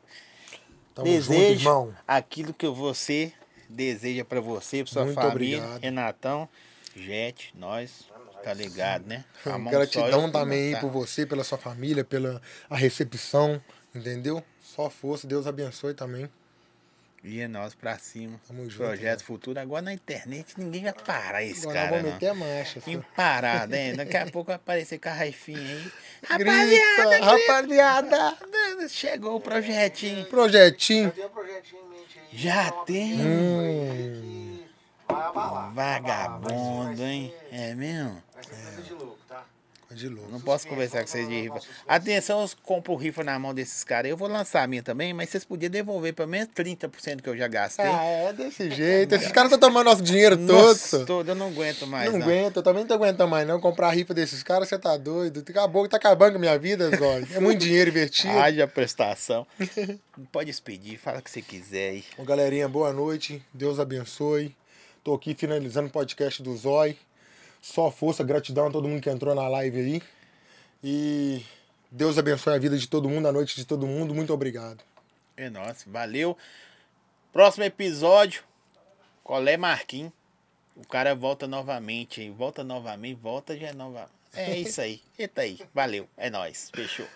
Tamo junto, desejo irmão. aquilo que você deseja pra você, pra sua Muito família. obrigado. Renatão, Jet, nós, tá ligado, né? A mão só Gratidão também aí tá. por você, pela sua família, pela a recepção, entendeu? Só força, Deus abençoe também. E é nós pra cima. Tamo junto, Projeto né? futuro. Agora na internet ninguém vai parar esse Agora cara, vamos não. meter a marcha. Imparado, hein? Daqui a pouco vai aparecer com a raifinha aí. Grita, rapaziada! Chegou o projetinho. Projetinho. Já tem um projetinho em mente aí. Já Então, tem? que Vai abalar. Vagabundo, hein? É mesmo? Vai ser coisa de louco? De louco. Não posso conversar com vocês de rifa. Atenção, eu compro rifa na mão desses caras. Eu vou lançar a minha também, mas vocês podiam devolver pelo menos 30% que eu já gastei. Ah, é desse jeito. Esses caras estão tomando nosso dinheiro Nossa, todo. todo, eu não aguento mais. Não Não, aguento, eu também não tô aguentando mais não. Comprar rifa desses caras, você tá doido. Acabou, tá acabando com a minha vida, Zóio. É muito dinheiro investido. Haja prestação. Pode despedir, fala o que você quiser aí. Bom, galerinha, boa noite. Deus abençoe. Tô aqui finalizando o podcast do Zói. Só força, gratidão a todo mundo que entrou na live aí. E Deus abençoe a vida de todo mundo, a noite de todo mundo. Muito obrigado. É nóis, valeu. Próximo episódio, Colé Marquinhos. O cara volta novamente aí. Volta novamente, volta já é nova. É isso aí. Eita aí. Valeu. É nóis. Fechou.